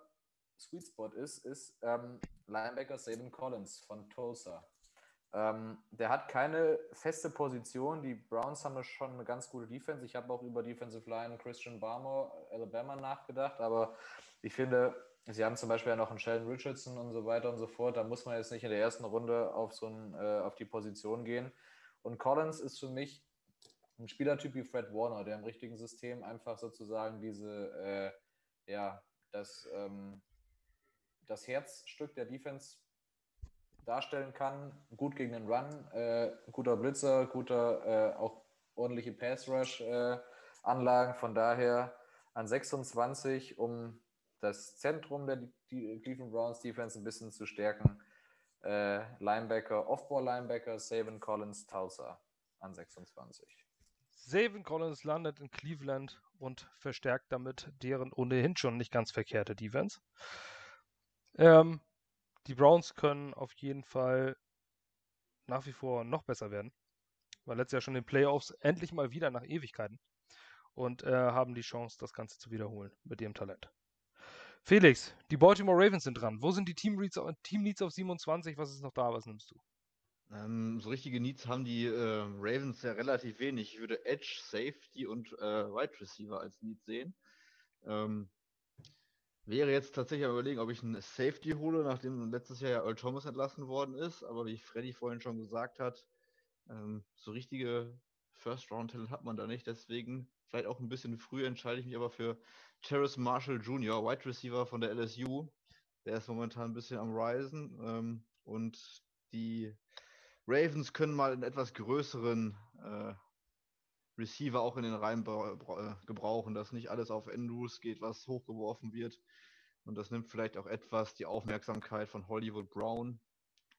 Sweet Spot ist, ist ähm, Linebacker Saban Collins von Tulsa. Ähm, der hat keine feste Position. Die Browns haben schon eine ganz gute Defense. Ich habe auch über Defensive Line Christian Barmore, Alabama nachgedacht, aber ich finde, sie haben zum Beispiel ja noch einen Sheldon Richardson und so weiter und so fort. Da muss man jetzt nicht in der ersten Runde auf, so ein, äh, auf die Position gehen. Und Collins ist für mich ein Spielertyp wie Fred Warner, der im richtigen System einfach sozusagen diese, äh, ja, das, ähm, das Herzstück der Defense darstellen kann. Gut gegen den Run, äh, guter Blitzer, guter, äh, auch ordentliche Pass-Rush-Anlagen. Äh, Von daher an 26, um das Zentrum der Cleveland Browns Defense ein bisschen zu stärken. Äh, Linebacker, Off-Ball-Linebacker, Saban Collins, Tulsa an 26. Saban Collins landet in Cleveland und verstärkt damit deren ohnehin schon nicht ganz verkehrte Defense. Ähm, die Browns können auf jeden Fall nach wie vor noch besser werden. War letztes Jahr schon in den Playoffs endlich mal wieder nach Ewigkeiten und äh, haben die Chance, das Ganze zu wiederholen mit ihrem Talent. Felix, die Baltimore Ravens sind dran. Wo sind die Team Leads, Team Leads auf 27? Was ist noch da? Was nimmst du? Ähm, so richtige Needs haben die äh, Ravens ja relativ wenig. Ich würde Edge, Safety und äh, Wide Receiver als Need sehen. Ähm, Wäre jetzt tatsächlich am überlegen, ob ich einen Safety hole, nachdem letztes Jahr ja Earl Thomas entlassen worden ist. Aber wie Freddy vorhin schon gesagt hat, ähm, so richtige First-Round-Talent hat man da nicht. Deswegen vielleicht auch ein bisschen früh entscheide ich mich aber für Terrace Marshall Jr., Wide Receiver von der LSU. Der ist momentan ein bisschen am Risen. Ähm, und die Ravens können mal einen etwas größeren äh, Receiver auch in den Reihen äh, gebrauchen, dass nicht alles auf Andrews geht, was hochgeworfen wird. Und das nimmt vielleicht auch etwas die Aufmerksamkeit von Hollywood Brown.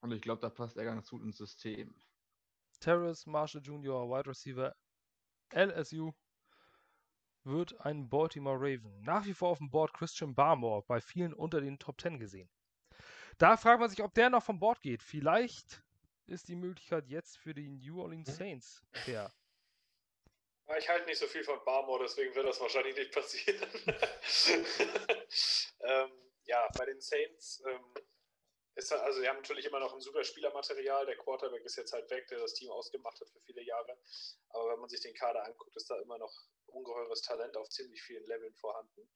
Und ich glaube, da passt er ganz gut ins System. Terrace Marshall Jr., Wide Receiver LSU, wird ein Baltimore Raven. Nach wie vor auf dem Board Christian Barmore, bei vielen unter den Top 10 gesehen. Da fragt man sich, ob der noch vom Board geht. Vielleicht ist die Möglichkeit jetzt für die New Orleans hm? Saints her. Ich halte nicht so viel von Barmore, deswegen wird das wahrscheinlich nicht passieren. ähm, ja, bei den Saints ähm, ist also sie haben natürlich immer noch ein super Spielermaterial. Der Quarterback ist jetzt halt weg, der das Team ausgemacht hat für viele Jahre. Aber wenn man sich den Kader anguckt, ist da immer noch ungeheures Talent auf ziemlich vielen Leveln vorhanden.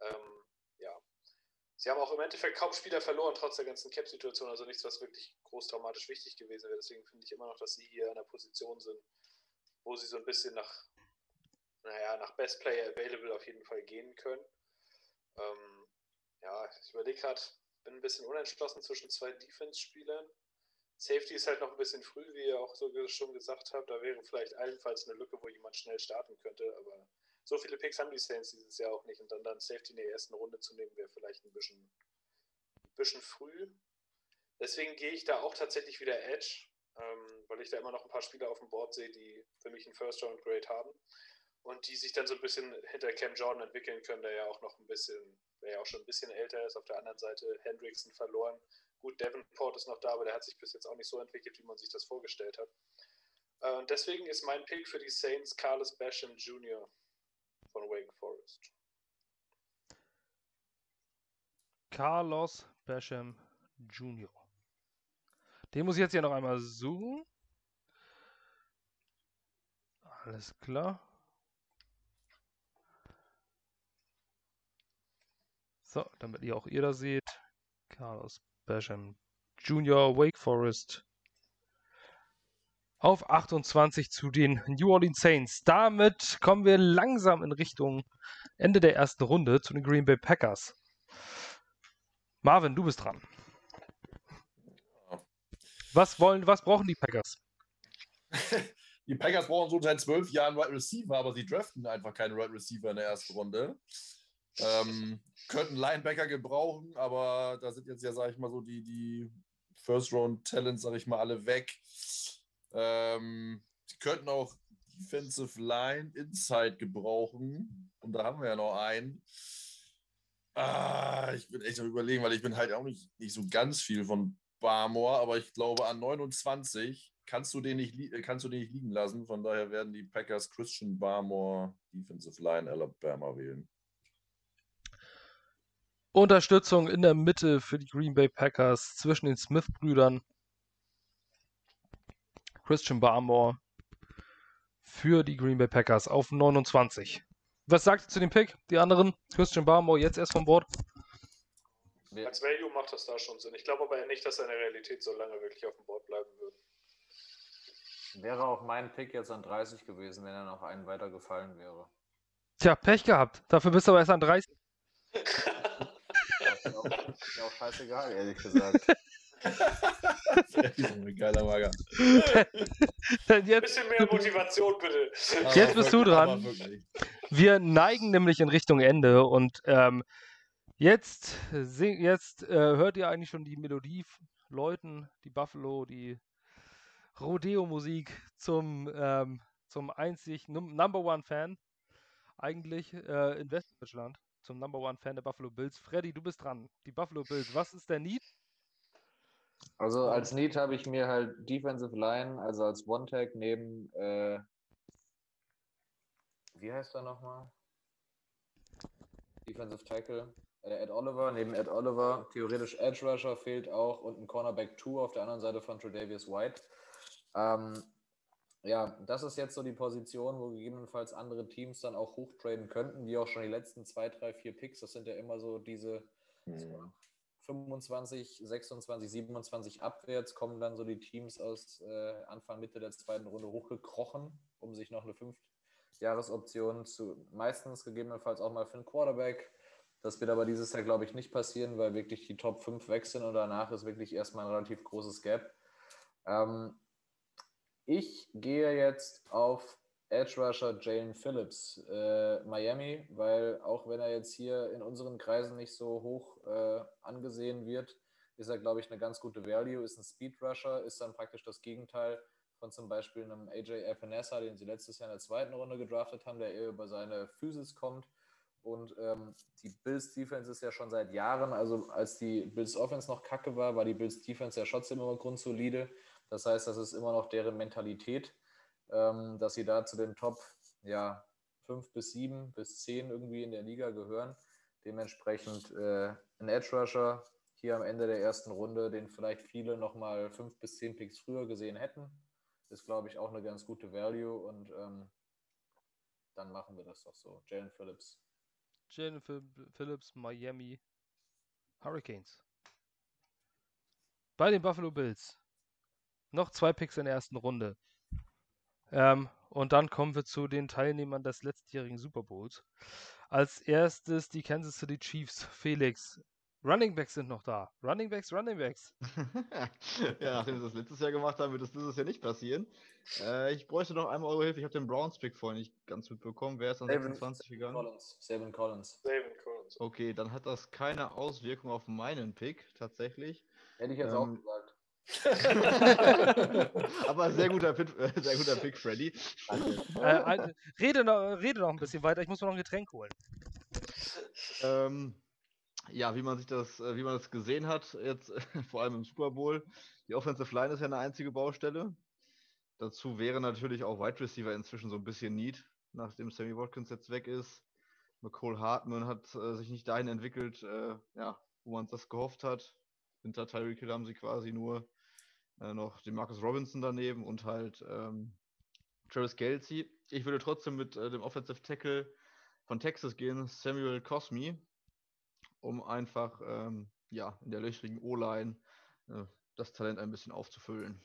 Ähm, ja. Sie haben auch im Endeffekt kaum Spieler verloren, trotz der ganzen Cap-Situation. Also nichts, was wirklich groß traumatisch wichtig gewesen wäre. Deswegen finde ich immer noch, dass sie hier in der Position sind, wo sie so ein bisschen nach, naja, nach Best Player Available auf jeden Fall gehen können. Ähm, ja, ich überlege gerade, bin ein bisschen unentschlossen zwischen zwei Defense-Spielern. Safety ist halt noch ein bisschen früh, wie ihr auch so schon gesagt habt. Da wäre vielleicht allenfalls eine Lücke, wo jemand schnell starten könnte, aber so viele Picks haben die Saints dieses Jahr auch nicht. Und dann dann Safety in der ersten Runde zu nehmen, wäre vielleicht ein bisschen, ein bisschen früh. Deswegen gehe ich da auch tatsächlich wieder Edge ähm, weil ich da immer noch ein paar Spieler auf dem Board sehe, die für mich einen First-Round-Grade haben und die sich dann so ein bisschen hinter Cam Jordan entwickeln können, der ja auch noch ein bisschen, der ja auch schon ein bisschen älter ist. Auf der anderen Seite Hendrickson verloren. Gut, Davenport ist noch da, aber der hat sich bis jetzt auch nicht so entwickelt, wie man sich das vorgestellt hat. Äh, und deswegen ist mein Pick für die Saints Carlos Basham Jr. von Wake Forest. Carlos Basham Jr. Den muss ich jetzt hier noch einmal suchen. Alles klar. So, damit ihr auch ihr da seht. Carlos Basham Jr. Wake Forest auf 28 zu den New Orleans Saints. Damit kommen wir langsam in Richtung Ende der ersten Runde zu den Green Bay Packers. Marvin, du bist dran. Was wollen, was brauchen die Packers? Die Packers brauchen so seit zwölf Jahren Wide Receiver, aber sie draften einfach keine Wide Receiver in der ersten Runde. Ähm, könnten Linebacker gebrauchen, aber da sind jetzt ja, sag ich mal, so die, die First-Round-Talents, sag ich mal, alle weg. Ähm, sie könnten auch Defensive Line Inside gebrauchen. Und da haben wir ja noch einen. Ah, ich bin echt am überlegen, weil ich bin halt auch nicht, nicht so ganz viel von Barmore, aber ich glaube an 29 kannst du den nicht, kannst du den nicht liegen lassen. Von daher werden die Packers Christian Barmore Defensive Line Alabama wählen. Unterstützung in der Mitte für die Green Bay Packers zwischen den Smith-Brüdern. Christian Barmore für die Green Bay Packers auf 29. Was sagt ihr zu dem Pick? Die anderen? Christian Barmore jetzt erst vom Bord? Als Value macht das da schon Sinn. Ich glaube aber nicht, dass er in der Realität so lange wirklich auf dem Board bleiben würde. Wäre auch mein Pick jetzt an 30 gewesen, wenn er noch einen weiter gefallen wäre. Tja, Pech gehabt. Dafür bist du aber erst an 30. Ist mir auch, ist mir auch scheißegal, ehrlich gesagt. ein geiler Mager. Jetzt, Bisschen mehr Motivation, bitte. Jetzt bist du dran. wir neigen nämlich in Richtung Ende und ähm, jetzt, sing, jetzt äh, hört ihr eigentlich schon die Melodie läuten, die Buffalo, die Rodeo-Musik zum, ähm, zum einzig Num Number One Fan eigentlich äh, in Westdeutschland, zum Number One Fan der Buffalo Bills. Freddy, du bist dran. Die Buffalo Bills, was ist der Need? Also als Need habe ich mir halt Defensive Line, also als One-Tag neben, äh, wie heißt er nochmal? Defensive Tackle, äh, Ed Oliver, neben Ed Oliver, theoretisch Edge Rusher fehlt auch und ein Cornerback 2 auf der anderen Seite von Tredavious White. Ähm, ja, das ist jetzt so die Position, wo gegebenenfalls andere Teams dann auch hochtraden könnten, wie auch schon die letzten zwei, drei, vier Picks. Das sind ja immer so diese Hm. 25, 26, 27 abwärts kommen dann so die Teams aus äh, Anfang, Mitte der zweiten Runde hochgekrochen, um sich noch eine Fünf-Jahres-Option zu, meistens gegebenenfalls auch mal für einen Quarterback. Das wird aber dieses Jahr, glaube ich, nicht passieren, weil wirklich die Top 5 wechseln und danach ist wirklich erstmal ein relativ großes Gap. Ähm, ich gehe jetzt auf Edge Rusher Jalen Phillips, äh, Miami, weil auch wenn er jetzt hier in unseren Kreisen nicht so hoch äh, angesehen wird, ist er, glaube ich, eine ganz gute Value, ist ein Speed Rusher, ist dann praktisch das Gegenteil von zum Beispiel einem AJ Epinesa, den sie letztes Jahr in der zweiten Runde gedraftet haben, der eher über seine Physis kommt. Und ähm, die Bills Defense ist ja schon seit Jahren, also als die Bills Offense noch kacke war, war die Bills Defense ja trotzdem immer grundsolide. Das heißt, das ist immer noch deren Mentalität ähm, dass sie da zu den Top ja, 5 bis 7 bis 10 irgendwie in der Liga gehören. Dementsprechend äh, ein Edge Rusher hier am Ende der ersten Runde, den vielleicht viele nochmal 5 bis 10 Picks früher gesehen hätten, ist, glaube ich, auch eine ganz gute Value und ähm, dann machen wir das doch so. Jalen Phillips. Jalen Phil- Phillips, Miami Hurricanes. Bei den Buffalo Bills. Noch zwei Picks in der ersten Runde. Ähm, und dann kommen wir zu den Teilnehmern des letztjährigen Super Bowls. Als erstes die Kansas City Chiefs. Felix. Running Backs sind noch da. Running Backs, Running Backs. ja, nachdem sie das letztes Jahr gemacht haben, wird das dieses Jahr nicht passieren. Äh, ich bräuchte noch einmal eure Hilfe. Ich habe den Browns-Pick vorhin nicht ganz mitbekommen. Wer ist an 26 gegangen? Collins. Savin Collins. David Collins. Okay, dann hat das keine Auswirkung auf meinen Pick, tatsächlich. Hätte ich jetzt Ähm, auch gesagt. Aber sehr guter, Pick, äh, sehr guter Pick, Freddy. Äh, ein, rede, noch, rede noch ein bisschen weiter. Ich muss mir noch ein Getränk holen. Ähm, ja, wie man sich das, äh, wie man das gesehen hat, jetzt vor allem im Super Bowl, die Offensive Line ist ja eine einzige Baustelle. Dazu wäre natürlich auch Wide Receiver inzwischen so ein bisschen Need, nachdem Sammy Watkins jetzt weg ist. McCole Hartman hat äh, sich nicht dahin entwickelt, äh, ja, wo man das gehofft hat. Hinter Tyreek Hill haben sie quasi nur äh, noch den Marcus Robinson daneben und halt ähm, Travis Kelsey. Ich würde trotzdem mit äh, dem Offensive Tackle von Texas gehen, Samuel Cosmi, um einfach ähm, ja, in der löchrigen O-Line äh, das Talent ein bisschen aufzufüllen.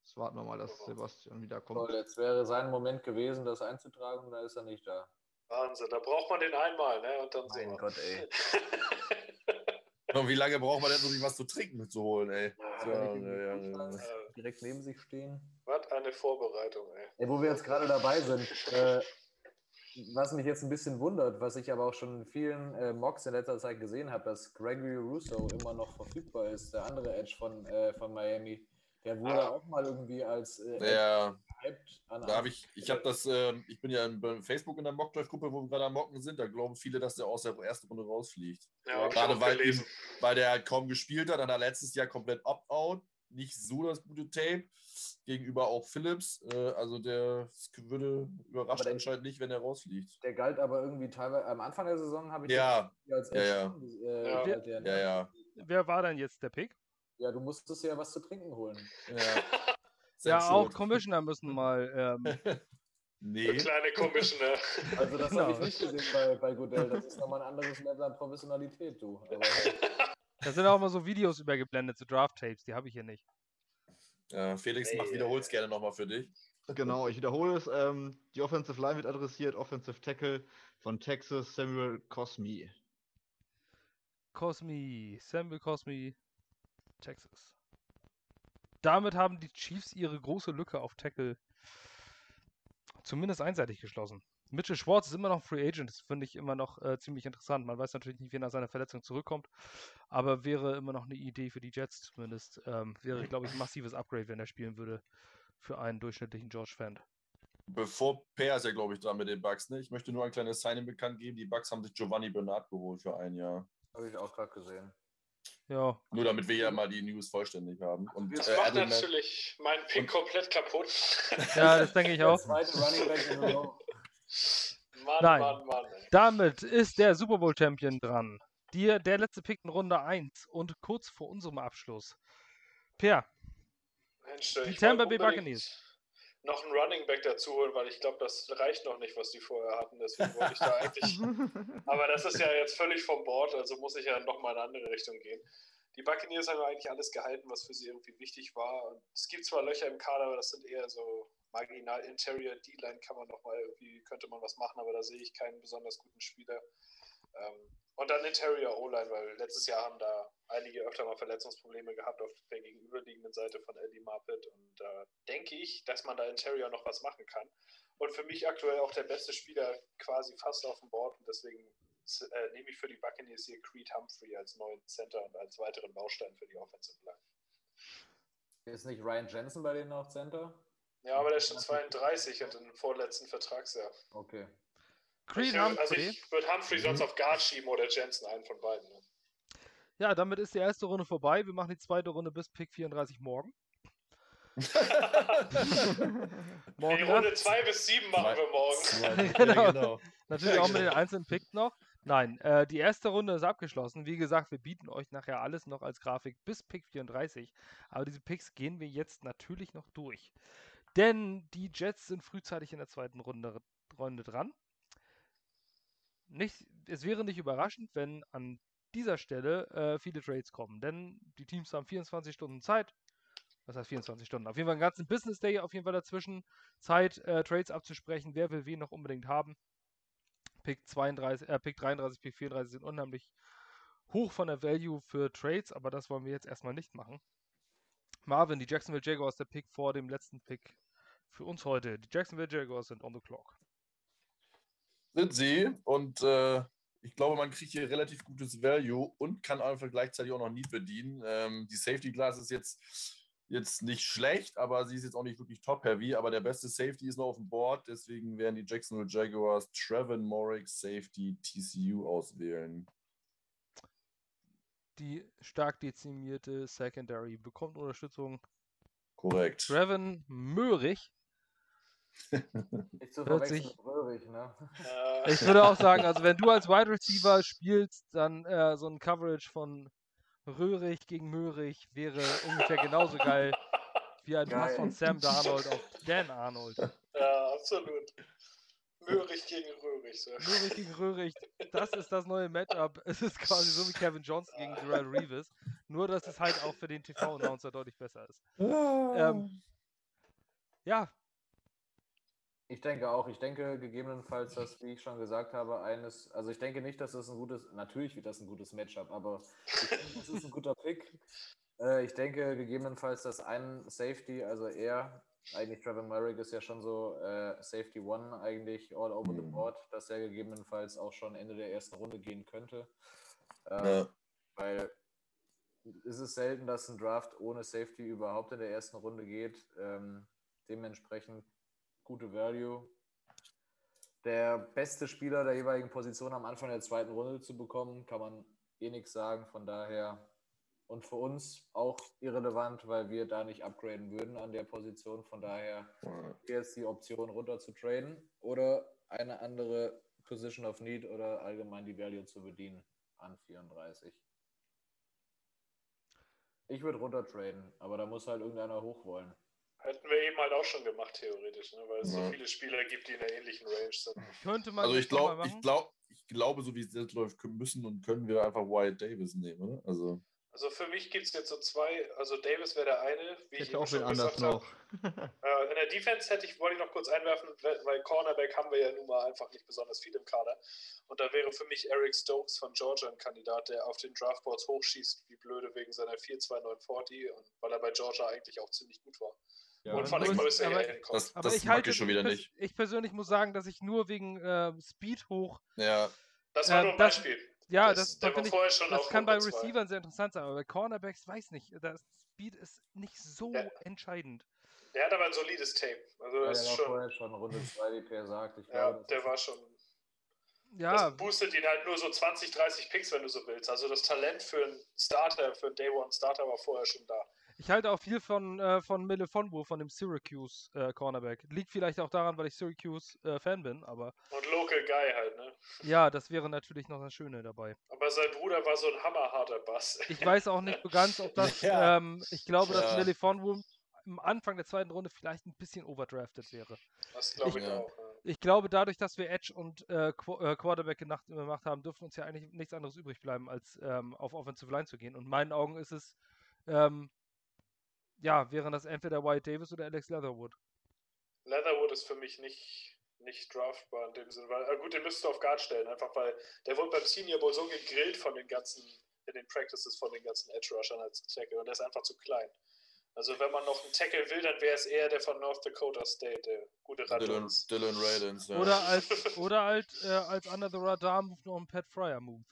Jetzt warten wir mal, dass Sebastian wieder kommt. Toll, jetzt wäre sein Moment gewesen, das einzutragen, da ist er nicht da. Wahnsinn, da braucht man den einmal, ne? Und dann so. Gott, ey. Und wie lange braucht man denn, um sich was zu trinken zu holen, ey? Ja, ihn ja, ja, direkt neben sich stehen. Was eine Vorbereitung, ey. Ey, wo wir jetzt gerade dabei sind, äh, was mich jetzt ein bisschen wundert, was ich aber auch schon in vielen äh, Mocks in letzter Zeit gesehen habe, dass Gregory Russo immer noch verfügbar ist, der andere Edge von, äh, von Miami. Der wurde Ah. auch mal irgendwie als äh, Ja, gehypt. An da habe ich, ich habe das, äh, ich bin ja in bei Facebook in der Mockdraft-Gruppe, wo wir gerade am Mocken sind, da glauben viele, dass der aus der ersten Runde rausfliegt. Ja, Gerade weil, weil der halt kaum gespielt hat, dann hat er letztes Jahr komplett Opt-out, nicht so das gute Tape, gegenüber auch Phillips, äh, also der würde überrascht der- anscheinend nicht, wenn er rausfliegt. Der galt aber irgendwie teilweise am Anfang der Saison habe ich Ja, als ja, ja. äh, Ja. galt der, ja, ja. Wer war denn jetzt der Pick? Ja, du musstest ja was zu trinken holen. ja. Ja, auch. Commissioner müssen mal. Ähm, Der Nee. kleine Commissioner. Also das Genau. habe ich nicht gesehen bei, bei Goodell. Das ist nochmal ein anderes Level an Professionalität, du. Aber da sind auch mal so Videos übergeblendet, so Draft-Tapes, die habe ich hier nicht. Ja, Felix, mach, Nee. wiederhol's gerne nochmal für dich. Genau, ich wiederhole es. Ähm, die Offensive Line wird adressiert, Offensive Tackle von Texas, Samuel Cosmi. Cosmi, Samuel Cosmi, Texas. Damit haben die Chiefs ihre große Lücke auf Tackle zumindest einseitig geschlossen. Mitchell Schwartz ist immer noch Free Agent, das finde ich immer noch äh, ziemlich interessant. Man weiß natürlich nicht, wie er nach seiner Verletzung zurückkommt, aber wäre immer noch eine Idee für die Jets zumindest. Ähm, wäre, glaube ich, ein massives Upgrade, wenn er spielen würde für einen durchschnittlichen George Fand. Bevor Per ist ja, glaube ich, dran mit den Bucks. Ne? Ich möchte nur ein kleines Signing bekannt geben. Die Bucks haben sich Giovanni Bernard geholt für ein Jahr. habe ich auch gerade gesehen. Ja, Nur damit wir ja mal die News vollständig haben. Und Das äh, macht Edelman- natürlich meinen Pick komplett kaputt. ja das denke ich Der auch. zweite Running Back in der. Mann, Nein. Mann, Mann. Damit ist der Super Bowl Champion dran. Die, der letzte Pick in Runde 1 und kurz vor unserem Abschluss. Per, Mensch, Die Tampa Bay Buccaneers. Noch einen Running Back dazu holen, weil ich glaube, das reicht noch nicht, was die vorher hatten. Deswegen wollte ich da eigentlich. Aber das ist ja jetzt völlig vom Bord, also muss ich ja nochmal in eine andere Richtung gehen. Die Buccaneers haben ja eigentlich alles gehalten, was für sie irgendwie wichtig war. Und es gibt zwar Löcher im Kader, aber das sind eher so marginal Interior D-Line kann man noch mal irgendwie könnte man was machen, aber da sehe ich keinen besonders guten Spieler. Ähm, und dann Interior O-Line, weil letztes Jahr haben da einige öfter mal Verletzungsprobleme gehabt auf der gegenüberliegenden Seite von Eddie Marpet und da denke ich, dass man da Interior noch was machen kann. Und für mich aktuell auch der beste Spieler quasi fast auf dem Board und deswegen äh, nehme ich für die Buccaneers hier Creed Humphrey als neuen Center und als weiteren Baustein für die Offensive Line. Ist nicht Ryan Jensen bei denen auf Center? Ja, aber der ist schon 32 und im vorletzten Vertragsjahr. Okay. Creed ich, also ich würde Humphrey sonst auf Guard schieben oder Jensen, einen von beiden. Ne? Ja, damit ist die erste Runde vorbei. Wir machen die zweite Runde bis Pick 34 morgen. morgen Die Runde Nacht. 2 bis 7 machen wir morgen. Genau. ja, genau. Natürlich Ja, auch mit den genau. einzelnen Picks noch. Nein, äh, die erste Runde ist abgeschlossen. Wie gesagt, wir bieten euch nachher alles noch als Grafik bis Pick 34. Aber diese Picks gehen wir jetzt natürlich noch durch. Denn die Jets sind frühzeitig in der zweiten Runde, Runde dran. Nicht, es wäre nicht überraschend, wenn an dieser Stelle äh, viele Trades kommen. Denn die Teams haben 24 Stunden Zeit. Was heißt 24 Stunden? Auf jeden Fall einen ganzen Business Day auf jeden Fall dazwischen. Zeit, äh, Trades abzusprechen. Wer will wen noch unbedingt haben. Pick 32, äh, Pick 33, Pick 34 sind unheimlich hoch von der Value für Trades, aber das wollen wir jetzt erstmal nicht machen. Marvin, die Jacksonville Jaguars, der Pick vor dem letzten Pick für uns heute. Die Jacksonville Jaguars sind on the clock. Sind sie. Und äh, ich glaube, man kriegt hier relativ gutes Value und kann einfach gleichzeitig auch noch Need bedienen. Ähm, die Safety Class ist jetzt, jetzt nicht schlecht, aber sie ist jetzt auch nicht wirklich top-heavy. Aber der beste Safety ist noch auf dem Board. Deswegen werden die Jacksonville Jaguars Trevin Morrick Safety TCU auswählen. Die stark dezimierte Secondary bekommt Unterstützung. Korrekt. Trevin Möhrig. Nicht zu Hört verwechseln sich- Röhrig, ne? Äh, Ich würde auch sagen, also wenn du als Wide Receiver spielst, dann äh, so ein Coverage von Röhrig gegen Möhrig wäre ungefähr genauso geil wie ein Pass Geil. von Sam Darnold auf Dan Arnold. Ja, absolut. Möhrig gegen Röhrig. So. Röhrig gegen Röhrig, das ist das neue Matchup. Es ist quasi so wie Kevin Johnson gegen Darrell Reeves. Nur, dass es halt auch für den TV-Announcer deutlich besser ist. Ähm, ja, Ich denke auch. Ich denke gegebenenfalls, dass, wie ich schon gesagt habe, eines, also ich denke nicht, dass das ein gutes, natürlich wird das ein gutes Matchup, aber ich denke, das ist ein guter Pick. Äh, ich denke gegebenenfalls, dass ein Safety, also er, eigentlich Trevor Merrick ist ja schon so äh, Safety One eigentlich all over the Mhm. board, dass er gegebenenfalls auch schon Ende der ersten Runde gehen könnte. Äh, Ja. Weil es ist selten, dass ein Draft ohne Safety überhaupt in der ersten Runde geht. Ähm, dementsprechend gute Value. Der beste Spieler der jeweiligen Position am Anfang der zweiten Runde zu bekommen, kann man eh nichts sagen. Von daher und für uns auch irrelevant, weil wir da nicht upgraden würden an der Position. Von daher jetzt die Option runter zu traden oder eine andere Position of Need oder allgemein die Value zu bedienen an 34. Ich würde runter traden, aber da muss halt irgendeiner hoch wollen. Hätten wir eben halt auch schon gemacht, theoretisch, ne? weil es Ja. so viele Spieler gibt, die in einer ähnlichen Range sind. könnte man Also ich glaube, ich glaube, ich glaube, so wie es jetzt läuft, müssen und können wir einfach Wyatt Davis nehmen, oder? Also. Also für mich gibt es jetzt so zwei, also Davis wäre der eine, wie ich eben auch schon anders gesagt habe. noch. Äh, in der Defense hätte ich, wollte ich noch kurz einwerfen, weil Cornerback haben wir ja nun mal einfach nicht besonders viel im Kader. Und da wäre für mich Eric Stokes von Georgia ein Kandidat, der auf den Draftboards hochschießt, wie blöde wegen seiner 4-2-9-40 und weil er bei Georgia eigentlich auch ziemlich gut war. Ja, und von der Größe her hinkommt. Das, Aber das ich mag halte ich schon wieder ich, nicht. Ich persönlich muss sagen, dass ich nur wegen äh, Speed hoch. Ja, Das war äh, nur ein das- Beispiel. Ja, Das- das, da ich, vorher schon das kann bei. Receivern sehr interessant sein, aber bei Cornerbacks weiß nicht. Das Speed ist nicht so Ja. entscheidend. Der hat aber ein solides Tape. Also Ja, das der ist war schon, vorher schon Runde 2, wie Per sagt. Ich ja, glaube, der war schon. Ja, Das boostet ihn halt nur so 20, 30 Picks, wenn du so willst. Also das Talent für einen Starter, für einen Day One Starter war vorher schon da. Ich halte auch viel von, äh, von Melifonwu, von dem Syracuse äh, Cornerback. Liegt vielleicht auch daran, weil ich Syracuse äh, Fan bin, aber Und Local Guy halt, ne? ja, das wäre natürlich noch das Schöne dabei. Aber sein Bruder war so ein hammerharter Bass. Ich weiß auch nicht so ganz, ob das, Ja. ähm, ich glaube, dass Ja. Melifonwu am Anfang der zweiten Runde vielleicht ein bisschen overdrafted wäre. Das glaube ich Ja. auch. Ja. Ich glaube, dadurch, dass wir Edge und äh, Qu äh, Quarterback genacht- gemacht haben, dürfte uns ja eigentlich nichts anderes übrig bleiben, als ähm, auf Offensive Line zu gehen. Und in meinen Augen ist es, ähm, ja, wären das entweder Wyatt Davis oder Alex Leatherwood. Leatherwood ist für mich nicht, nicht draftbar in dem Sinne. Weil, äh, gut, den müsstest du auf Guard stellen, einfach weil der wurde beim Senior Bowl so gegrillt von den ganzen, in den Practices von den ganzen Edge Rushern als Tackle und der ist einfach zu klein. Also wenn man noch einen Tackle will, dann wäre es eher der von North Dakota State, der gute Dylan. Dylan Radens. Ja. Oder als, oder halt äh, als Under the Radar Move noch ein Pat Fryer Move.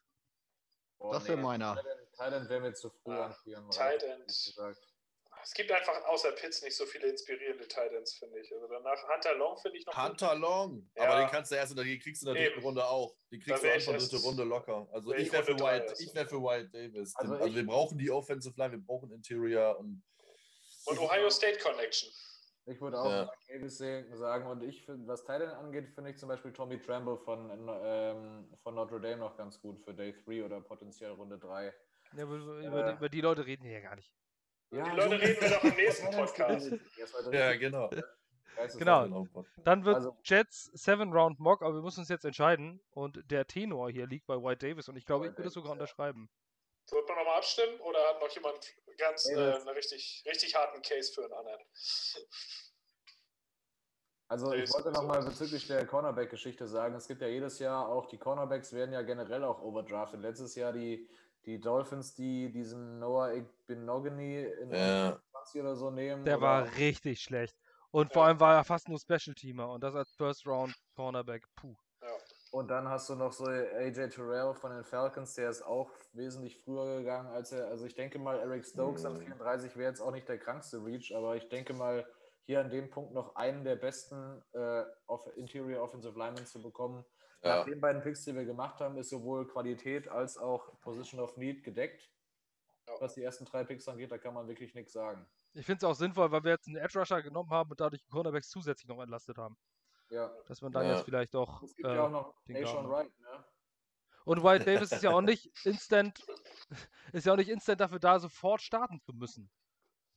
Boah, Das wär meiner. Thailand- wäre mir zu früh Ah, an 34. Tight End. Es gibt einfach außer Pitts nicht so viele inspirierende Titans, finde ich. Also danach Hunter Long finde ich noch gut. Hunter Long. Ja. Aber den kannst du erst in der, den kriegst du in der dritten. Runde auch. Den kriegst wär du Anfang erst- dritte Runde locker. Also wär ich wäre für ich wäre für Wyatt Davis. Also Also, ich- wir brauchen die Offensive Line, wir brauchen Interior und Und Ohio State Connection. Ich würde auch Ja. Mark Davis sagen und ich finde, was Thailand angeht, finde ich zum Beispiel Tommy Tremble von, ähm, von Notre Dame noch ganz gut für Day 3 oder potenziell Runde 3. Ja, über, Äh. über die Leute reden wir ja gar nicht. Die Leute reden wir doch im nächsten Podcast. ja, genau. Genau. genau. Dann wird Also- Jets 7 Round Mock, aber wir müssen uns jetzt entscheiden. Und der Tenor hier liegt bei White Davis und ich glaube, ich Wyatt würde es sogar Davis, ja. unterschreiben. Wird man nochmal abstimmen oder hat noch jemand ganz äh, einen richtig, richtig harten Case für einen anderen? Also ich wollte nochmal bezüglich der Cornerback-Geschichte sagen, es gibt ja jedes Jahr auch, die Cornerbacks werden ja generell auch overdrafted. Letztes Jahr die, die Dolphins, die diesen Noah Igbinogany in Ja. 20 oder so nehmen. Der oder war richtig schlecht. Und vor Ja. allem war er fast nur Special Teamer und das als First Round Cornerback. Puh. Ja. Und dann hast du noch so AJ Terrell von den Falcons, der ist auch wesentlich früher gegangen, als er, also ich denke mal, Eric Stokes an Mhm. 34 wäre jetzt auch nicht der krankste Reach, aber ich denke mal, hier an dem Punkt noch einen der besten äh, Interior Offensive Linemen zu bekommen. Ja. Nach den beiden Picks, die wir gemacht haben, ist sowohl Qualität als auch Position of Need gedeckt. Ja. Was die ersten drei Picks angeht, da kann man wirklich nichts sagen. Ich finde es auch sinnvoll, weil wir jetzt einen Edge Rusher genommen haben und dadurch die Cornerbacks zusätzlich noch entlastet haben. Ja. Dass man dann Ja. jetzt vielleicht doch. Es gibt Äh, ja auch noch den Nation Garner. Wright, ne? und White Davis ist ja auch nicht instant, ist ja auch nicht instant dafür da, sofort starten zu müssen.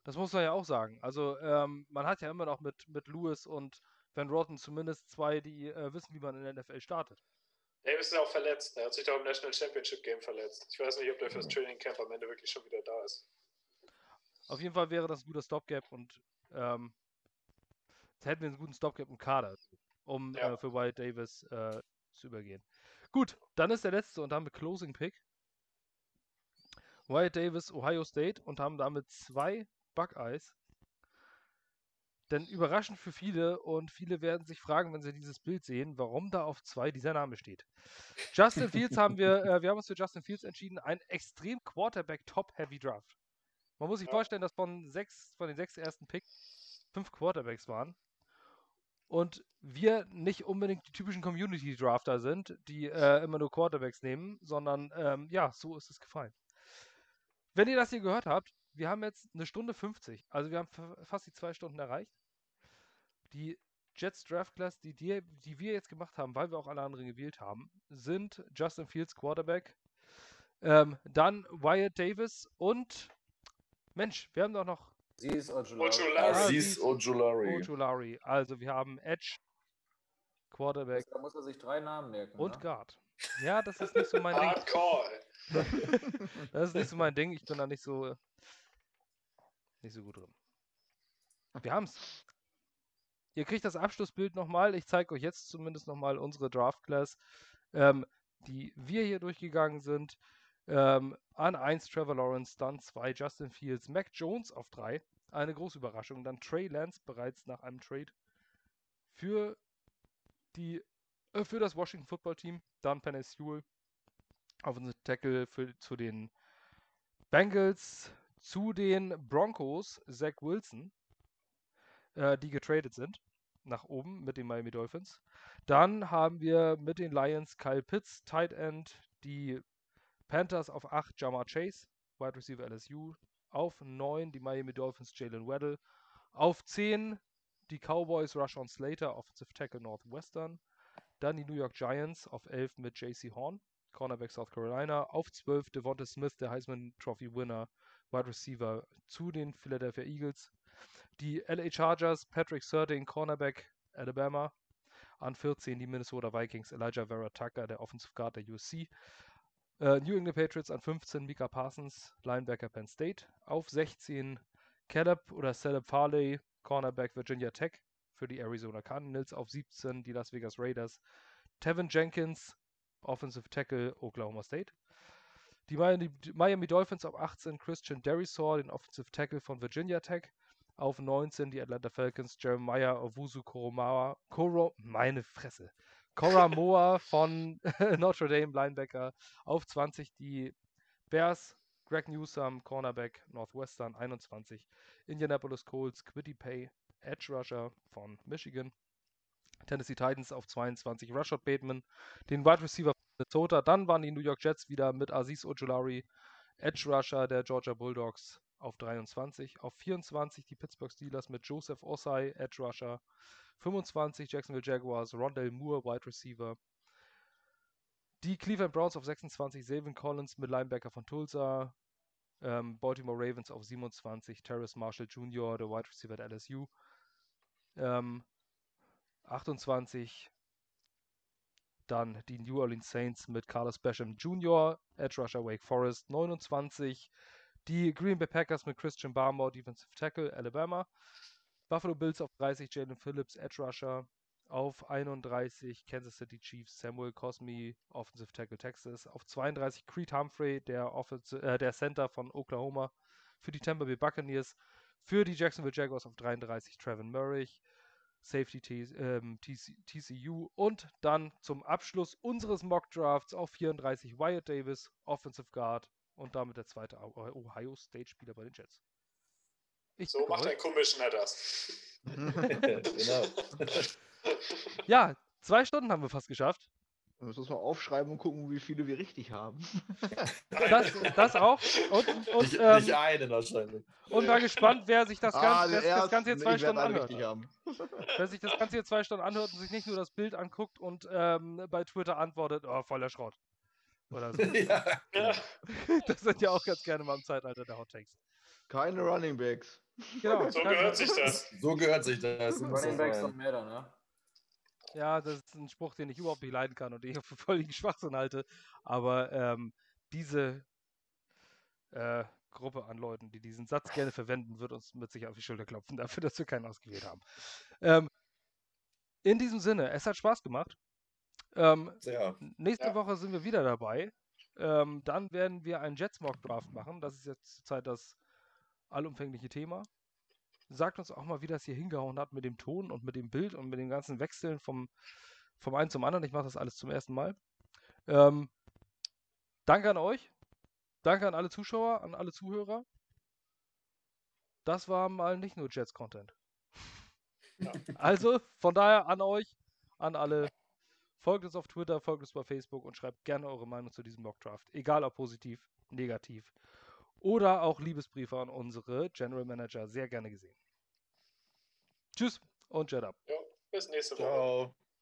Das muss man ja auch sagen. Also ähm, man hat ja immer noch mit, mit Lewis und Van Rotten zumindest zwei, die äh, wissen, wie man in der NFL startet. Davis ist auch verletzt. Er hat sich da im National Championship Game verletzt. Ich weiß nicht, ob der fürs Training Camp am Ende wirklich schon wieder da ist. Auf jeden Fall wäre das ein guter Stopgap und ähm, jetzt hätten wir einen guten Stopgap im Kader, um Ja. äh, für Wyatt Davis äh, zu übergehen. Gut, dann ist der letzte und haben wir Closing Pick. Wyatt Davis, Ohio State und haben damit zwei Buckeyes. Denn überraschend für viele und viele werden sich fragen, wenn sie dieses Bild sehen, warum da auf zwei dieser Name steht. Justin Fields haben wir, äh, wir haben uns für Justin Fields entschieden, ein extrem Quarterback-Top-Heavy Draft. Man muss sich Ja. vorstellen, dass von sechs, von den sechs ersten Picks fünf Quarterbacks waren. Und wir nicht unbedingt die typischen Community-Drafter sind, die äh, immer nur Quarterbacks nehmen, sondern ähm, ja, so ist es gefallen. Wenn ihr das hier gehört habt, wir haben jetzt eine Stunde 50, also wir haben fa- fast die zwei Stunden erreicht. Die Jets Draft Class, die, die, die wir jetzt gemacht haben, weil wir auch alle anderen gewählt haben, sind Justin Fields Quarterback, ähm, dann Wyatt Davis und Mensch, wir haben doch noch Sie ist Ojulari. Aziz Ojulari. Ojulari. Also wir haben Edge, Quarterback Da muss er sich drei Namen merken. und ne? Guard. Ja, das ist nicht so mein Ding. Hard Call. Das ist nicht so mein Ding. Ich bin da nicht so nicht so gut drin. Wir haben's. Ihr kriegt das Abschlussbild nochmal. Ich zeige euch jetzt zumindest nochmal unsere Draft Class, ähm, die wir hier durchgegangen sind. Ähm, an 1 Trevor Lawrence, dann 2 Justin Fields, Mac Jones auf 3. Eine große Überraschung. Dann Trey Lance bereits nach einem Trade für die äh, für das Washington Football Team. Dann Penny Sewell auf unsere Tackle für, zu den Bengals, zu den Broncos, Zach Wilson, äh, die getradet sind nach oben mit den Miami Dolphins. Dann haben wir mit den Lions Kyle Pitts, Tight End, die Panthers auf 8, Jamar Chase, Wide Receiver LSU, auf 9 die Miami Dolphins, Jalen Weddle, auf 10 die Cowboys, Rashawn Slater, Offensive Tackle Northwestern, dann die New York Giants auf 11 mit JC Horn, Cornerback South Carolina, auf 12 Devonta Smith, der Heisman Trophy Winner, Wide Receiver zu den Philadelphia Eagles, die LA Chargers, Patrick Surding, Cornerback Alabama, an 14 die Minnesota Vikings, Elijah Vera Tucker, der Offensive Guard der USC, äh, New England Patriots an 15 Mika Parsons, Linebacker Penn State, auf 16 Caleb oder Caleb Farley, Cornerback Virginia Tech für die Arizona Cardinals, auf 17 die Las Vegas Raiders, Tevin Jenkins, Offensive Tackle Oklahoma State. Die Miami, Miami Dolphins auf 18 Christian Derisor, den Offensive Tackle von Virginia Tech. Auf 19 die Atlanta Falcons Jeremiah Owusu Koromawa, Koro, meine Fresse, Koramoa von Notre Dame Linebacker. Auf 20 die Bears Greg Newsom, Cornerback Northwestern 21. Indianapolis Colts Quiddy Pay, Edge Rusher von Michigan. Tennessee Titans auf 22 Rashad Bateman, den Wide Receiver von Minnesota. Dann waren die New York Jets wieder mit Aziz Ojulari, Edge Rusher der Georgia Bulldogs auf 23. Auf 24 die Pittsburgh Steelers mit Joseph Osai, Edge Rusher. 25 Jacksonville Jaguars, Rondell Moore, Wide Receiver. Die Cleveland Browns auf 26, Savin Collins mit Linebacker von Tulsa. Ähm, Baltimore Ravens auf 27, Terrace Marshall Jr., der Wide Receiver der LSU. Ähm, 28 dann die New Orleans Saints mit Carlos Basham Jr., Edge Rusher Wake Forest. 29 die Green Bay Packers mit Christian Barmore, Defensive Tackle Alabama. Buffalo Bills auf 30, Jalen Phillips, Edge Rusher. Auf 31 Kansas City Chiefs, Samuel Cosme, Offensive Tackle Texas. Auf 32 Creed Humphrey, der, Offensi- äh, der Center von Oklahoma. Für die Tampa Bay Buccaneers. Für die Jacksonville Jaguars auf 33 Trevin Murray. Safety ähm, TC TCU. Und dann zum Abschluss unseres Mock Drafts auf 34 Wyatt Davis, Offensive Guard. Und damit der zweite Ohio State Spieler bei den Jets. Ich So macht ein Commissioner das. genau. Ja, zwei Stunden haben wir fast geschafft. Wir müssen uns mal aufschreiben und gucken, wie viele wir richtig haben. Das, das auch. Und, und, Nicht, ähm, nicht einen wahrscheinlich. und war gespannt, wer sich das, Ah, Gan wer den sich das ersten. Ganze hier zwei Stunden anhört. Wer sich das Ganze hier zwei Stunden anhört und sich nicht nur das Bild anguckt und ähm, bei Twitter antwortet, oh, voller Schrott. Oder so. ja. Ja. das sind ja auch ganz gerne mal im Zeitalter der Hot Takes. Keine Running Backs. Genau. So gehört sich das. So gehört sich das. Running Backs und mehr dann, ne? Ja, das ist ein Spruch, den ich überhaupt nicht leiden kann und den ich für völligen Schwachsinn halte. Aber ähm, diese äh, Gruppe an Leuten, die diesen Satz gerne verwenden, wird uns mit sich auf die Schulter klopfen, dafür, dass wir keinen ausgewählt haben. Ähm, in diesem Sinne, es hat Spaß gemacht. Ähm, Ja. nächste Ja. Woche sind wir wieder dabei. Ähm, dann werden wir einen Jets Mock Draft machen. Das ist jetzt zurzeit das allumfängliche Thema. Sagt uns auch mal, wie das hier hingehauen hat mit dem Ton und mit dem Bild und mit den ganzen Wechseln vom, vom einen zum anderen. Ich mache das alles zum ersten Mal. Ähm, danke an euch. Danke an alle Zuschauer, an alle Zuhörer. Das war mal nicht nur Jets-Content. Ja. Also, von daher an euch, an alle. Folgt uns auf Twitter, folgt uns bei Facebook und schreibt gerne eure Meinung zu diesem Mockdraft. Egal ob positiv, negativ. Oder auch Liebesbriefe an unsere General Manager. Sehr gerne gesehen. Tschüss und Jet up. Jo, bis nächste Woche. Ciao.